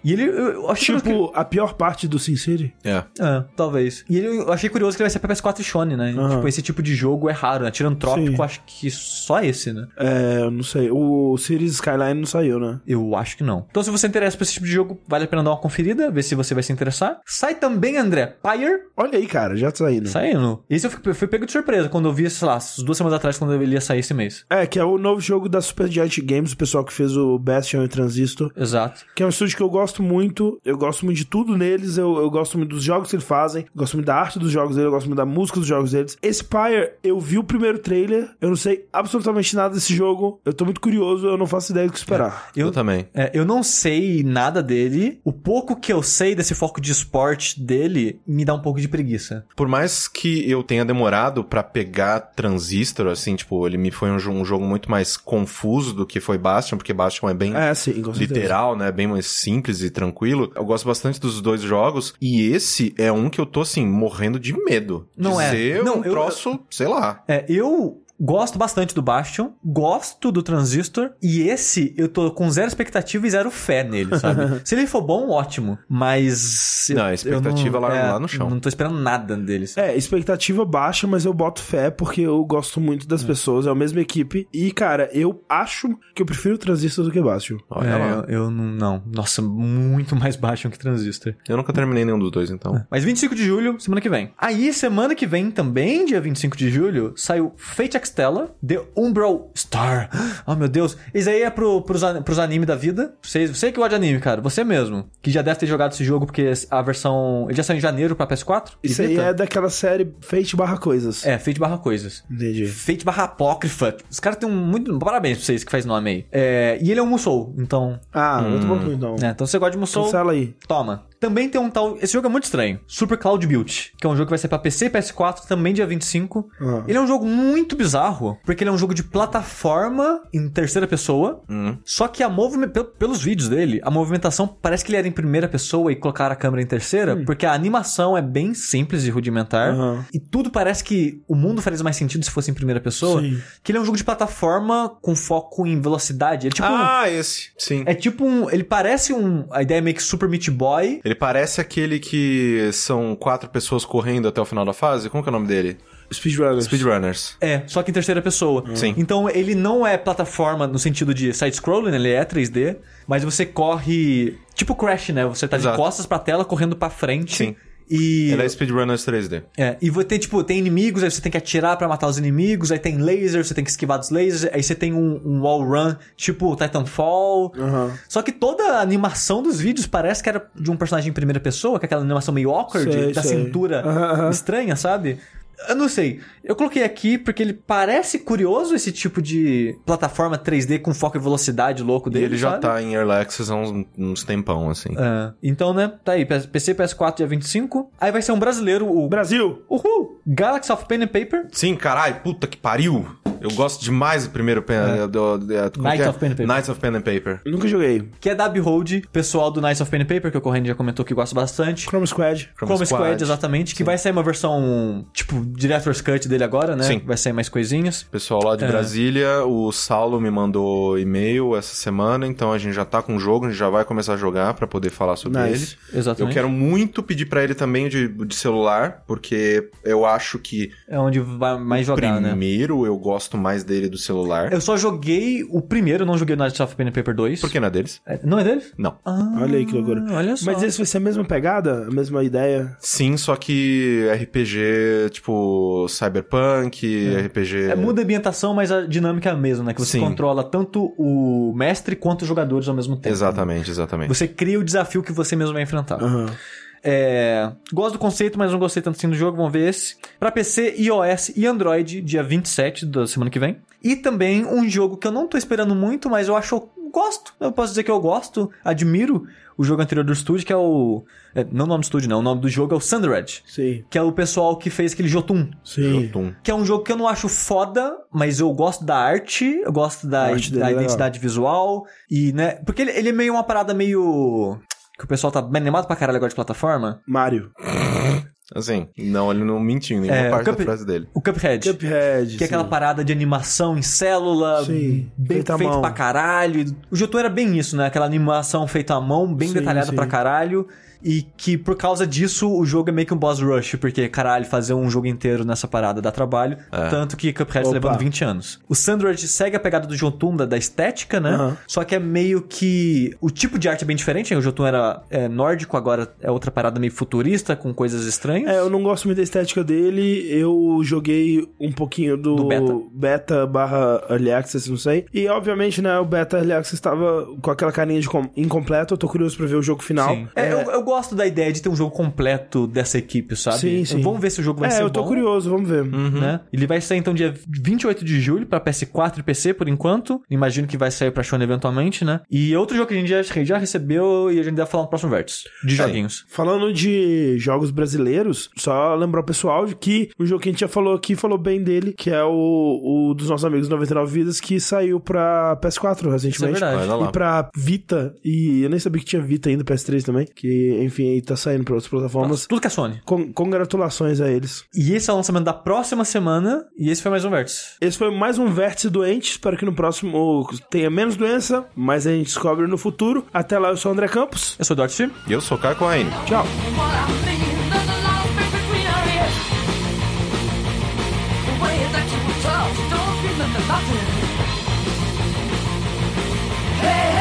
E ele, eu, eu achei curioso Tipo, a pior parte do Sin City. É. É, talvez. E ele, eu achei curioso que ele vai ser pra PS4 e Sony, né? Aham. Tipo, esse tipo de jogo é raro, né? Tirando Trópico, Sim. acho que só esse, né? É, eu não sei. O Cities Skyline não saiu, né? Eu acho que não. Então, se você interessa por esse tipo de jogo, vale a pena dar uma conferida, ver se você vai se interessar. Sai também, André, Pyre, Olha aí, cara, já tá saindo. saindo. Esse eu fui, fui pego de surpresa quando eu vi, sei lá, as duas semanas atrás, quando ele ia sair esse mês. É, que é o novo jogo da Super Giant Games, o pessoal que fez o Bastion e Transistor. Exato. Que é um estúdio que eu gosto muito. Eu gosto muito de tudo neles. Eu, eu gosto muito dos jogos que eles fazem. Eu gosto muito da arte dos jogos deles. Eu gosto muito da música dos jogos deles. Esse Pyre, eu vi o primeiro trailer. Eu não sei absolutamente nada desse jogo. Eu tô muito curioso. Eu não faço ideia do que esperar. Eu, Eu- também. É, eu não sei nada dele. O pouco que eu sei desse foco de esporte dele me dá um pouco de preguiça. Por mais que eu tenha demorado pra pegar Transistor, assim, tipo, ele me foi um, um jogo muito mais confuso do que foi Bastion, porque Bastion é bem É, sim, literal, né? Bem mais simples e tranquilo. Eu gosto bastante dos dois jogos. E esse é um que eu tô, assim, morrendo de medo. Não é. Dizer Não, um eu- troço, sei lá. É, eu gosto bastante do Bastion, gosto do Transistor, e esse eu tô com zero expectativa e zero fé nele, sabe? Se ele for bom, ótimo. Mas. eu- Não, a expectativa não, lá- é, lá no chão. Não tô esperando nada deles. É, expectativa baixa, mas eu boto fé porque eu gosto muito das pessoas, é a mesma equipe. E, cara, eu acho que eu prefiro Transistor do que Bastion. Olha É, lá. eu, eu não, não. Nossa, muito mais baixo que Transistor. Eu nunca terminei nenhum dos dois, então. Mas 25 de julho, semana que vem. Aí, semana que vem, também, dia 25 de julho, saiu Fate Extella, The Umbral Star. Oh, meu Deus. Isso aí é pro, pros, pros anime da vida. Você, você que gosta de anime, cara. Você mesmo. Que já deve ter jogado esse jogo, porque a versão... Ele já saiu em janeiro pra PS4. e Isso aí é daquela série Fate barra coisas. É, Fate barra coisas. Entendi. Fate barra apócrifa. Os caras têm um muito... Parabéns pra vocês que faz nome aí. É, e ele é um Musou, então... Ah, muito bom então. É, então você gosta de Musou... Cancela aí. Toma. Também tem um tal. Esse jogo é muito estranho. Super Cloud Build, que é um jogo que vai ser pra PC e PS4 também dia 25. Ah. Ele é um jogo muito bizarro, porque ele é um jogo de plataforma em terceira pessoa. Hum. Só que a movimentação, pelos vídeos dele, a movimentação parece que ele era em primeira pessoa e colocaram a câmera em terceira, porque a animação é bem simples e rudimentar. E tudo parece que o mundo faria mais sentido se fosse em primeira pessoa. Sim. Que ele é um jogo de plataforma com foco em velocidade. É tipo um- ah, esse. Sim. É tipo um. Ele parece um. A ideia é meio que Super Meat Boy. Ele parece aquele que são quatro pessoas correndo até o final da fase. Como que é o nome dele? Speedrunners. Speedrunners. É, só que em terceira pessoa. Sim. Então ele não é plataforma no sentido de side-scrolling, ele é 3D, mas você corre. Tipo Crash, né? Você tá Exato. de costas pra tela, correndo pra frente. Sim. E. Ele é Speedrunners 3D. É, e vai ter, tipo, tem inimigos, aí você tem que atirar pra matar os inimigos, aí tem lasers, você tem que esquivar dos lasers, aí você tem um, um wall run, tipo Titanfall. Aham. Só que toda a animação dos vídeos parece que era de um personagem em primeira pessoa, com aquela animação meio awkward, Sei, da sei. cintura aham. estranha, sabe? Eu não sei. Eu coloquei aqui porque ele parece curioso esse tipo de plataforma 3D com foco e velocidade louco E dele. ele já sabe? tá em Early Access há uns, uns tempão, assim. É. Então, né? Tá aí. PC, PS4 dia 25. Aí vai ser um brasileiro, o. Brasil! Uhul! Galaxy of Pen and Paper. Sim, caralho, puta que pariu. Eu gosto demais do primeiro pen, do, do- como Knights é? of Pen and Paper. Knights of Pen and Paper. Eu nunca joguei. Que é da Behold, pessoal do Knights of Pen and Paper, que o Correndo já comentou que gosta bastante. Chrome Squad. Chrome Squad, exatamente. Que vai sair uma versão, tipo, Director's Cut dele agora, né? Sim. Vai sair mais coisinhas. Pessoal lá de É. Brasília, o Saulo me mandou e-mail essa semana, então a gente já tá com o jogo, a gente já vai começar a jogar pra poder falar sobre Nice. ele. Exatamente. Eu quero muito pedir pra ele também de, de celular, porque eu acho que É onde vai mais jogar, né? primeiro eu gosto mais dele do celular. Eu só joguei o primeiro, não joguei o Knights of Pen and Paper 2. Por que não é deles? É, Não é deles? Não. Ah, Olha aí que loucura. Olha só. Mas esse vai ser a mesma pegada? A mesma ideia? Sim, só que RPG tipo Cyberpunk, RPG. É, muda a ambientação, mas a dinâmica é a mesma, né? Que você Sim. controla tanto o mestre quanto os jogadores ao mesmo tempo. Exatamente, exatamente. Você cria o desafio que você mesmo vai enfrentar. Aham. É, gosto do conceito, mas não gostei tanto assim do jogo. Vamos ver esse. Pra PC, iOS e Android, dia 27 da semana que vem. E também um jogo que eu não tô esperando muito, mas eu acho. Gosto. Eu posso dizer que eu gosto. Admiro o jogo anterior do estúdio, que é o. é, não o nome do estúdio, não. O nome do jogo é o Sundered. Sim. Que é o pessoal que fez aquele Jotun. Sim. Jotun. Que é um jogo que eu não acho foda, mas eu gosto da arte, eu gosto da, da é legal. identidade visual. E, né. Porque ele, ele é meio uma parada meio. Que o pessoal tá bem animado pra caralho agora de plataforma. Mario. Assim, não, ele não mentiu em nenhuma É, parte Cup- da frase dele. O Cuphead. Cuphead. Que é aquela sim. parada de animação em célula, Sim, bem feita feito mão. pra caralho. O Jotun era bem isso, né? Aquela animação feita à mão, bem Sim, detalhada sim. pra caralho. E que por causa disso o jogo é meio que um boss rush, porque caralho, fazer um jogo inteiro nessa parada dá trabalho. Tanto que Cuphead tá levando 20 anos. O Sandroid segue a pegada do Jotun da, da estética, né? Aham. Só que é meio que. O tipo de arte é bem diferente. né? O Jotun era é, nórdico, agora é outra parada meio futurista, com coisas estranhas. É, eu não gosto muito da estética dele. Eu joguei um pouquinho do, Do beta. beta barra Early Access, não sei. E, obviamente, né, o beta Early Access estava com aquela carinha de com- incompleto. Eu tô curioso pra ver o jogo final. Sim. É, eu, eu gosto da ideia de ter um jogo completo dessa equipe, sabe? Sim, sim. Vamos ver se o jogo vai É, ser eu tô bom, curioso, vamos ver. Né? Ele vai sair então dia 28 de julho pra PS4 e PC por enquanto. Imagino que vai sair pra Sony eventualmente, né? E outro jogo que a gente já, que já recebeu e a gente deve falar no próximo Vértice. De joguinhos. Falando de jogos brasileiros, só lembrar o pessoal de que o jogo que a gente já falou aqui falou bem dele, que é o, o dos nossos amigos 99 Vidas, que saiu pra PS4 recentemente. Isso é verdade. E pra Vita, e eu nem sabia que tinha Vita ainda, PS3 também, que enfim, aí tá saindo pra outras plataformas. Tudo que é Sony. Con- congratulações a eles. E esse é o lançamento da próxima semana. E esse foi mais um Vértice. Esse foi mais um Vértice Doente. Espero que no próximo tenha menos doença, mas a gente descobre no futuro. Até lá, eu sou o André Campos. Eu sou o Dorothy. E eu sou Caio Cohen. Tchau. Hey.